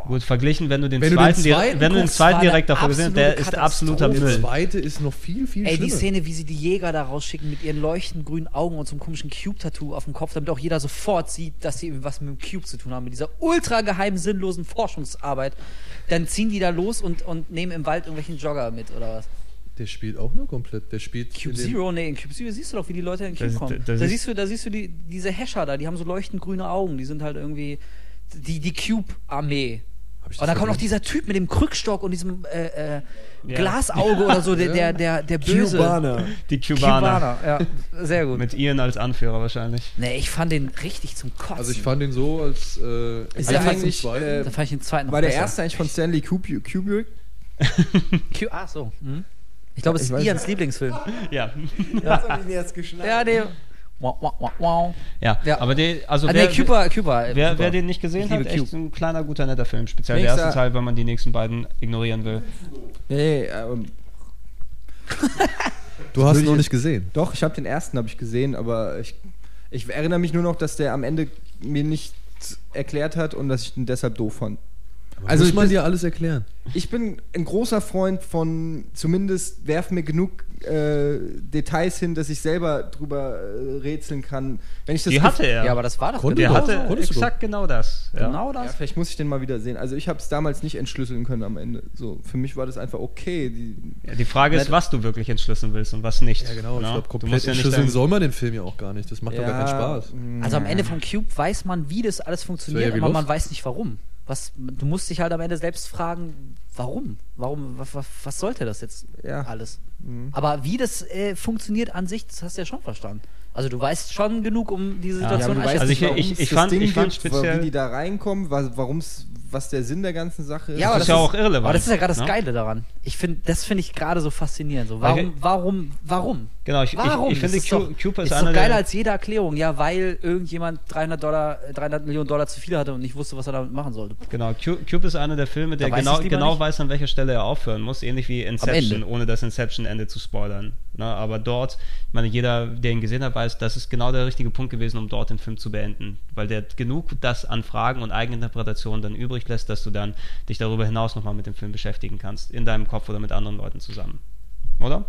Gut, verglichen, wenn du den Wenn du den zweiten, dir- zweiten wenn du den guckst, zweiten war direkt davor gesehen hast, der absolute ist absoluter Katastrophe. Der Müll. zweite ist noch viel, viel Ey, die schlimmer. Szene, wie sie die Jäger da rausschicken mit ihren leuchtend grünen Augen und so einem komischen Cube-Tattoo auf dem Kopf, damit auch jeder sofort sieht, dass sie was mit dem Cube zu tun haben, mit dieser ultra geheimen, sinnlosen Forschungsarbeit. Dann ziehen die da los und, und nehmen im Wald irgendwelchen Jogger mit oder was. Der spielt auch nur komplett. Der spielt Cube Zero, nee, in Cube Zero siehst du doch, wie die Leute in den Cube Das- kommen. das Da, siehst du, da siehst du die, diese Hescher da, die haben so leuchtend grüne Augen, die sind halt irgendwie die, die Cube-Armee. Hab ich das Und dann kommt noch dieser Typ mit dem Krückstock und diesem äh, äh, Ja. Glasauge oder so, der, der, der, der böse. Kubaner. Die Kubaner. ja, sehr gut. Mit Ian als Anführer wahrscheinlich. Nee, ich fand den richtig zum Kotzen. Also ich fand ihn so als äh, Ist der eigentlich, äh, da fand ich den zweiten noch War der besser. erste eigentlich von Stanley Kubrick? Kubrick? Q ah, so. Mhm. Ich glaube, es ist Ians nicht. Lieblingsfilm. Ja. Das hab ich mir jetzt geschnallt. ja, der. Wow, wow, wow, wow. ja. Ja. aber der, also Ah, wer, nee, Cuba, Cuba. wer, super. wer den nicht gesehen hat, liebe echt Cube. ein kleiner, guter, netter Film. Speziell der Nächster- erste Teil, wenn man die nächsten beiden ignorieren will. Nee, ähm, du hast ihn noch ich- nicht gesehen. doch, ich habe den ersten habe ich gesehen, aber ich, ich erinnere mich nur noch, dass der am Ende mir nicht erklärt hat und dass ich ihn deshalb doof fand. Also Muss man das- dir alles erklären? Ich bin ein großer Freund von zumindest werf mir genug äh, Details hin, dass ich selber drüber äh, rätseln kann. Wenn ich das Die hatte er. Ja, aber das war doch Konnte der genau hatte so. Exakt genau das. Ja. Genau Ja, das. vielleicht muss ich den mal wieder sehen. Also ich habe es damals nicht entschlüsseln können am Ende. So für mich war das einfach okay. Die, Ja, die Frage ist, was du wirklich entschlüsseln willst und was nicht. Ja, genau. Ich Ja? glaube, Du komplett ja entschlüsseln soll man den Film ja auch gar nicht. Das macht doch gar keinen Spaß. mh, Also am Ende vom Cube weiß man, wie das alles funktioniert, ja aber man weiß nicht warum. Was, du musst dich halt am Ende selbst fragen, warum? Warum, was, was, sollte das jetzt Ja. alles? Aber wie das äh, funktioniert an sich, das hast du ja schon verstanden. Also du weißt schon genug, um diese Ja, Situation Ja, weißt Also ich- warum ich- es ich das fand- Ding ich fand gibt, speziell- wie die da reinkommen, was, warum's, was der Sinn der ganzen Sache ist. Ja, aber Das ist ja auch irrelevant, Aber das ist ja gerade das ne? Geile daran. Ich finde, das finde ich gerade so faszinierend. So, warum, ich- warum, warum? Genau, ich, ich, Warum? ich finde, Das ist Cu- doch, Cube ist ist einer doch geiler der, als jede Erklärung. Ja, weil irgendjemand 300 Dollar, äh, 300 Millionen Dollar zu viel hatte und nicht wusste, was er damit machen sollte. Genau, Cu- Cube ist einer der Filme, der Da weiß genau, genau weiß, an welcher Stelle er aufhören muss, ähnlich wie Inception, ohne das Inception-Ende zu spoilern. Ne, aber dort, ich meine, jeder, der ihn gesehen hat, weiß, das ist genau der richtige Punkt gewesen, um dort den Film zu beenden. Weil der genug das an Fragen und Eigeninterpretationen dann übrig lässt, dass du dann dich darüber hinaus nochmal mit dem Film beschäftigen kannst, in deinem Kopf oder mit anderen Leuten zusammen. Oder?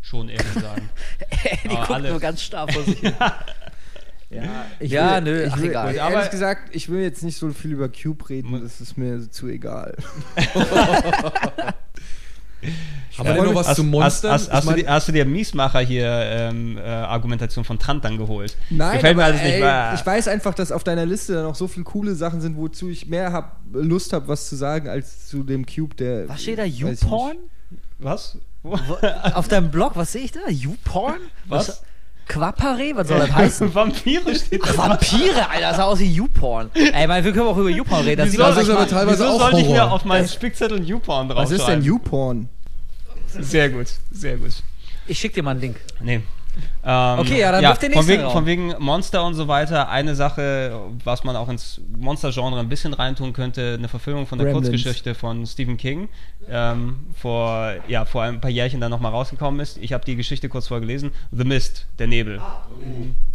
Schon ehrlich sagen. Die Aber guckt alle- nur ganz starr vor sich hin. ja, ich Ja, nö, ich ach, will, egal. Ehrlich Aber- gesagt, ich will jetzt nicht so viel über Cube reden, das ist mir zu egal. Aber denn noch was hast, zu Monstern? Hast, hast, hast, Ich mein- du, hast du dir Miesmacher hier ähm, äh, Argumentation von Trant dann geholt? Nein, Gefällt mir aber, alles nicht. ey, Ah. ich weiß einfach, dass auf deiner Liste dann noch so viele coole Sachen sind, wozu ich mehr hab, Lust habe, was zu sagen, als zu dem Cube, der. Was steht da? YouPorn? Was? Auf deinem Blog, was sehe ich da? YouPorn? Was? Quapare? Was soll das heißen? Vampire steht Ach, Vampire, Alter, das sah aus wie YouPorn. Ey, mein, wir können auch über YouPorn reden. Das Wieso, sieht aus, ist aber teilweise wieso auch sollte ich mir auf meinen Spickzettel Was draufschreiben? ist denn YouPorn? Sehr gut, sehr gut. ich schick dir mal einen Link. Nee. Ähm, Okay, ja, dann wirf den von nächsten wegen, Raum. von wegen Monster und so weiter. Eine Sache, was man auch ins Monster-Genre ein bisschen reintun könnte, eine Verfilmung von der Gremlins. Kurzgeschichte von Stephen King, ähm, vor, ja, vor ein paar Jährchen dann nochmal rausgekommen ist. Ich habe die Geschichte kurz vorher gelesen. The Mist, der Nebel.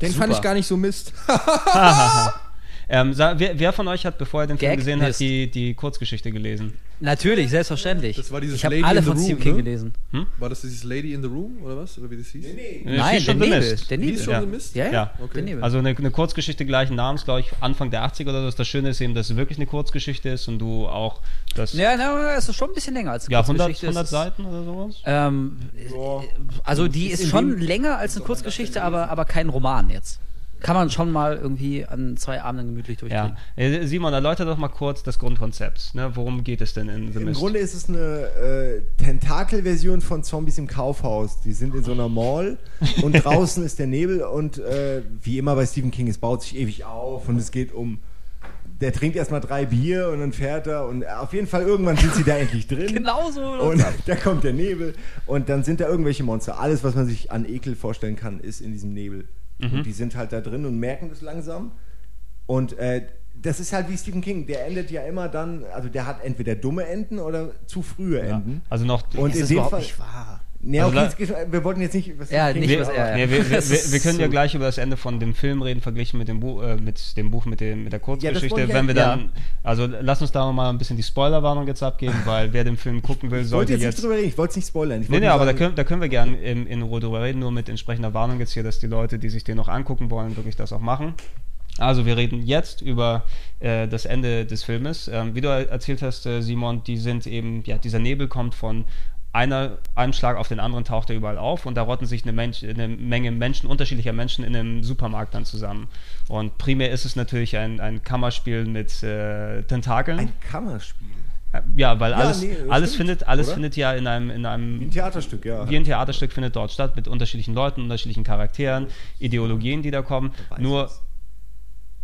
Den Super. fand ich gar nicht so Mist. Ähm, wer, wer von euch hat, bevor er den Film Gag gesehen hat, die, die Kurzgeschichte gelesen? Natürlich, selbstverständlich. Das war dieses ich habe Lady alle in the von Stephen Room, King ne? gelesen. War das dieses Lady in the Room oder was? Oder wie das hieß? Nee, Nee, Nein, der Nebel. Mist. Der Nebel. schon Ja. Mist? Ja, ja, Ja. Okay. der Nebel. Also eine, eine Kurzgeschichte gleichen Namens, glaube ich, Anfang der 80er oder so. Das Schöne ist eben, dass es wirklich eine Kurzgeschichte ist und du auch das. ja, na, es ist schon ein bisschen länger als eine Ja, 100, Kurzgeschichte. 100 Es ist- Seiten oder sowas? Ähm, also die ist schon länger als eine Kurzgeschichte, aber, aber kein Roman jetzt. Kann man schon mal irgendwie an zwei Abenden gemütlich durchkriegen. Ja. Äh, Simon, erläutere doch mal kurz das Grundkonzept. Ne? Worum geht es denn in The Im Mist? Grunde ist es eine äh, Tentakel-Version von Zombies im Kaufhaus. Die sind in so einer Mall und draußen ist der Nebel und äh, wie immer bei Stephen King, es baut sich ewig auf und es geht um. Der trinkt erstmal drei Bier und dann fährt er und auf jeden Fall irgendwann sind sie da endlich drin. Genau so. Und da kommt der Nebel und dann sind da irgendwelche Monster. Alles, was man sich an Ekel vorstellen kann, ist in diesem Nebel. Und die sind halt da drin und merken das langsam. Und äh, das ist halt wie Stephen King. Der endet ja immer dann, also der hat entweder dumme Enden oder zu frühe ja. Enden. Also noch. Und das in ist dem Fall. nicht wahr. Nee, Also okay, geht- wir wollten jetzt nicht. Was Ja, nicht King was er- Nee, wir, wir, wir, wir können ja gleich über das Ende von dem Film reden, verglichen mit dem, Buch, äh, mit dem Buch mit, dem, mit der Kurzgeschichte. ich wenn wir ja- dann, also lass uns da mal ein bisschen die Spoilerwarnung jetzt abgeben, weil wer den Film gucken will, Ich wollte sollte jetzt nicht jetzt. drüber reden, ich wollte es nicht spoilern. Ich Nee, nee, aber da können, da können wir gerne in, in Ruhe drüber reden, nur mit entsprechender Warnung jetzt hier, dass die Leute, die sich den noch angucken wollen, wirklich das auch machen. Also wir reden jetzt über äh, das Ende des Filmes. Ähm, wie du erzählt hast, äh, Simon, die sind eben, ja, dieser Nebel kommt von einer, einem Schlag auf den anderen taucht er überall auf und da rotten sich eine, Mensch, eine Menge Menschen, unterschiedlicher Menschen in einem Supermarkt dann zusammen. Und primär ist es natürlich ein, ein Kammerspiel mit äh, Tentakeln. Ein Kammerspiel. ja, weil Ja, alles, nee, alles stimmt, findet, alles oder? findet ja in einem, in einem Wie ein Theaterstück, ja. wie ein Theaterstück findet dort statt mit unterschiedlichen Leuten, unterschiedlichen Charakteren, Ideologien, die da kommen. Nur, es.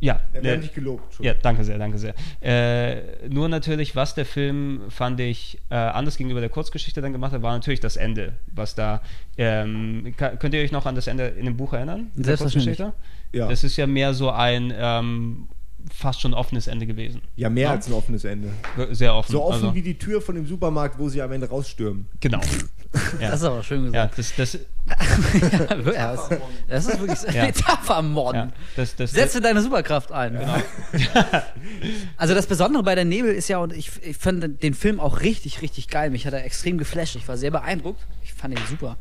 Ja, Da äh, ich gelobt. ja, danke sehr, danke sehr. Äh, nur natürlich, was der Film, fand ich, äh, anders gegenüber der Kurzgeschichte dann gemacht hat, war natürlich das Ende, was da, ähm, ka- könnt ihr euch noch an das Ende in dem Buch erinnern? der Selbstverständlich. Kurzgeschichte? Ja. Das ist ja mehr so ein ähm, fast schon offenes Ende gewesen. Ja, mehr Ja. als ein offenes Ende. Sehr offen. So offen also, wie die Tür von dem Supermarkt, wo sie am Ende rausstürmen. Genau. Ja. Das ist aber schön Ja, gesagt. das, das, Ja, das, das ist wirklich Ja. Metapher morden. ja, das, das, Setze deine Superkraft ein. also das Besondere bei der Nebel ist ja, und ich, ich fand den Film auch richtig, richtig geil. Mich hat er extrem geflasht. Ich war sehr beeindruckt. Ich fand ihn super.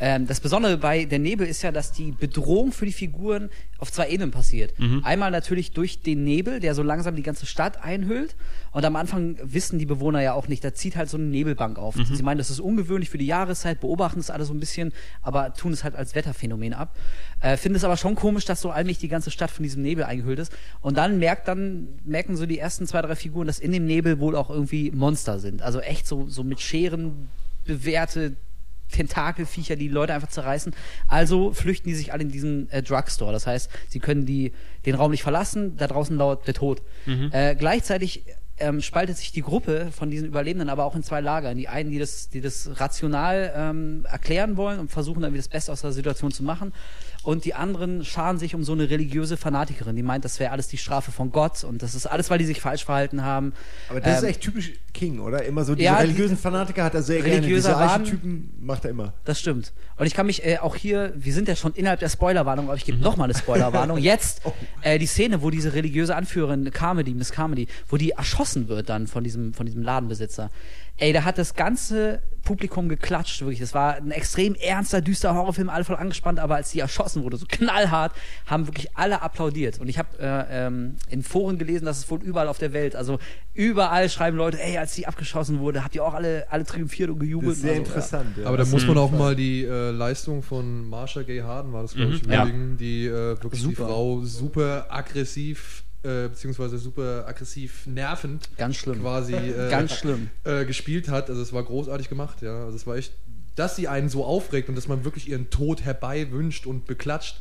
Ähm, das Besondere bei der Nebel ist ja, dass die Bedrohung für die Figuren auf zwei Ebenen passiert. Einmal natürlich durch den Nebel, der so langsam die ganze Stadt einhüllt. Und am Anfang wissen die Bewohner ja auch nicht, da zieht halt so eine Nebelbank auf. Sie meinen, das ist ungewöhnlich für die Jahreszeit, beobachten es alles so ein bisschen, aber tun es halt als Wetterphänomen ab. Äh, Finden es aber schon komisch, dass so allmählich die ganze Stadt von diesem Nebel eingehüllt ist. Und dann merkt dann, merken so die ersten zwei, drei Figuren, dass in dem Nebel wohl auch irgendwie Monster sind. Also echt so, so mit Scheren bewehrte Tentakelviecher, die Leute einfach zerreißen. Also flüchten die sich alle in diesen äh, Drugstore. Das heißt, sie können die, den Raum nicht verlassen, da draußen lauert der Tod. Äh, gleichzeitig ähm, spaltet sich die Gruppe von diesen Überlebenden aber auch in zwei Lager. Die einen, die das, die das rational ähm, erklären wollen und versuchen dann wie das Beste aus der Situation zu machen. Und die anderen scharen sich um so eine religiöse Fanatikerin, die meint, das wäre alles die Strafe von Gott und das ist alles, weil die sich falsch verhalten haben. Aber das ist Ähm, echt typisch King, oder? Immer so diese Ja, die- religiösen Fanatiker hat er sehr gerne. Religiöser Diese Archetypen macht er immer. Das stimmt. Und ich kann mich äh, auch hier, wir sind ja schon innerhalb der Spoilerwarnung, aber ich gebe noch mal eine Spoilerwarnung. Jetzt äh, die Szene, wo diese religiöse Anführerin Carmody, Miss Carmody, wo die erschossen wird dann von diesem, von diesem Ladenbesitzer. Ey, da hat das ganze Publikum geklatscht, wirklich. Das war ein extrem ernster, düster Horrorfilm, alle voll angespannt, aber als die erschossen wurde, so knallhart, haben wirklich alle applaudiert. Und ich habe äh, ähm, in Foren gelesen, dass es wohl überall auf der Welt, also überall schreiben Leute, ey, als die abgeschossen wurde, habt ihr auch alle, alle triumphiert und gejubelt. Das ist sehr Also, ja. interessant. Ja. Aber da muss man auch mal die äh, Leistung von Marsha Gay Harden, war das glaube ich, Ja. würdigen, die äh, wirklich die Super. Frau super aggressiv, äh, beziehungsweise super aggressiv nervend Ganz schlimm. quasi äh, Ganz schlimm. Äh, gespielt hat. Also es war großartig gemacht, ja. Also es war echt, dass sie einen so aufregt und dass man wirklich ihren Tod herbei wünscht und beklatscht.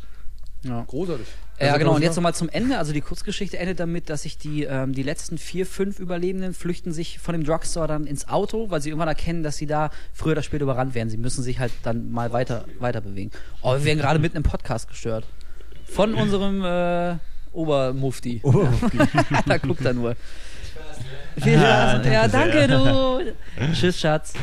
Ja. Großartig. Ja, Also genau. Und jetzt nochmal zum Ende. Also die Kurzgeschichte endet damit, dass sich die, ähm, die letzten vier, fünf Überlebenden flüchten sich von dem Drugstore dann ins Auto, weil sie irgendwann erkennen, dass sie da früher oder später überrannt werden. Sie müssen sich halt dann mal weiter, weiter bewegen. Oh, wir werden gerade mitten im Podcast gestört. Von unserem äh, Obermufti. da guckt er nur. Viel Spaß. danke ja, danke, du. Tschüss, Schatz.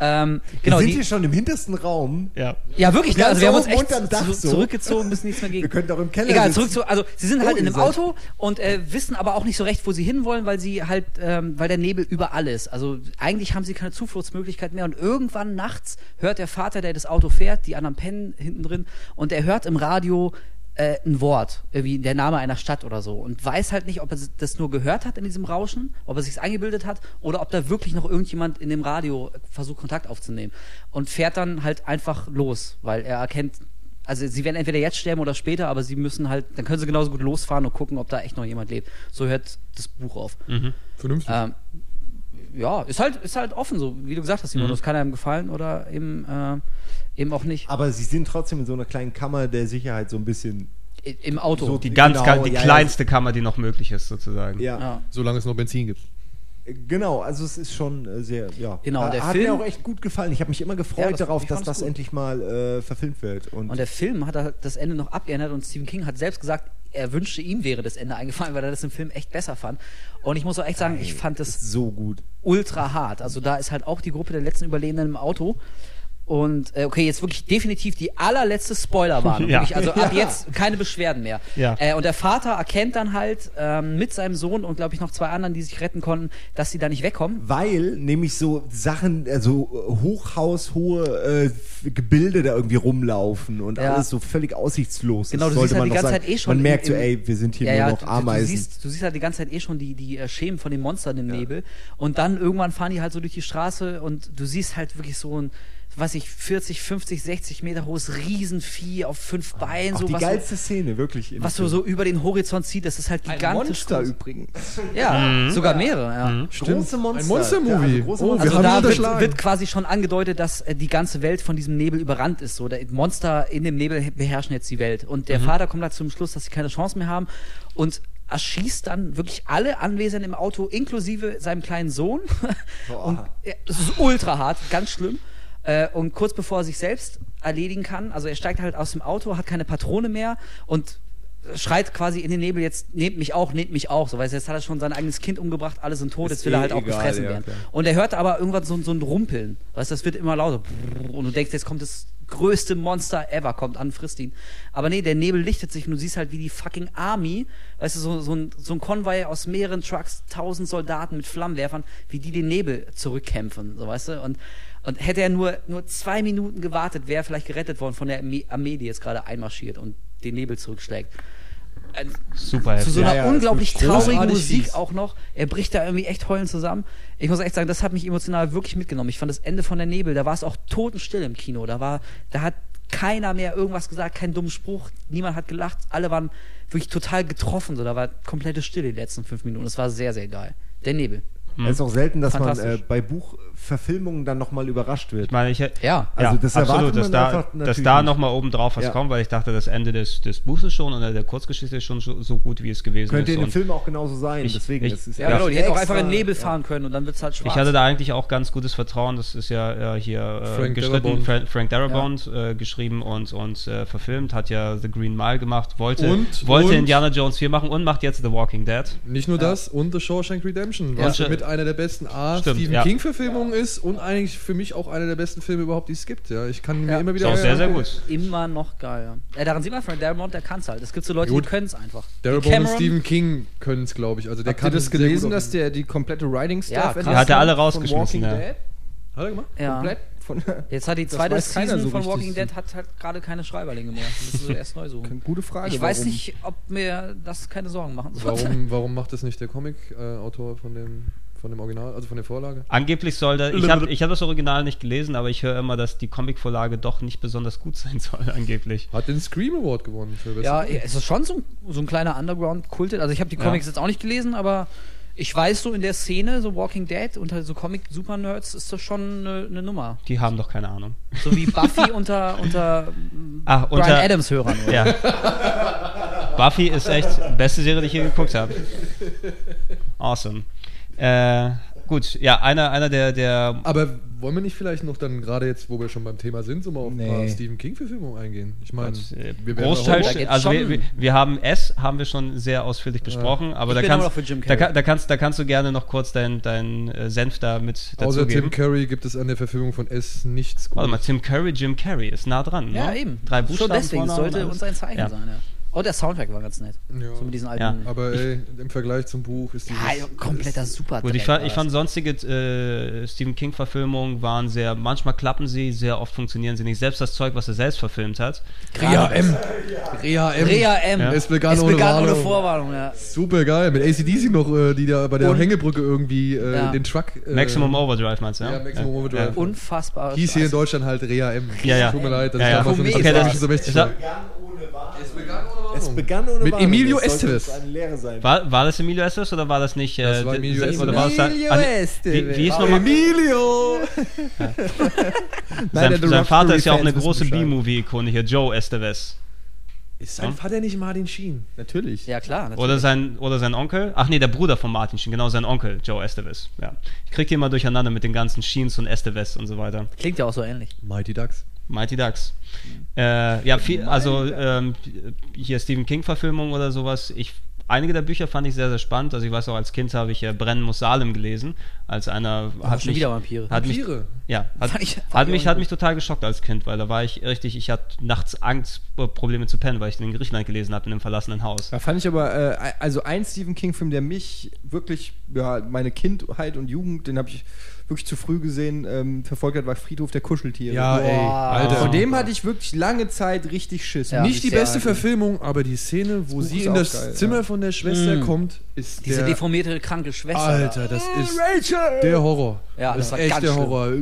Ähm, genau, wir sind die, hier schon im hintersten Raum. ja. ja, wirklich, Ganz also wir haben uns echt Dach zu, so. zurückgezogen, bis nichts mehr ging. Wir könnten auch im Keller Egal, zurück zu, also sie sind Oh, halt in einem Auto und äh, wissen aber auch nicht so recht, wo sie hinwollen, weil sie halt, ähm, weil der Nebel überall ist. Also eigentlich haben sie keine Zufluchtsmöglichkeit mehr und irgendwann nachts hört der Vater, der das Auto fährt, die anderen pennen hinten drin und er hört im Radio äh, ein Wort, irgendwie der Name einer Stadt oder so und weiß halt nicht, ob er das nur gehört hat in diesem Rauschen, ob er sich eingebildet hat oder ob da wirklich noch irgendjemand in dem Radio versucht Kontakt aufzunehmen und fährt dann halt einfach los, weil er erkennt, also sie werden entweder jetzt sterben oder später, aber sie müssen halt, dann können sie genauso gut losfahren und gucken, ob da echt noch jemand lebt. So hört das Buch auf. Vernünftig. Ähm, ja, ist halt, ist halt offen so, wie du gesagt hast, Simon. Das kann einem gefallen oder eben, äh, eben auch nicht. Aber sie sind trotzdem in so einer kleinen Kammer der Sicherheit so ein bisschen. Im Auto. So Die ganz, Genau, die ja, ja. kleinste Kammer, die noch möglich ist, sozusagen. Ja. ja. Solange es noch Benzin gibt. Genau, also es ist schon äh, sehr, ja. Genau, Hat- der hat Film- mir auch echt gut gefallen. Ich habe mich immer Ja, gefreut das- darauf, dass das gut. endlich mal äh, verfilmt wird. Und, Und der Film hat halt das Ende noch abgeändert und Stephen King hat selbst gesagt, er wünschte, ihm wäre das Ende eingefallen, weil er das im Film echt besser fand. Und ich muss auch echt sagen, ich fand das so gut. ultra hart. Also da ist halt auch die Gruppe der letzten Überlebenden im Auto. Und äh, okay, jetzt wirklich definitiv die allerletzte Spoilerwarnung. Ja. Wirklich, also ab Ja. jetzt keine Beschwerden mehr. Ja. Äh, und der Vater erkennt dann halt ähm, mit seinem Sohn und glaube ich noch zwei anderen, die sich retten konnten, dass sie da nicht wegkommen. Weil nämlich so Sachen, also hochhaushohe äh, Gebilde da irgendwie rumlaufen und Ja. alles so völlig aussichtslos. Genau, du siehst sollte halt man die ganze sagen. Zeit eh schon Man im- merkt so, ey, wir sind hier Ja, nur ja, noch du, Ameisen. Du siehst, du siehst halt die ganze Zeit eh schon die, die äh, Schemen von den Monstern im Nebel. Und dann irgendwann fahren die halt so durch die Straße und du siehst halt wirklich so ein, weiß ich, 40, 50, 60 Meter hohes Riesenvieh auf fünf Beinen. Auch so, die was geilste Szene, wirklich. was so, so über den Horizont zieht, das ist halt Ein gigantisch. Monster groß. übrigens. Ja, sogar mehrere, ja. Große Monster. Ein Monster-Movie. Ja, also große Oh, Also da wird, wird quasi schon angedeutet, dass äh, die ganze Welt von diesem Nebel überrannt ist. So, der Monster in dem Nebel beherrschen jetzt die Welt. Und der Vater kommt da zum Schluss, dass sie keine Chance mehr haben und erschießt dann wirklich alle Anwesenden im Auto, inklusive seinem kleinen Sohn. und ja, das ist ultra hart, ganz schlimm. Äh, und kurz bevor er sich selbst erledigen kann, also er steigt halt aus dem Auto, hat keine Patrone mehr und schreit quasi in den Nebel, jetzt nehmt mich auch, nehmt mich auch. So, weißt du, jetzt hat er schon sein eigenes Kind umgebracht, alle sind tot, Ist jetzt will er eh halt auch egal, gefressen ja, werden. klar. Und er hört aber irgendwann so, so ein Rumpeln. Weißt du, das wird immer lauter. Und du denkst, jetzt kommt das größte Monster ever, kommt an, frisst ihn. Aber nee, der Nebel lichtet sich und du siehst halt, wie die fucking Army, weißt du, so, so, ein, so ein Konvoi aus mehreren Trucks, tausend Soldaten mit Flammenwerfern, wie die den Nebel zurückkämpfen, so weißt du. Und, und hätte er nur, nur zwei Minuten gewartet, wäre er vielleicht gerettet worden von der Armee, die jetzt gerade einmarschiert und den Nebel zurückschlägt. Äh, Super zu so einer Ja, ja, unglaublich traurigen Musik fies. auch noch. Er bricht da irgendwie echt heulen zusammen. Ich muss echt sagen, das hat mich emotional wirklich mitgenommen. Ich fand das Ende von der Nebel, da war es auch totenstill im Kino. Da war, da hat keiner mehr irgendwas gesagt, keinen dummen Spruch, niemand hat gelacht, alle waren wirklich total getroffen. So, da war komplette Stille die letzten fünf Minuten. Das war sehr, sehr geil. Der Nebel. Es ist auch selten, dass man äh, bei Buchverfilmungen dann nochmal überrascht wird. Ich meine, ich, Ja. Also das erwartet absolut, dass man da, einfach dass da nochmal oben drauf was Ja. kommt, weil ich dachte, das Ende des, des Buches schon oder der Kurzgeschichte ist schon so, so gut, wie es gewesen Könnte ist. in dem Film auch genauso sein. Ich- Deswegen, ich- es ist Ja, genau, die hätten auch einfach in Nebel fahren können und dann wird es halt schwarz. Ich hatte da eigentlich auch ganz gutes Vertrauen. Das ist ja äh, hier äh, Frank geschritten. Darabont. Fra Frank Darabont äh, geschrieben und, und äh, verfilmt. Hat ja The Green Mile gemacht. Wollte, Und- wollte und- Indiana Jones 4 machen und macht jetzt The Walking Dead. Nicht nur das, und The Shawshank Redemption, Ja. was mit einer der besten A Stimmt, Stephen ja. King-Verfilmungen ist und eigentlich für mich auch einer der besten Filme überhaupt, die es gibt. Ja, ich kann mir immer Ist wieder. auch sehr, sehr gut. Immer noch geil, ja. daran sieht man, Frank Darabont, der kann es halt. Es gibt so Leute, Gut. die können es einfach. Darabont und Cameron- Stephen King können es, glaube ich. Also der Habt kann ihr das sehr gut gelesen, dass der die komplette Writing Ja, Staff krass. Die hat er alle rausgeschmissen, ja. Dead? Hat er gemacht? Ja. Komplett von Jetzt hat die Das zweite weiß keiner Season so von richtig. Walking Dead hat halt gerade keine Schreiberlinge mehr. Müssen sie erst neu suchen. Gute Frage. Ich weiß warum. nicht, ob mir das keine Sorgen machen sollte. Warum, warum macht das nicht der Comic-Autor von dem, von dem Original, also von der Vorlage? Angeblich soll da, ich habe ich hab das Original nicht gelesen, aber ich höre immer, dass die Comicvorlage doch nicht besonders gut sein soll, angeblich. Hat den Scream Award gewonnen für Ja, Comic. es ist schon so, ein- so ein kleiner Underground-Kultet. Also ich habe die Ja. Comics jetzt auch nicht gelesen, aber ich weiß so in der Szene, so Walking Dead unter so Comic-Super-Nerds ist das schon eine, eine Nummer. Die haben doch keine Ahnung. So wie Buffy unter, unter Ach, Brian unter- Adams-Hörern. Ja. Buffy ist echt beste Serie, die ich je geguckt habe. Awesome. Äh, gut, ja, einer, einer der, der Aber wollen wir nicht vielleicht noch dann, gerade jetzt, wo wir schon beim Thema sind, so mal auf ein Nee. paar Stephen King-Verfilmungen eingehen? Ich meine, äh, wir werden Großteil, also wir, schon- wir, wir haben S, haben wir schon sehr ausführlich besprochen, aber Ich da kannst, immer noch für Jim da, da, kannst, da kannst du gerne noch kurz deinen dein, äh, Senf da mit Außer dazugeben. Tim Curry gibt es an der Verfilmung von S nichts Warte mal, Gutes. Tim Curry, Jim Carrey ist nah dran. Ja, ne? eben. Drei Schon Buchstaben deswegen, das vorne und sollte uns ein Zeichen Ja. sein, ja. Und der Soundtrack war ganz nett. Ja. So mit diesen alten. Ja. Aber ey, im Vergleich zum Buch ist dieses... ja, kompletter super. Gut, ich fand, ich fand sonstige äh, Stephen King-Verfilmungen waren sehr, manchmal klappen sie, sehr oft funktionieren sie nicht. Selbst das Zeug, was er selbst verfilmt hat. Rea M. Rea M. Rea M. Ja. Es begann, Es ohne, begann ohne Warnung. Vorwarnung, ja. Super geil. Mit ACDC noch, äh, die da bei der Und- Hängebrücke irgendwie äh, Ja. den Truck... Äh, Maximum Overdrive meinst du? Ja, Maximum Overdrive. Unfassbar. Hieß hier in Deutschland halt Rea M. Ja, ja. Tut mir leid, Ja, ich ja. Okay, das das- Deutsche so mächtig ist begann ohne Es begann ohne Mit Warnung. Emilio Das sollte Estevez. Eine Lehre sein. War, war das Emilio Estevez oder war das nicht? Äh, Das war Emilio Estevez. Oder war das sein, Emilio ah, Estevez. wie, wie ist Ah, nochmal? Emilio! Nein, Sein, sein Vater ist ja auch eine große. B-Movie-Ikone hier, Joe Estevez. Ist sein Vater nicht Martin Sheen? Natürlich. Ja, klar. Natürlich. Oder sein, oder sein Onkel. Ach nee, der Bruder von Martin Sheen, genau, sein Onkel, Joe Estevez. Ja. Ich krieg die immer durcheinander mit den ganzen Sheens und Estevez und so weiter. Klingt ja auch so ähnlich. Mighty Ducks. Mighty Ducks. Äh, ja, viel, also ähm, hier Stephen King-Verfilmung oder sowas. Ich, einige der Bücher fand ich sehr, sehr spannend. Also ich weiß auch, als Kind habe ich äh, Brennen muss Salem gelesen. Als einer hat schon mich, wieder Vampire. Hat mich, Vampire? ja, hat, Fand ich- fand hat, ich mich, hat mich total geschockt als Kind, weil da war ich richtig, ich hatte nachts Angst, äh, Probleme zu pennen, weil ich den in Griechenland gelesen habe in einem verlassenen Haus. Da fand ich aber, äh, also ein Stephen King-Film, der mich wirklich, ja, meine Kindheit und Jugend, den habe ich wirklich zu früh gesehen, ähm, verfolgt hat, war Friedhof der Kuscheltiere. Ja, ey. Boah. Alter. Von dem hatte ich wirklich lange Zeit richtig Schiss. Ja. Nicht die beste. Verfilmung, aber die Szene, wo sie in das geil, Zimmer ja. von der Schwester Mm. kommt, ist Diese der... deformierte, kranke Schwester. Alter, das ist Rachel! der Horror. Ja, das ist war echt ganz der schlimm. Horror.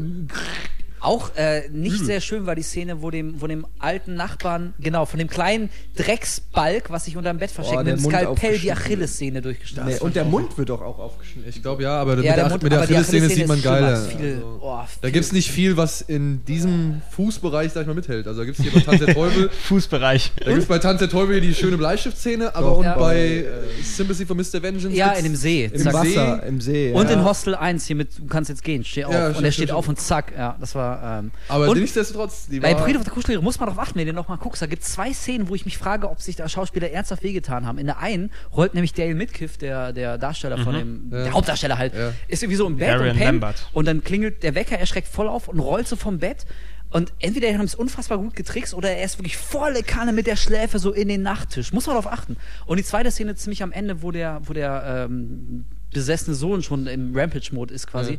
Auch äh, nicht sehr schön war die Szene, wo dem, wo dem alten Nachbarn, genau, von dem kleinen Drecksbalg, was sich unterm Bett versteckt, Oh, mit dem Skalpell die. Achillessehne durchgeschnitten. Nee, und der Mund wird doch auch aufgeschnitten. Ich glaube ja, aber ja, mit, der der, Mund, mit der Achillessehne sieht man geiler. Viel, Also, oh, da gibt es nicht viel, was in diesem Fußbereich, sag ich mal, mithält. Also da gibt es hier bei Tanz der Teufel, Fußbereich. da gibt es bei Tanz der Teufel die schöne Bleistiftszene, aber Doch, und ja. bei äh, Sympathy for Mr. Vengeance Ja, in dem See. Im. Wasser, im See. Und in Hostel 1 hier mit, du kannst jetzt gehen, steh auf. Und er steht auf und zack, ja, das war. Aber. Ähm, Aber nichtsdestotrotz, die bei war- Friedhof der Kuscheltiere muss man darauf achten, wenn du noch mal guckst. Da gibt es zwei Szenen, wo ich mich frage, ob sich da Schauspieler ernsthaft wehgetan haben. In der einen rollt nämlich Dale Midkiff, der, der Darsteller von dem, Ja. der Hauptdarsteller halt, Ja. ist irgendwie so im Bett Arian und pennt. Lambert. Und dann klingelt der Wecker, er schreckt voll auf und rollt so vom Bett. Und entweder er hat es unfassbar gut getrickst oder er ist wirklich volle Kanne mit der Schläfe so in den Nachttisch. Muss man darauf achten. Und die zweite Szene ziemlich am Ende, wo der, wo der ähm, besessene Sohn schon im Rampage-Mode ist quasi.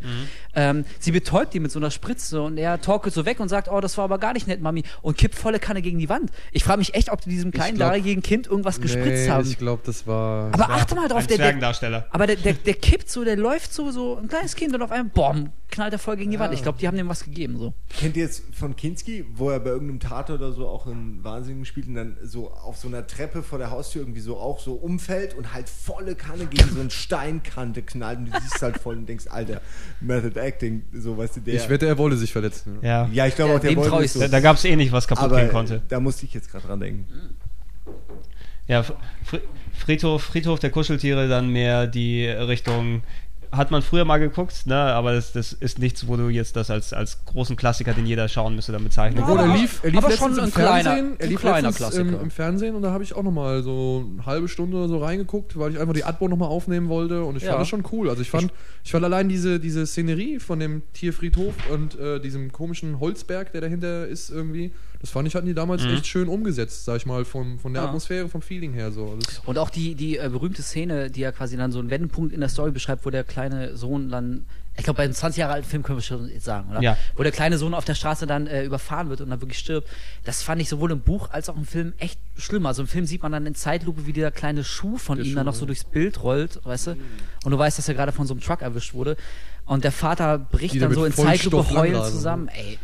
Ähm, sie betäubt ihn mit so einer Spritze und er torkelt so weg und sagt, oh, das war aber gar nicht nett, Mami. Und kippt volle Kanne gegen die Wand. Ich frage mich echt, ob die diesem kleinen, glaub- Kind irgendwas gespritzt nee, haben. Ich glaube, das war. aber achte mal drauf, Ein der, der, aber der, der, der kippt so, der läuft so, so ein kleines Kind und auf einmal, boom, knallt er voll gegen die Wand. Ich glaube, die haben dem was gegeben, so. Kennt ihr jetzt von Kinski, wo er bei irgendeinem Tatort oder so auch einen Wahnsinnigen spielt und dann so auf so einer Treppe vor der Haustür irgendwie so auch so umfällt und halt volle Kanne gegen so eine Steinkante knallt und du siehst halt voll und denkst, Alter, Method Acting, so weißt du, der. ich wette, er wollte sich verletzen. Ja. ja, ich glaube Ja, auch, der wollte nicht Da, so. da gab es eh nicht, was kaputt aber gehen konnte. da musste ich jetzt gerade dran denken. Ja, Friedhof, Friedhof der Kuscheltiere dann mehr die Richtung. Hat man früher mal geguckt, ne? aber das, das ist nichts, wo du jetzt das als, als großen Klassiker, den jeder schauen müsste, dann bezeichnen Ja, Obwohl, er lief, er lief aber letztens schon im ein kleiner- Fernsehen. Er lief kleiner letztens im, Klassiker. im Fernsehen und da habe ich auch nochmal so eine halbe Stunde oder so reingeguckt, weil ich einfach die Atmo nochmal aufnehmen wollte und ich Ja. fand das schon cool. Also ich fand, ich, fand allein diese, diese Szenerie von dem Tierfriedhof und äh, diesem komischen Holzberg, der dahinter ist irgendwie, das fand ich, hatten die damals echt schön umgesetzt, sag ich mal, vom, von der Ja. Atmosphäre, vom Feeling her so. Das, Und auch die, die äh, berühmte Szene, die ja quasi dann so einen Wendepunkt in der Story beschreibt, wo der kleine Sohn dann, ich glaube, bei einem 20 Jahre alten Film können wir schon jetzt sagen, oder? Ja. Wo der kleine Sohn auf der Straße dann äh, überfahren wird und dann wirklich stirbt. Das fand ich sowohl im Buch als auch im Film echt schlimm. Also im Film sieht man dann in Zeitlupe, wie dieser kleine Schuh von ihm dann noch so durchs Bild rollt, weißt du? Und du weißt, dass er gerade von so einem Truck erwischt wurde. Und der Vater bricht Die dann da so in Zeitlupe heulend zusammen. Ey,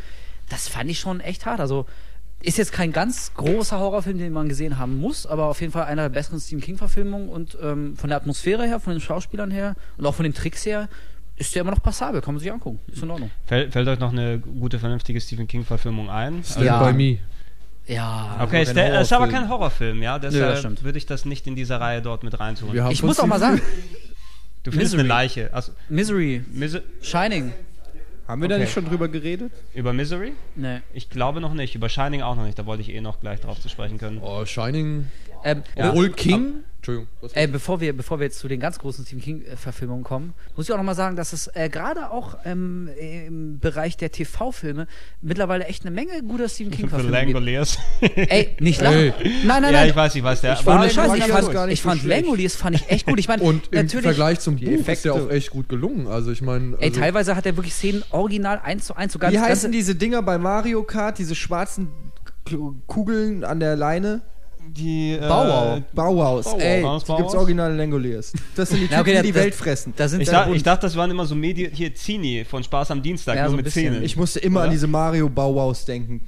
das fand ich schon echt hart. Also ist jetzt kein ganz großer Horrorfilm, den man gesehen haben muss, aber auf jeden Fall einer der besseren Stephen King-Verfilmungen und ähm, von der Atmosphäre her, von den Schauspielern her und auch von den Tricks her ist der immer noch passabel, kann man sich angucken. Ist in Ordnung. Fällt, fällt euch noch eine gute, vernünftige Stephen King-Verfilmung ein? Stand Ja. by Me. Ja. Okay, ist, der, ist aber Horrorfilm. kein Horrorfilm, ja. das Deshalb stimmt. würde ich das nicht in dieser Reihe dort mit reintun. Ich muss auch mal sagen, du findest Misery. eine Leiche. Also, Misery, Mis Shining. Haben wir da Okay. nicht schon drüber geredet? über Misery? Nee. Ich glaube noch nicht. Über Shining auch noch nicht. Da wollte ich eh noch gleich drauf zu sprechen können. Oh, Shining. Ähm, Ja. Old King. Entschuldigung. was- Äh, bevor, wir, bevor wir jetzt zu den ganz großen Stephen King-Verfilmungen kommen, muss ich auch nochmal sagen, dass es äh, gerade auch ähm, im Bereich der TV-Filme mittlerweile echt eine Menge guter Stephen King-Verfilmungen gibt. Langoliers. Ey, nicht lachen. Ey. Nein, nein, ja, nein. ich weiß, ich weiß. Der Ich war Ohne Scheiß, ich fand, gar nicht ich so fand schlecht. Langoliers fand ich echt gut. Ich meine, Und im Vergleich zum Buch ist Effekte. der auch echt gut gelungen. Also ich meine, ey, also, teilweise hat er wirklich Szenen original eins zu eins sogar Wie heißen diese Dinger bei Mario Kart, diese schwarzen Kugeln an der Leine? Die äh, Bauau. Bauhaus. Bauhaus. Ey, das die gibt's Bauhaus? original in Langoliers. Das sind die Typen, Ja, okay, die die Welt fressen. Da sind Ich, bunt- ich dachte, das waren immer so Medien, hier Zini von Spaß am Dienstag, Ja, nur so mit. Zähnen. Ich musste immer Oder? an diese Mario Bauhaus denken.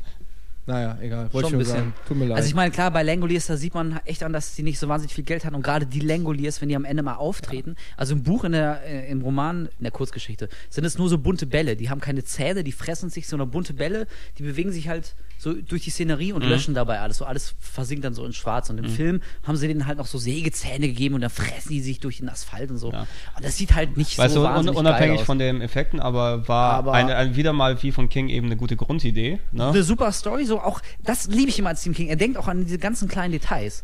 Naja, egal. Wollte Schon ich ein bisschen. sagen. Tut mir leid. Also ich meine, klar, bei Langoliers, da sieht man echt an, dass die nicht so wahnsinnig viel Geld hatten und gerade die Langoliers, wenn die am Ende mal auftreten, also im Buch, in der, äh, im Roman, in der Kurzgeschichte, sind es nur so bunte Bälle, die haben keine Zähne, die fressen sich, sondern bunte Bälle, die bewegen sich halt so durch die Szenerie und löschen dabei alles, so alles versinkt dann so in schwarz und im Film haben sie denen halt noch so Sägezähne gegeben und dann fressen die sich durch den Asphalt und so. Ja. Und das sieht halt nicht Weißt so du, wahnsinnig unabhängig von den Effekten, aber war Aber- eine, ein, wieder mal wie von King eben eine gute Grundidee. Ne? eine super Story, so auch, das liebe ich immer an Stephen King. Er denkt auch an diese ganzen kleinen Details.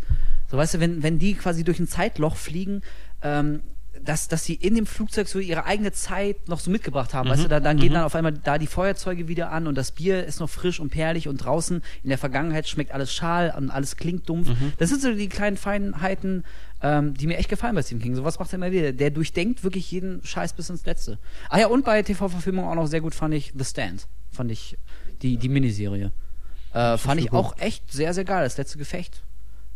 So, weißt du, wenn, wenn die quasi durch ein Zeitloch fliegen, ähm, dass, dass sie in dem Flugzeug so ihre eigene Zeit noch so mitgebracht haben. Weißt du, da, dann gehen dann auf einmal da die Feuerzeuge wieder an und das Bier ist noch frisch und perlig und draußen in der Vergangenheit schmeckt alles schal und alles klingt dumpf. Das sind so die kleinen Feinheiten, ähm, die mir echt gefallen bei Stephen King. Sowas macht er immer wieder. Der durchdenkt wirklich jeden Scheiß bis ins Letzte. Ah ja, und bei TV-Verfilmungen auch noch sehr gut fand ich The Stand. Fand ich die, die Miniserie. Äh, fand ich auch echt sehr, sehr geil. Das letzte Gefecht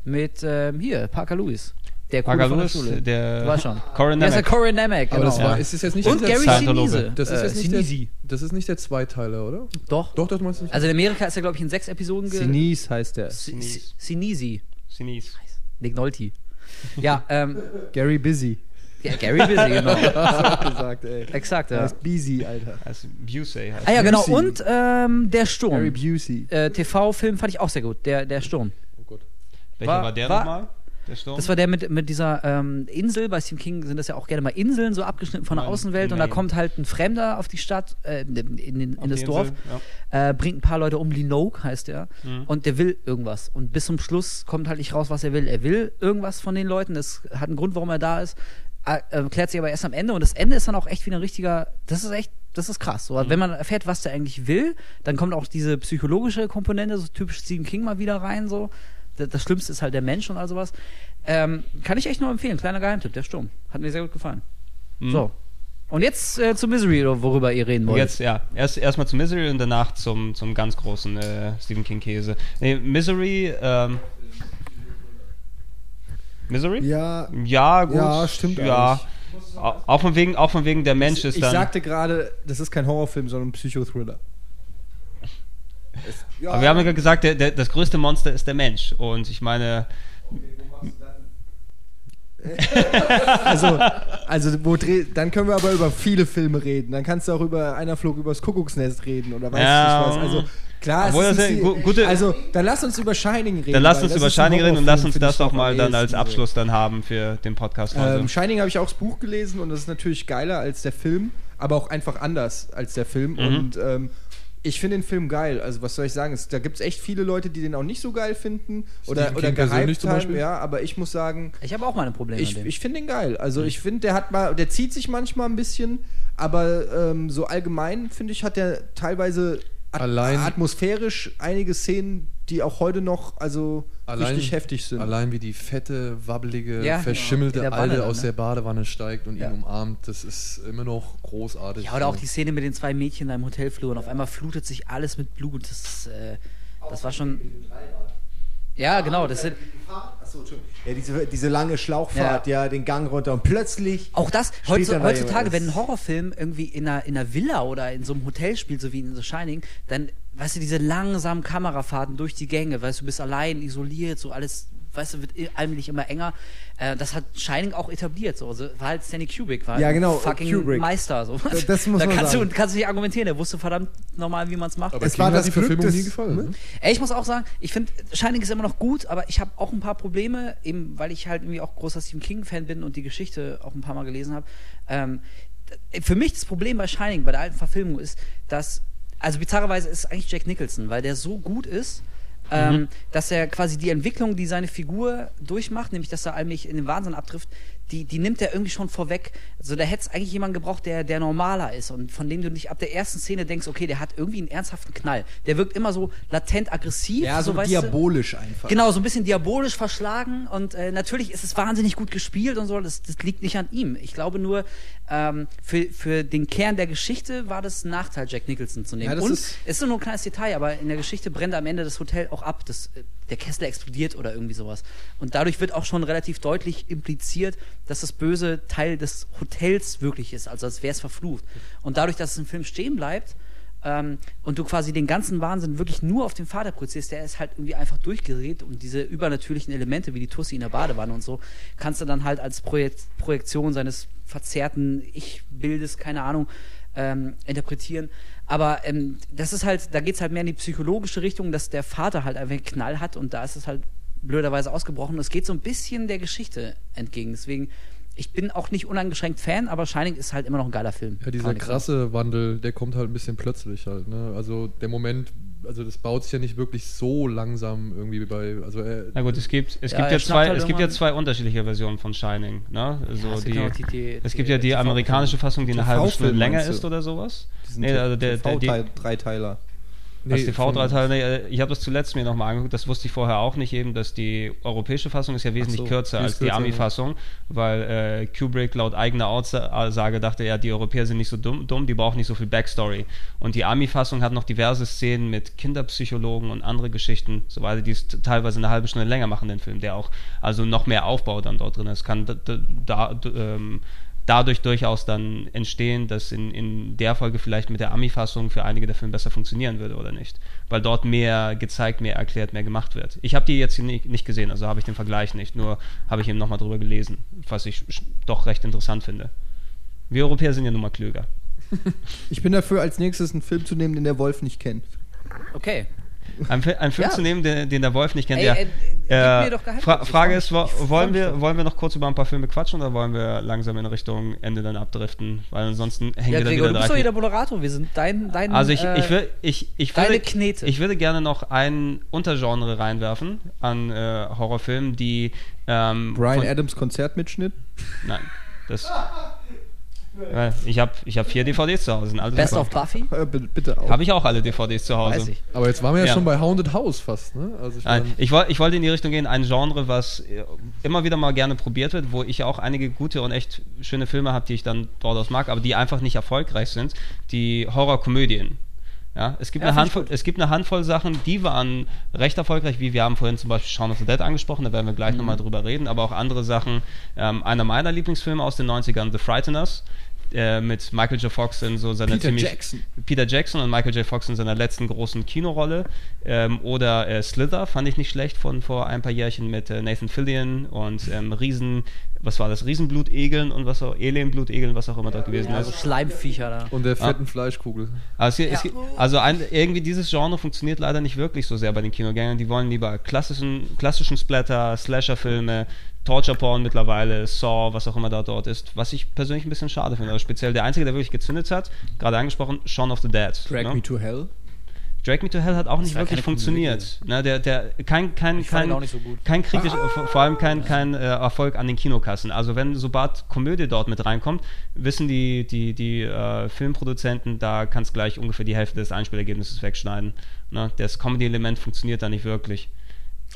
mit ähm, hier, Parker Lewis. Der Coole von der Schule. der weißt schon. Corin Der ist der Nemec. Corin Nemec, aber genau. das war, Ja. ist es jetzt nicht Und Gary. Sinise. Das ist äh, jetzt nicht der, Sinisi. das ist nicht der Zweiteiler, oder? Doch. Doch, das meinst du nicht. Also in Amerika ist er, glaube ich, in sechs Episoden ge... Sinise heißt der. Si- Si- Sinisi. Sinis. Nick Nolte. Ja, ähm, Gary Busy. ja, Gary Busy, genau. gesagt, ey. Exakt, Er ja. ist Busy, Alter. Also Busey heißt Ah ja, genau. Busey. Und ähm, Der Gary Sturm. Busey. Äh, TV-Film fand ich auch sehr gut. Der, der Sturm. oh Gott. Welcher war- war, der war- nochmal? Der Sturm? Das war der mit, mit dieser ähm, Insel. Bei Stephen King sind das ja auch gerne mal Inseln, so abgeschnitten von der Nein, Außenwelt. Und da kommt halt ein Fremder auf die Stadt, äh, in, in, in, Auf in das die Dorf, Insel, äh, bringt ein paar Leute um. Linoke heißt er. Mhm. Und der will irgendwas. Und bis zum Schluss kommt halt nicht raus, was er will. Er will irgendwas von den Leuten. Das hat einen Grund, warum er da ist. Äh, äh, klärt sich aber erst am Ende. Und das Ende ist dann auch echt wie ein richtiger. Das ist echt. Das ist krass. So, Wenn man erfährt, was der eigentlich will, dann kommt auch diese psychologische Komponente, so typisch Stephen King mal wieder rein. So. Das, Schlimmste ist halt der Mensch und all sowas. Ähm, kann ich echt nur empfehlen. Kleiner Geheimtipp, der Sturm. Hat mir sehr gut gefallen. Mhm. So. Und jetzt äh, zu Misery, worüber ihr reden wollt. Jetzt, ja, erst erstmal zu Misery und danach zum, zum ganz großen äh, Stephen King-Käse. Nee, Misery, ähm. Misery? Ja, Ja, gut. Ja, stimmt Ja. Au- Auch von wegen, auch von wegen der Mensch ist ich dann. sagte gerade, das ist kein Horrorfilm, sondern ein Psychothriller. Ja, aber wir haben ja gesagt, der, der, das größte Monster ist der Mensch. Und ich meine, Also, also wo dreh, dann können wir aber über viele Filme reden. Dann kannst du auch über einer flog übers Kuckucksnest reden oder weiß Ja, ich nicht was. Also klar, obwohl es ist gu- gute- Also dann lass uns über Shining reden. dann lass uns das über Shining reden und lass uns das am mal dann als. Abschluss dann haben für den Podcast heute. Ähm, Shining habe ich auch das Buch gelesen und das ist natürlich geiler als der Film, aber auch einfach anders als der Film. Mhm. Und ähm, ich finde den Film geil. Also was soll ich sagen? Es, da gibt es echt viele Leute, die den auch nicht so geil finden oder, Stephen oder King persönlich gehypt zum haben. Beispiel? Ja, aber ich muss sagen, Ich habe auch meine Probleme ich, mit dem. ich finde den geil. Also ich finde, der hat mal, der zieht sich manchmal ein bisschen, aber ähm, so allgemein finde ich, hat der teilweise at Allein- atmosphärisch einige Szenen, die auch heute noch also richtig heftig sind. Allein wie die fette, wabbelige, Ja, in verschimmelte Wanne Alte aus ne? der Badewanne steigt und Ja. ihn umarmt, das ist immer noch großartig. Ja, oder auch die Szene mit den zwei Mädchen da im Hotelflur und auf einmal flutet sich alles mit Blut. Das, ist, äh, das war schon. Ja, genau. Das sind, Achso. Ja, diese, diese lange Schlauchfahrt, ja. den Gang runter und plötzlich. auch das, Spielt heutzu, dann da heutzutage, wenn ein Horrorfilm irgendwie in einer, in einer Villa oder in so einem Hotel spielt, so wie in The Shining, dann, weißt du, diese langsamen Kamerafahrten durch die Gänge, weißt du, du bist allein, isoliert, so alles, weißt du, wird allmählich immer enger. Äh, das hat Shining auch etabliert, so. Also, war halt Stanley Kubrick, war Ja, genau, fucking Kubrick. Meister, so. das muss da man kannst sagen. Du, kannst du nicht argumentieren, der wusste verdammt normal, wie man es macht. Aber Es King war das die Verfilmung des- nie gefallen. ne? Ne? Ey, ich muss auch sagen, ich finde, Shining ist immer noch gut, aber ich habe auch ein paar Probleme, eben weil ich halt irgendwie auch großer Stephen King-Fan bin und die Geschichte auch ein paar Mal gelesen habe. Ähm, für mich das Problem bei Shining, bei der alten Verfilmung, ist, dass, also bizarrerweise ist es eigentlich Jack Nicholson, weil der so gut ist, ähm, dass er quasi die Entwicklung, die seine Figur durchmacht, nämlich dass er allmählich in den Wahnsinn abtrifft, die, die nimmt er irgendwie schon vorweg. Also da hätte es eigentlich jemanden gebraucht, der, der normaler ist und von dem du nicht ab der ersten Szene denkst, okay, der hat irgendwie einen ernsthaften Knall. Der wirkt immer so latent aggressiv. ja, so, du. diabolisch einfach. Genau, so ein bisschen diabolisch verschlagen und äh, natürlich ist es wahnsinnig gut gespielt und so, das, das liegt nicht an ihm. Ich glaube nur, ähm, für, für den Kern der Geschichte war das ein Nachteil, Jack Nicholson zu nehmen. Ja, und ist- es ist nur ein kleines Detail, aber in der Geschichte brennt am Ende das Hotel auch ab, das, äh, der Kessel explodiert oder irgendwie sowas. Und dadurch wird auch schon relativ deutlich impliziert, dass das Böse Teil des Hotels wirklich ist, also als wäre es verflucht. Und dadurch, dass es im Film stehen bleibt, ähm, und du quasi den ganzen Wahnsinn wirklich nur auf den Vater projizierst, der ist halt irgendwie einfach durchgedreht und diese übernatürlichen Elemente wie die Tussi in der Badewanne und so, kannst du dann halt als Projek Projektion seines verzerrten Ich-Bildes, keine Ahnung, ähm, interpretieren. Aber ähm, das ist halt, da geht es halt mehr in die psychologische Richtung, dass der Vater halt einfach einen Knall hat und da ist es halt blöderweise ausgebrochen. Es geht so ein bisschen der Geschichte entgegen. Deswegen, ich bin auch nicht uneingeschränkt Fan, aber Shining ist halt immer noch ein geiler Film. Ja, dieser ich sagen. krasse Wandel, der kommt halt ein bisschen plötzlich halt. Ne? Also der Moment, also das baut sich ja nicht wirklich so langsam irgendwie wie bei. Also er, Na gut, es gibt, es Ja, gibt ja zwei, halt es gibt ja zwei unterschiedliche Versionen von Shining. Ne? Also Ja, es gibt die, die- die- es gibt ja die amerikanische Fassung, die eine halbe Stunde länger ist oder sowas. Nee, also der, der, die, TV-Dreiteiler. das Nee, TV-Dreiteil, nee, ich habe das zuletzt mir nochmal angeguckt, das wusste ich vorher auch nicht eben, dass die europäische Fassung ist ja wesentlich so, kürzer die als die kürzer, Ami-Fassung, weil äh, Kubrick laut eigener Aussage dachte, ja, die Europäer sind nicht so dumm, dumm die brauchen nicht so viel Backstory. Und die Ami-Fassung hat noch diverse Szenen mit Kinderpsychologen und andere Geschichten, so weiter, die es teilweise eine halbe Stunde länger machen, den Film, der auch also noch mehr Aufbau dann dort drin ist. Kann da, da, ähm, dadurch durchaus dann entstehen, dass in, in der Folge vielleicht mit der Ami-Fassung für einige der Film besser funktionieren würde oder nicht. Weil dort mehr gezeigt, mehr erklärt, mehr gemacht wird. Ich habe die jetzt nicht, nicht gesehen, also habe ich den Vergleich nicht, nur habe ich eben nochmal drüber gelesen, was ich doch recht interessant finde. Wir Europäer sind ja nun mal klüger. Ich bin dafür, als nächstes einen Film zu nehmen, den der Wolf nicht kennt. Okay. Ein, Fi- ein Film Ja. zu nehmen, den, den der Wolf nicht kennt. Ey, ey, gib Äh. Fra Frage ist, wo, wollen, wir, wollen wir noch kurz über ein paar Filme quatschen oder wollen wir langsam in Richtung Ende dann abdriften? Weil ansonsten hängen Ja, wir dann Gregor, wieder du bist doch drei. hier der Moderator. Wir sind dein, dein Also ich, äh, ich, will, ich, ich, deine würde, Knete. ich würde gerne noch ein Untergenre reinwerfen an äh, Horrorfilmen, die ähm, Brian von- Adams Konzertmitschnitt. Nein, das. Ich habe ich hab vier DVDs zu Hause. Best super. of Buffy? Äh, bitte auch. Habe ich auch alle DVDs zu Hause. Weiß ich. Aber jetzt waren wir ja, Ja. schon bei Haunted House fast, ne? Also ich Nein, ich, ich wollte in die Richtung gehen, ein Genre, was äh, immer wieder mal gerne probiert wird, wo ich auch einige gute und echt schöne Filme habe, die ich dann dort aus mag, aber die einfach nicht erfolgreich sind, die Horrorkomödien. Ja, es, gibt Ja, eine Handvoll, es gibt eine Handvoll Sachen, die waren recht erfolgreich, wie wir haben vorhin zum Beispiel Shaun of the Dead angesprochen, da werden wir gleich nochmal drüber reden, aber auch andere Sachen. Ähm, einer meiner Lieblingsfilme aus den 90ern, The Frighteners, äh, mit Michael J. Fox in so seiner Peter ziemlich Jackson. Peter Jackson und Michael J. Fox in seiner letzten großen Kinorolle. Ähm, oder äh, Slither fand ich nicht schlecht von vor ein paar Jährchen mit äh, Nathan Fillion und ähm, Riesen, was war das? Riesenblutegeln und was auch, Elenblutegeln, was auch immer dort gewesen Also ist. Schleimviecher da. und der fetten Fleischkugel. Also, es, Ja. es, also ein, irgendwie dieses Genre funktioniert leider nicht wirklich so sehr bei den Kinogängern. Die wollen lieber klassischen, klassischen Splatter, Slasher-Filme, Torture-Porn mittlerweile, Saw, was auch immer da dort ist. Was ich persönlich ein bisschen schade finde. Aber speziell der Einzige, der wirklich gezündet hat, gerade angesprochen, Shaun of the Dead. Drag ne? Me to Hell. Drag Me to Hell hat auch nicht war wirklich funktioniert. Ne, der, der, kein, kein, kein, auch nicht so gut. kein kritisch, vor vor allem kein, kein äh, Erfolg an den Kinokassen. Also wenn sobald Komödie dort mit reinkommt, wissen die, die, die äh, Filmproduzenten, da kannst gleich ungefähr die Hälfte des Einspielergebnisses wegschneiden. Ne? Das Comedy-Element funktioniert da nicht wirklich.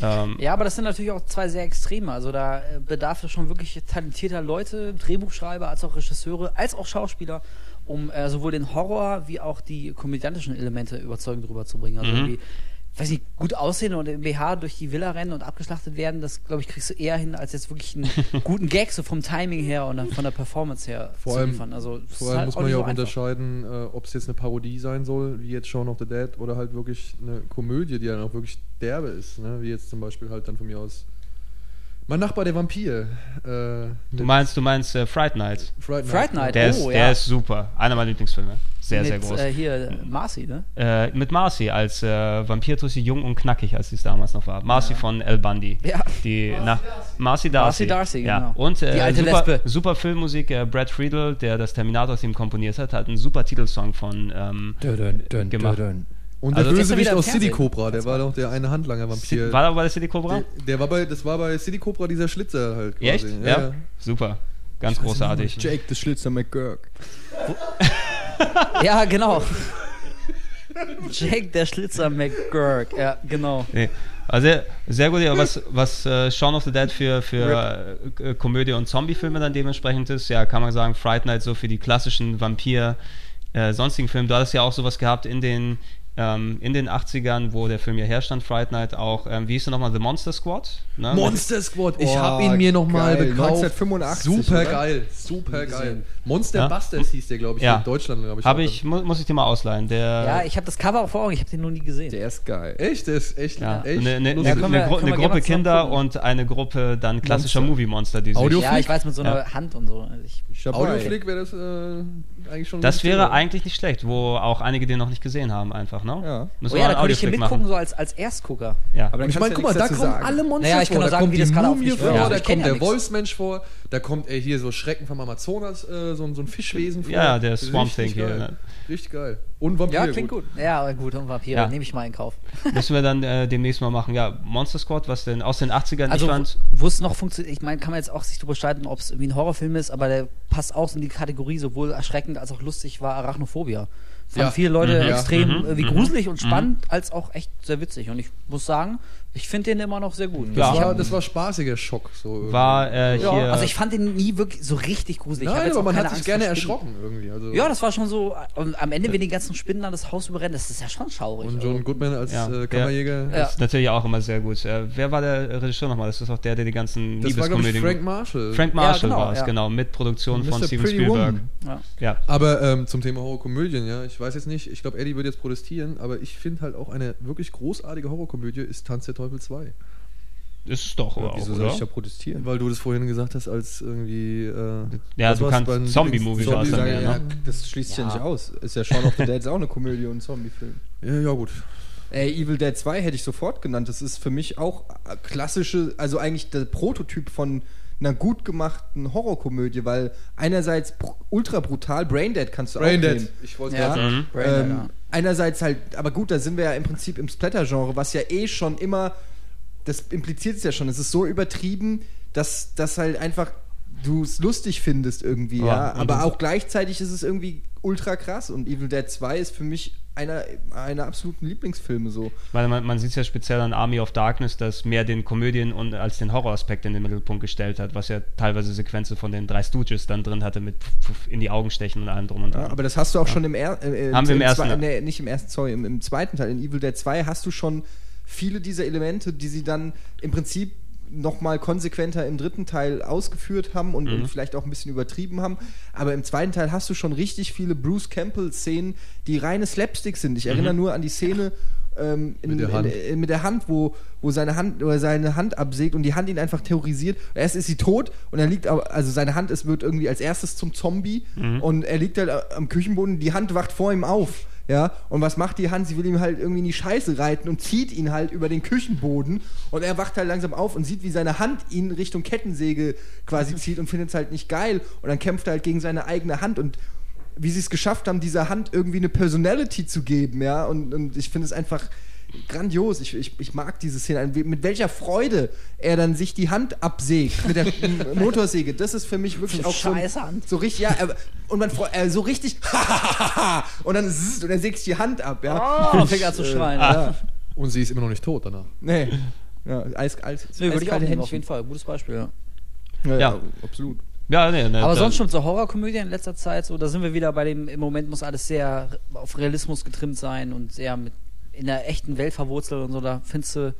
Ähm, Ja, aber das sind natürlich auch zwei sehr Extreme. Also da äh, bedarf es schon wirklich talentierter Leute, Drehbuchschreiber, als auch Regisseure, als auch Schauspieler, um äh, sowohl den Horror wie auch die komödiantischen Elemente überzeugend rüberzubringen. Also Mhm. irgendwie, weiß nicht, gut aussehen und im BH durch die Villa rennen und abgeschlachtet werden, das glaube ich kriegst du eher hin, als jetzt wirklich einen guten Gag, so vom Timing her und dann von der Performance her Vor zu allem- liefern. Also Vor allem halt muss man ja auch unterscheiden, äh, ob es jetzt eine Parodie sein soll, wie jetzt Shaun of the Dead, oder halt wirklich eine Komödie, die dann auch wirklich derbe ist, ne? wie jetzt zum Beispiel halt dann von mir aus mein Nachbar, der Vampir. Äh, du meinst, du meinst äh, Fright Night. Fright Fright Night, Der, Oh, ist, ja. der ist super. Einer meiner Lieblingsfilme. Sehr, Mit, sehr groß. Äh, hier, Marcy, ne? Äh, mit Marcy als äh, Vampirtussi jung und knackig, als sie es damals noch war. Marcy von El Bandi. Ja. Die nach Marcy Darcy. Marcy Darcy, ja. genau. Und äh, Die alte super, Lesbe. super Filmmusik. Äh, Brad Friedel, der das Terminator-Theme komponiert hat, hat einen super Titelsong von ähm, gemacht. Und Also der er Bösewicht aus City. Cobra, der war doch der eine Handlanger-Vampir. War da bei der City Cobra? Der, der war bei, das war bei City Cobra dieser Schlitzer halt quasi. Echt? Ja. Super. Ganz großartig. Jake the Schlitzer McGurk. Ja, genau. Jake der Schlitzer McGurk. Ja, genau. Nee. Also sehr, sehr gut, ja, was, was äh, Shaun of the Dead für, für äh, Komödie- und Zombie-Filme dann dementsprechend ist, ja, kann man sagen, Fright Night so für die klassischen Vampir- äh, sonstigen Filme. Du hattest ja auch sowas gehabt in den, ähm, in den 80ern, wo der Film ja herstand, Fright Night, auch, ähm, wie hieß der nochmal, The Monster Squad? Ne? Monster Squad, ich Oh, habe ihn mir nochmal gekauft. 1985, Super oder? geil, super geil. Monster Ja. Monster hieß der, glaube ich, Ja. in Deutschland, glaube ich. Habe auch ich, mu muss ich dir mal ausleihen. Der, Ja, ich habe das Cover auch vor Augen, ich habe den noch nie gesehen. Der ist geil. Echt, der ist echt, ja, echt lustig. eine, können wir- eine, Gru eine Gruppe Kinder gucken. und eine Gruppe dann klassischer Monster. Movie-Monster, die sich ja, ich weiß mit so einer Ja. Hand und so. Also Ich, Dabei. Audioflick wäre das äh, eigentlich schon Das wäre eigentlich nicht schlecht, wo auch einige den noch nicht gesehen haben, einfach, ne? Ja. Müssen oh ja, da konnte ich hier mitgucken, machen. so als, als Erstgucker. Ja. Aber dann ich meine, guck mal, da kommen sagen. alle Monster Naja, ich kann vor. nur Da sagen, kommt wie die Mumie vor, wirkt. da kommt ja der nichts. Wolfsmensch vor, da kommt ey, hier so Schrecken vom Amazonas, äh, so, ein- so ein Fischwesen vor. Ja, der Swamp Thing hier, ne? Richtig geil. Und Vampir. Ja, klingt gut. Ja, aber gut, und Vampire, Ja. nehme ich mal in Kauf. Müssen wir dann äh, demnächst mal machen. Ja, Monster Squad, was denn aus den 80ern Also, ich fand. wo es noch funktioniert, ich meine, kann man jetzt auch sich darüber streiten, ob es irgendwie ein Horrorfilm ist, aber der passt auch in die Kategorie, sowohl erschreckend als auch lustig war Arachnophobia. Fanden Ja. viele Leute Mhm. extrem Ja. Mhm. wie Mhm. gruselig und spannend, als auch echt sehr witzig. Und ich muss sagen, ich finde den immer noch sehr gut. Ja. Das, war, das war spaßiger Schock. So irgendwie. War äh, Ja, hier. also ich fand den nie wirklich so richtig gruselig. Nein, aber man hat sich Angst gerne erschrocken irgendwie. Also Ja, das war schon so. Und am Ende, wenn die ganzen Spinnen dann das Haus überrennen, das ist ja schon schaurig. Und Also, John Goodman als Ja, äh, der- Kammerjäger. Ja. ist natürlich auch immer sehr gut. Äh, wer war der Regisseur nochmal? Das ist auch der, der die ganzen Das war, glaube ich, Liebeskomödien. Frank Marshall. Frank Marshall Ja, genau, war es, ja. genau. Mit Produktion von. Steven Pretty Spielberg. Woman. ja. Ja. Aber ähm, zum Thema Horrorkomödien, ja, ich weiß jetzt nicht, ich glaube, Eddie würde jetzt protestieren, aber ich finde halt auch eine wirklich großartige Horrorkomödie ist Tanz der Teufel 2. Ist es doch, Ja, auch, Wieso soll ich da protestieren? Weil du das vorhin gesagt hast, als irgendwie. Äh, Ja, du kannst beim Zombie-Movies Lieblings- Ich auswählen, sage, ja, ja, ne? das schließt sich ja. Ja. nicht aus. Ist ja Shaun of the Dead ist auch eine Komödie und ein Zombie-Film. Ja, ja, gut. Ey, Evil Dead 2 hätte ich sofort genannt. Das ist für mich auch klassische, also eigentlich der Prototyp von einer gut gemachten Horrorkomödie, weil einerseits ultra brutal, Braindead kannst du auch Braindead. nehmen. Ich wollte Ja. gerade Mhm. Ähm, ja. einerseits halt, aber gut, da sind wir ja im Prinzip im Splatter-Genre, was ja eh schon immer, das impliziert es ja schon, es ist so übertrieben, dass das halt einfach du es lustig findest irgendwie, Ja, ja. Aber auch gleichzeitig ist es irgendwie ultra krass und Evil Dead 2 ist für mich einer einer absoluten Lieblingsfilme so. Weil man, man sieht es ja speziell an Army of Darkness, das mehr den Komödien und als den Horroraspekt in den Mittelpunkt gestellt hat, was ja teilweise Sequenzen von den drei Stooges dann drin hatte mit in die Augen stechen und allem drum und Ja, dran. aber das hast du auch schon im, er äh, Haben wir im ersten, Zwei, ja. nee, nicht im ersten, sorry, im, im zweiten Teil, in Evil Dead 2 hast du schon viele dieser Elemente, die sie dann im Prinzip nochmal konsequenter im dritten Teil ausgeführt haben und, Mhm. und vielleicht auch ein bisschen übertrieben haben. Aber im zweiten Teil hast du schon richtig viele Bruce Campbell-Szenen, die reine Slapstick sind. Ich erinnere nur an die Szene ähm, in, Mit der Hand. In, in, mit der Hand, wo, wo seine Hand oder seine Hand absägt und die Hand ihn einfach terrorisiert. Erst ist sie tot und er liegt, also seine Hand ist, wird irgendwie als erstes zum Zombie und er liegt halt am Küchenboden, die Hand wacht vor ihm auf. Ja, und was macht die Hand? Sie will ihm halt irgendwie in die Scheiße reiten und zieht ihn halt über den Küchenboden. Und er wacht halt langsam auf und sieht, wie seine Hand ihn Richtung Kettensäge quasi zieht und findet es halt nicht geil. Und dann kämpft er halt gegen seine eigene Hand. Und wie sie es geschafft haben, dieser Hand irgendwie eine Personality zu geben, ja, und, und ich finde es einfach grandios. Ich, ich, ich mag diese Szene. Mit welcher Freude er dann sich die Hand absägt mit der Motorsäge. Das ist für mich wirklich So auch so, Scheißhand. so richtig, ja, aber- und man äh, so richtig und dann zzz, und dann sägt sich die Hand ab, ja. Oh, fängt an zu schreien. ja. ja. Und sie ist immer noch nicht tot danach. Nee. Ja, Eis, Eis, Nee, würde ich auch nehmen, auf jeden. Fall. Gutes Beispiel, ja. Ja, Ja. ja, absolut. Ja, nee, ne, Aber sonst schon so Horrorkomödien in letzter Zeit, so, da sind wir wieder bei dem, im Moment muss alles sehr auf Realismus getrimmt sein und sehr mit in der echten Welt verwurzelt und so, da findest du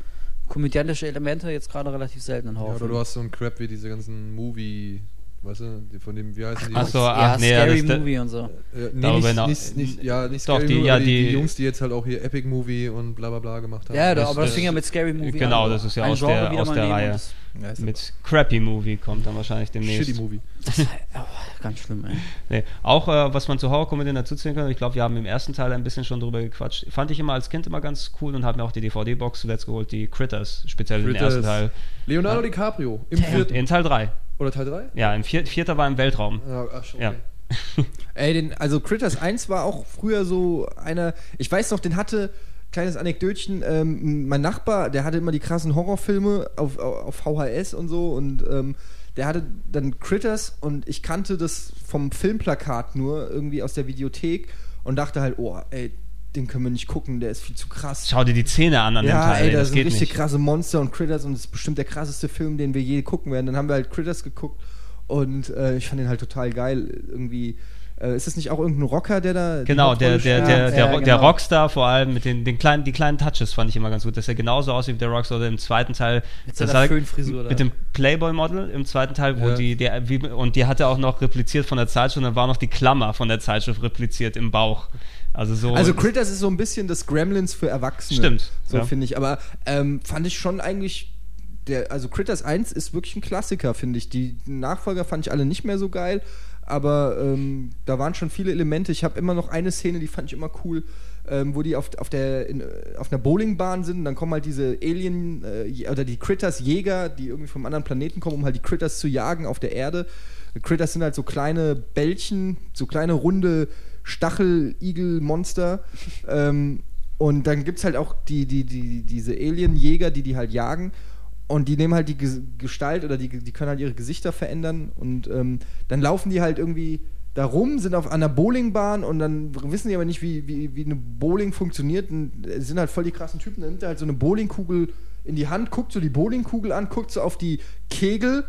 komödiantische Elemente jetzt gerade relativ selten in Ja, oder du hast so einen Crap wie diese ganzen Movie, weißt du, von dem, wie heißen die? Ach so, Jungs? ach ja, nee, Scary das- Movie und so. Äh, nee, Darüber nicht, hinaus- nicht, nicht, ja, nicht Doch, Scary die- Movie, ja, die, die- die Jungs, die jetzt halt auch hier Epic Movie und bla bla bla gemacht haben. Ja, da, das- aber das, das- fing ja mit Scary Movie genau, an. das ist ja aus Genre der- wieder aus mal der Reihe. Das, Ja, mit Crappy Movie kommt dann wahrscheinlich demnächst. Shitty Movie. oh, ganz schlimm, ey. Nee. Auch äh, was man zu Horrorkomödien dazuzählen kann, ich glaube, wir haben im ersten Teil ein bisschen schon drüber gequatscht. Fand ich immer als Kind immer ganz cool und habe mir auch die DVD-Box zuletzt geholt, die Critters, speziell den Critters. ersten Teil. Leonardo DiCaprio im vierten. In Teil 3. Oder Teil 3? Ja, im vier, vierter war im Weltraum. Ja, ach, schon, Ja. okay. Ey, den, also Critters 1 war auch früher so einer, ich weiß noch, den hatte, kleines Anekdötchen, ähm, mein Nachbar, der hatte immer die krassen Horrorfilme auf, auf VHS und so und ähm, der hatte dann Critters und ich kannte das vom Filmplakat nur irgendwie aus der Videothek und dachte halt, oh, ey, den können wir nicht gucken, der ist viel zu krass. Schau dir die Zähne an an dem Ja, Teil, ey, da das sind geht richtig nicht. krasse Monster und Critters und das ist bestimmt der krasseste Film, den wir je gucken werden. Dann haben wir halt Critters geguckt und äh, ich fand den halt total geil. Irgendwie, ist das nicht auch irgendein Rocker, der da. Genau, der, der, der, Ja, der, ja, Ro- der genau. Rockstar vor allem mit den, den kleinen, die kleinen Touches fand ich immer ganz gut, dass er genauso aussieht wie der Rockstar oder im zweiten Teil. Mit das seiner Föhnfrisur da. Mit dem Playboy-Model im zweiten Teil, wo Ja. die, der, wie, und die hatte auch noch repliziert von der Zeitschrift und dann war noch die Klammer von der Zeitschrift repliziert im Bauch. Also so. Also Critters ist so ein bisschen das Gremlins für Erwachsene. Stimmt, So ja. finde ich. Aber ähm, fand ich schon eigentlich. Der, also Critters 1 ist wirklich ein Klassiker, finde ich. Die Nachfolger fand ich alle nicht mehr so geil. Aber ähm, da waren schon viele Elemente. Ich habe immer noch eine Szene, die fand ich immer cool, ähm, wo die auf, auf, der, in, äh, auf einer Bowlingbahn sind. Und dann kommen halt diese Alien äh, oder die Critters Jäger, die irgendwie vom anderen Planeten kommen, um halt die Critters zu jagen auf der Erde. Critters sind halt so kleine Bällchen, so kleine runde Stachel-Igel-Monster. ähm, und dann gibt es halt auch die, die, die, diese Alien-Jäger, die die halt jagen. Und die nehmen halt die Ges- Gestalt oder die, die können halt ihre Gesichter verändern. Und ähm, dann laufen die halt irgendwie da rum, sind auf einer Bowlingbahn und dann wissen die aber nicht, wie, wie, wie eine Bowling funktioniert. Und äh, sind halt voll die krassen Typen. Dann nimmt er halt so eine Bowlingkugel in die Hand, guckt so die Bowlingkugel an, guckt so auf die Kegel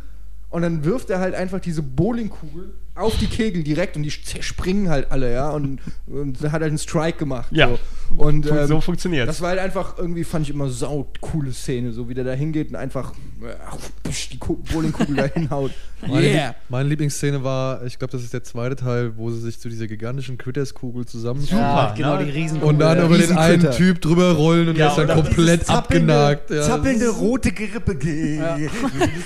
und dann wirft er halt einfach diese Bowlingkugel auf die Kegel direkt und die zerspringen halt alle, ja. Und, und hat halt einen Strike gemacht. Ja. So. Und ähm, so funktioniert's. Das war halt einfach irgendwie, fand ich immer sau coole Szene, so wie der da hingeht und einfach äh, die Ku- Bowlingkugel da hinhaut. Meine, Yeah! meine Lieblingsszene war, ich glaube, das ist der zweite Teil, wo sie sich zu dieser gigantischen Critters-Kugel zusammen Ja, Super, genau, ne? die riesen und dann über den einen Typ drüber rollen und Ja, der ist dann komplett abgenagt. Ja, zappelnde rote Grippe.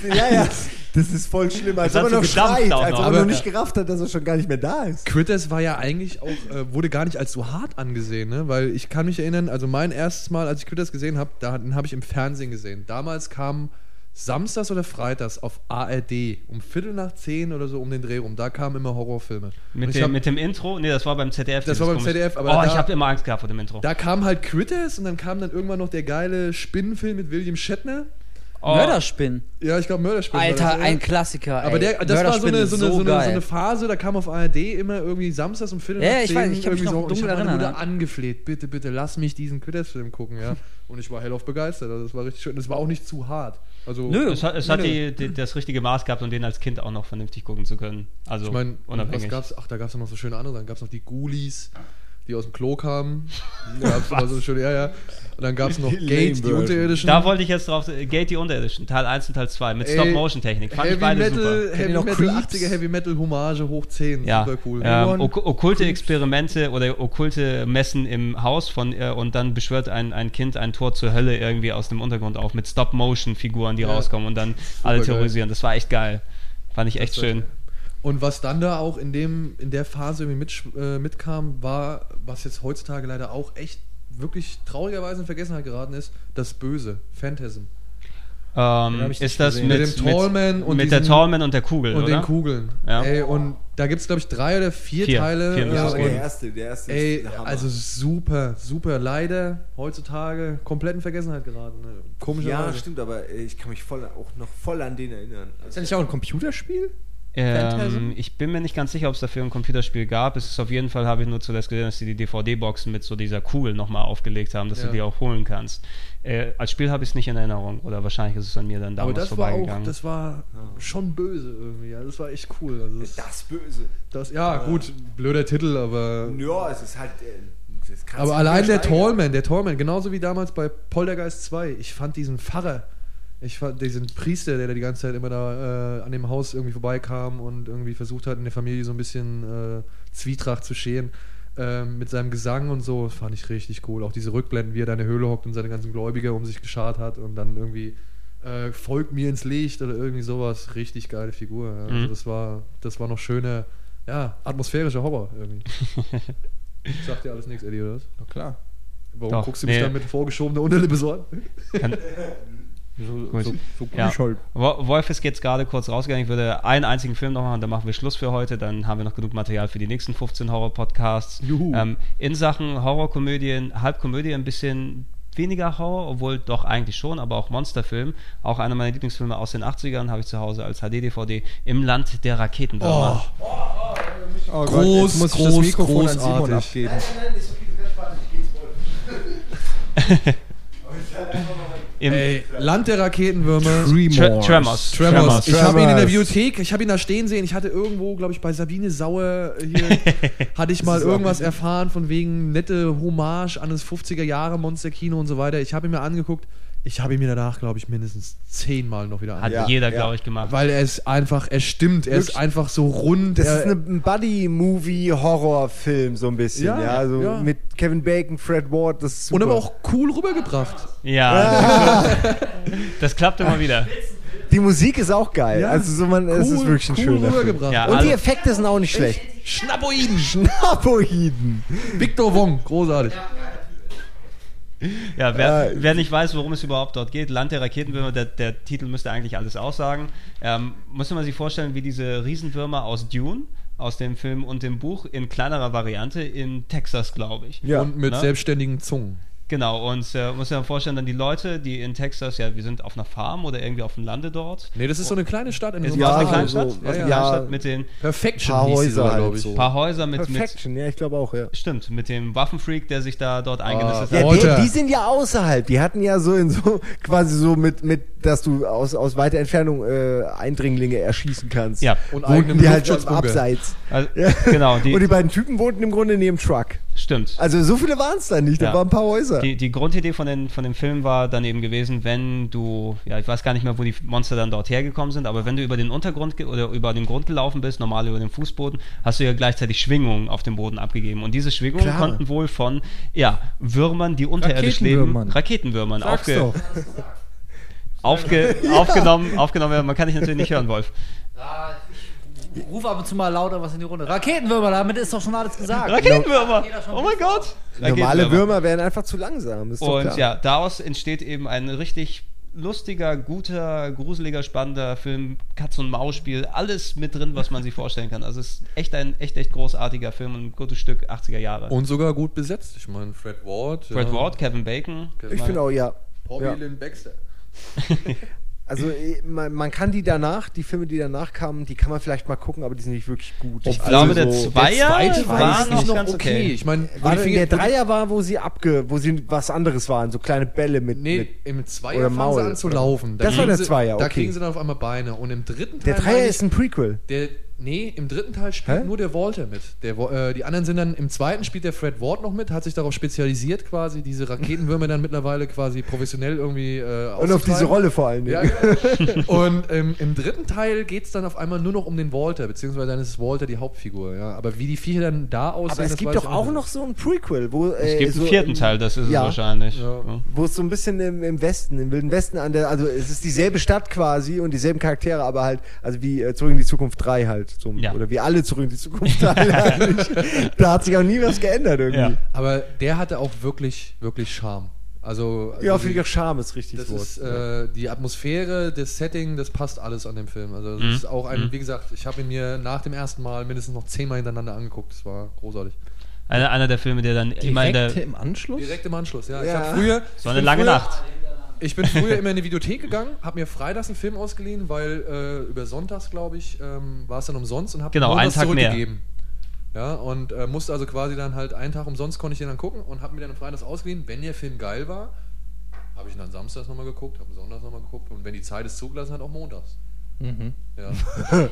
Ja, ja. Das ist voll schlimm, als ob er noch schreit, als ob er Aber- noch nicht gerafft hat, dass er schon gar nicht mehr da ist. Critters war ja eigentlich auch, äh, wurde gar nicht als so hart angesehen, ne? Weil ich kann mich erinnern, also mein erstes Mal, als ich Critters gesehen habe, da den habe ich im Fernsehen gesehen. Damals kam samstags oder freitags auf ARD um Viertel nach zehn oder so um den Dreh rum. Da kamen immer Horrorfilme. Mit dem, hab- mit dem Intro? Nee, das war beim ZDF. Das war beim komische- ZDF, aber Oh, da- ich habe immer Angst gehabt vor dem Intro. da kam halt Critters und dann kam dann irgendwann noch der geile Spinnenfilm mit William Shatner. Oh, Mörderspinn. Ja, ich glaube Mörderspinnen. war Alter, das, ein Klassiker. Aber ey. der, das war so Mörderspinn eine, ist so, eine, so, eine, so eine Phase, da kam auf ARD immer irgendwie samstags um Viertel Ja, nach ich zehn weiß, ich kann mich irgendwie noch so, ich dunkel meine erinnern, angefleht, bitte, bitte, lass mich diesen Critters-Film gucken, ja. Und ich war hellauf begeistert, also das war richtig schön. Das war auch nicht zu hart. Also, Nö. Es hat, es Nö, hat die, die, das richtige Maß gehabt, um den als Kind auch noch vernünftig gucken zu können. Also Ich meine, was unabhängig. gab's? Ach, da gab es noch so schöne andere. Dann gab es noch die Ghoulies, die aus dem Klo kamen. Da gab's immer so schön, ja, ja. Und dann gab es noch Gate, die Version. Unterirdischen. Da wollte ich jetzt drauf, äh, Gate die Unterirdischen, Teil 1 und Teil 2 mit Stop-Motion-Technik. Fand Heavy ich beide Metal, super. Heavy Metal, Creeps? 80er Heavy Metal Hommage hoch 10. Ja, Super cool. ähm, ok okkulte Experimente oder okkulte Messen im Haus von äh, und dann beschwört ein, ein Kind ein Tor zur Hölle irgendwie aus dem Untergrund auf mit Stop-Motion-Figuren, die Ja. rauskommen und dann alle geil. terrorisieren. Das war echt geil. Fand ich echt schön. geil. Und was dann da auch in, dem, in der Phase irgendwie mit, äh, mitkam, war, was jetzt heutzutage leider auch echt wirklich traurigerweise in Vergessenheit geraten ist, das Böse, Phantasm. Ähm, ist das gesehen. mit, Mit dem Tallman und mit der diesem- Tallman und der Kugel, Und oder? den Kugeln. Ja. Ey, und da gibt es, glaube ich, drei oder vier, Vier. Teile. Vier und, der erste, der erste ey, ist der Hammer. also super, super. Leider heutzutage komplett in Vergessenheit geraten. Ne? Komischerweise. ja, stimmt, aber äh, ich kann mich voll, auch noch voll an den erinnern. Ist Also, das nicht auch ein Computerspiel? Ähm, ich bin mir nicht ganz sicher, ob es dafür ein Computerspiel gab. Es ist auf jeden Fall, habe ich nur zuletzt gesehen, dass sie die DVD-Boxen mit so dieser Kugel nochmal aufgelegt haben, dass Ja. du die auch holen kannst. Äh, als Spiel habe ich es nicht in Erinnerung oder wahrscheinlich ist es an mir dann Aber damals das war auch, vorbeigegangen. das war schon böse irgendwie. Ja, das war echt cool. Also das, das Böse. das, ja, gut, blöder Titel, aber. Ja, es ist halt. Äh, Aber allein der. Tallman, der Tallman, genauso wie damals bei Poltergeist 2. Ich fand diesen Pfarrer, ich fand diesen Priester, der da die ganze Zeit immer da äh, an dem Haus irgendwie vorbeikam und irgendwie versucht hat, in der Familie so ein bisschen äh, Zwietracht zu scheren. Ähm, mit seinem Gesang und so, fand ich richtig cool. Auch diese Rückblenden, wie er da in der Höhle hockt und seine ganzen Gläubiger um sich geschart hat und dann irgendwie äh, folgt mir ins Licht oder irgendwie sowas. Richtig geile Figur. Ja. Also Mhm. das war, das war noch schöner, ja, atmosphärischer Horror irgendwie. Sagt dir alles nichts, Eddie, oder was? Na klar. Warum Doch, guckst du mich nee. dann mit vorgeschobener Unterlippe so an? Kann, So, so, so Ja. ich Wolf ist jetzt gerade kurz rausgegangen. Ich würde einen einzigen Film noch machen, dann machen wir Schluss für heute. Dann haben wir noch genug Material für die nächsten 15 Horror-Podcasts. Juhu. Ähm, in Sachen Horrorkomödien, Halbkomödie ein bisschen weniger Horror, obwohl doch eigentlich schon, aber auch Monsterfilm. Auch einer meiner Lieblingsfilme aus den 80ern habe ich zu Hause als HD-DVD im Land der Raketenwürmer. Oh Groß, jetzt muss ich groß, das Mikrofon an großartig. Simon abgeben. Im Ey, Land der Raketenwürmer. Tre Tremors. Tremors. Ich habe ihn in der Tremors. Bibliothek, ich habe ihn da stehen sehen. Ich hatte irgendwo, glaube ich, bei Sabine Sauer hier, hatte ich mal irgendwas erfahren von wegen nette Hommage an das 50er Jahre Monsterkino und so weiter. Ich habe ihn mir angeguckt. Ich habe ihn mir danach, glaube ich, mindestens zehnmal noch wieder Hat angeguckt. Ja, jeder, ja. glaube ich, gemacht. Weil er ist einfach, er stimmt, er ist Wirklich? einfach so rund. Das er, ist ein Buddy-Movie-Horrorfilm, so ein bisschen, Ja, ja. also ja. mit Kevin Bacon, Fred Ward, das ist super. und aber auch cool rübergebracht. Ja, das klappt immer wieder. Die Musik ist auch geil. Ja. Also so man, es ist wirklich ein cool schöner Film. rübergebracht. Ja, Und also- die Effekte sind auch nicht schlecht. Schnappoiden. Schnapoiden. Victor Wong, großartig. Ja, wer, Äh, wer nicht weiß, worum es überhaupt dort geht, Land der Raketenwürmer, der, der Titel müsste eigentlich alles aussagen. Ähm, muss man sich vorstellen, wie diese Riesenwürmer aus Dune, aus dem Film und dem Buch, in kleinerer Variante in Texas, glaube ich. Ja. Und mit Ne? selbstständigen Zungen. Genau, und äh, muss man vorstellen, dann die Leute, die in Texas, ja, wir sind auf einer Farm oder irgendwie auf dem Lande dort. Nee, das ist so eine kleine Stadt in Ja, eine kleine Stadt, so- ja, ja. Stadt mit den Perfection Paar Häuser halt glaube ich. so. paar Häuser mit, mit Perfection, ja, ich glaube auch, ja. stimmt, mit dem Waffenfreak, der sich da dort eingenistet Ja, hat. Leute. die, die sind ja außerhalb. Die hatten ja so in so quasi so mit, mit dass du aus, aus weiter Entfernung äh, Eindringlinge erschießen kannst. Ja. Und Wohnten die halt Luftschutzbunker. Abseits. Also, Genau, die, Und die beiden Typen wohnten im Grunde neben dem Truck. Stimmt. Also so viele waren es da nicht. Da Ja. waren ein paar Häuser. Die, die Grundidee von, den, von dem Film war dann eben gewesen, wenn du, ja, ich weiß gar nicht mehr, wo die Monster dann dort hergekommen sind, aber wenn du über den Untergrund oder über den Grund gelaufen bist, normal über den Fußboden, hast du ja gleichzeitig Schwingungen auf dem Boden abgegeben. Und diese Schwingungen Klar. konnten wohl von, ja, Würmern, die unterirdisch leben, Raketenwürmern. Aufge aufge aufgenommen, aufgenommen werden. Man kann dich natürlich nicht hören, Wolf. Ich rufe ab und zu mal lauter was in die Runde. Raketenwürmer, damit ist doch schon alles gesagt. Raketenwürmer! Oh mein Gott! Normale. Würmer wären einfach zu langsam. Ist doch Und klar. ja, daraus entsteht eben ein richtig lustiger, guter, gruseliger, spannender Film, Katz-und-Maus-Spiel, alles mit drin, was man sich vorstellen kann. Also es ist echt ein echt, echt großartiger Film und ein gutes Stück 80er Jahre. Und sogar gut besetzt. Ich meine, Fred Ward. Fred ja. Ward, Kevin Bacon. Ich finde auch, ja. Bobby Ja. Lynn Baxter. Also eh, man, man kann die danach, die Filme, die danach kamen, die kann man vielleicht mal gucken, aber die sind nicht wirklich gut. Ich glaube, der so- Zweier zweite war noch noch okay. okay. Ich meine, der, der Dreier war, wo sie abge, wo sie was anderes waren, so kleine Bälle mit. Nee, mit im Zweier oder fangen Maul, sie an zu laufen. Da Das war kriegen der sie- Zweier, Da okay. kriegen sie dann auf einmal Beine. Und im dritten der Teil. Dreier meine ist ein Prequel. Der, nee, im dritten Teil spielt Hä? nur der Walter mit. Der, äh, die anderen sind dann, im zweiten spielt der Fred Ward noch mit, hat sich darauf spezialisiert quasi, diese Raketenwürmer dann mittlerweile quasi professionell irgendwie äh, Und auf diese. Rolle vor allen Ja, Dingen. genau. Und ähm, im dritten Teil geht es dann auf einmal nur noch um den Walter, beziehungsweise dann ist Walter die Hauptfigur. Ja. Aber wie die Viecher dann da aussehen, Aber es das gibt doch auch noch so ein Prequel, wo Es äh, gibt so einen vierten Teil, das ist ja, es wahrscheinlich. Ja. Ja. Wo es so ein bisschen im, im Westen, im Wilden Westen an der, also es ist dieselbe Stadt quasi und dieselben Charaktere, aber halt, also wie äh, Zurück in die Zukunft 3 halt. So, Ja. Oder wie alle Zurück in die Zukunft. Da hat sich auch nie was geändert irgendwie. Ja. Ja, Aber der hatte auch wirklich, wirklich Charme. Also, also finde ich auch Charme ist richtig Das Wort. ist äh, die Atmosphäre, das Setting, das passt alles an dem Film. Also das Mhm. ist auch ein, Mhm. wie gesagt, ich habe ihn mir nach dem ersten Mal mindestens noch zehnmal hintereinander angeguckt. Das war großartig. Einer, einer der Filme, der dann immer in der. Direkt im Anschluss? Direkt im Anschluss, ja. Ich Ja. habe früher. So ich eine lange früher, Nacht. Ich bin früher immer in die Videothek gegangen, habe mir freitags einen Film ausgeliehen, weil äh, über Sonntags, glaube ich, ähm, war es dann umsonst und habe Genau, einen Tag mehr. zurückgegeben. Ja, und äh, musste also quasi dann halt einen Tag umsonst konnte ich den dann gucken und habe mir dann freitags ausgeliehen. Wenn der Film geil war, habe ich ihn dann samstags nochmal geguckt, habe sonntags nochmal geguckt und wenn die Zeit es zugelassen hat, auch montags. Mhm. Ja.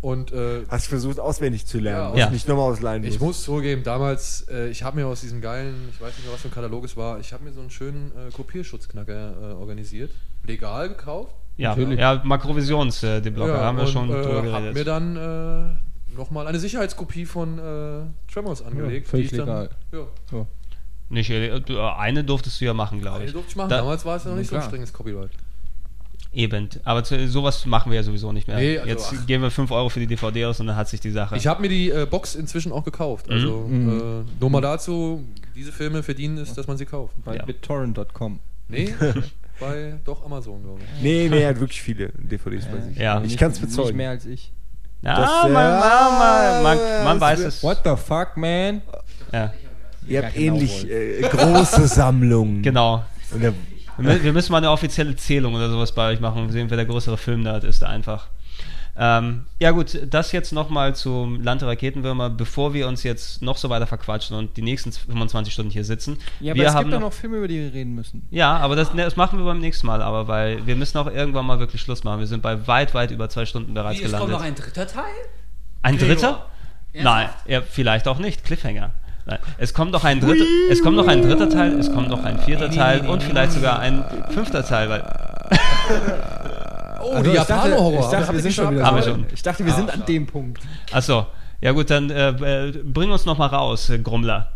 und äh, Hast versucht auswendig zu lernen, Ja. was nicht nochmal ausleihen ich muss zugeben, damals, äh, ich habe mir aus diesem geilen, ich weiß nicht mehr, was für ein Katalog es war, ich habe mir so einen schönen äh, Kopierschutzknacker äh, organisiert. Legal gekauft. Ja, Natürlich. ja Makrovisions, äh, die Blocker, haben wir und, schon äh, drüber hab mir geredet. dann äh, nochmal eine Sicherheitskopie von äh, Tremors angelegt. völlig die ich legal. Dann, ja, Nicht, eine durftest du ja machen, glaube eine ich. durfte ich machen. Da- Damals war es ja noch nicht so ein klar. strenges Copyright. Eben. Aber zu, sowas machen wir ja sowieso nicht mehr. Nee, also, Jetzt ach. geben wir 5 Euro für die DVD aus und dann hat sich die Sache. Ich habe mir die äh, Box inzwischen auch gekauft. Also Mhm. Äh, nur mal dazu, diese Filme verdienen es, dass man sie kauft. Bei Ja. bittorrent.com. Nee, bei doch Amazon, glaube ich. Nee, nee, er hat wirklich viele DVDs bei sich. Ja. Ich Nicht- kann es Nicht bezeugen. mehr als ich. ja, Das, man, äh, man, man, man, man weiß es. What the fuck, man? Ja, Ihr habt Ja, genau, ähnlich äh, große Sammlungen. genau. Und der, Wir wir müssen mal eine offizielle Zählung oder sowas bei euch machen und sehen, wer der größere Filmnerd ist, einfach. Ähm, ja gut, das jetzt nochmal zum Land der Raketenwürmer, bevor wir uns jetzt noch so weiter verquatschen und die nächsten 25 Stunden hier sitzen. Ja, aber wir es haben gibt ja noch, noch Filme, über die wir reden müssen. ja, aber das, ne, das machen wir beim nächsten Mal, aber weil wir müssen auch irgendwann mal wirklich Schluss machen. Wir sind bei weit, weit über zwei Stunden bereits Wie, es kommt gelandet. noch ein dritter Teil? Ein Gregor. dritter? Nein, Ernsthaft? ja, vielleicht auch nicht. Cliffhanger. Nein. Es kommt noch ein dritter, es kommt noch ein dritter Teil, es kommt noch ein vierter Teil und vielleicht sogar ein fünfter Teil, weil Oh, Also die ich dachte, Japaner-Horror. ich dachte, wir sind schon wieder schon. Ich dachte, wir sind an dem Punkt. Achso, ja gut, dann äh, äh, bring uns noch mal raus, äh, Grummler.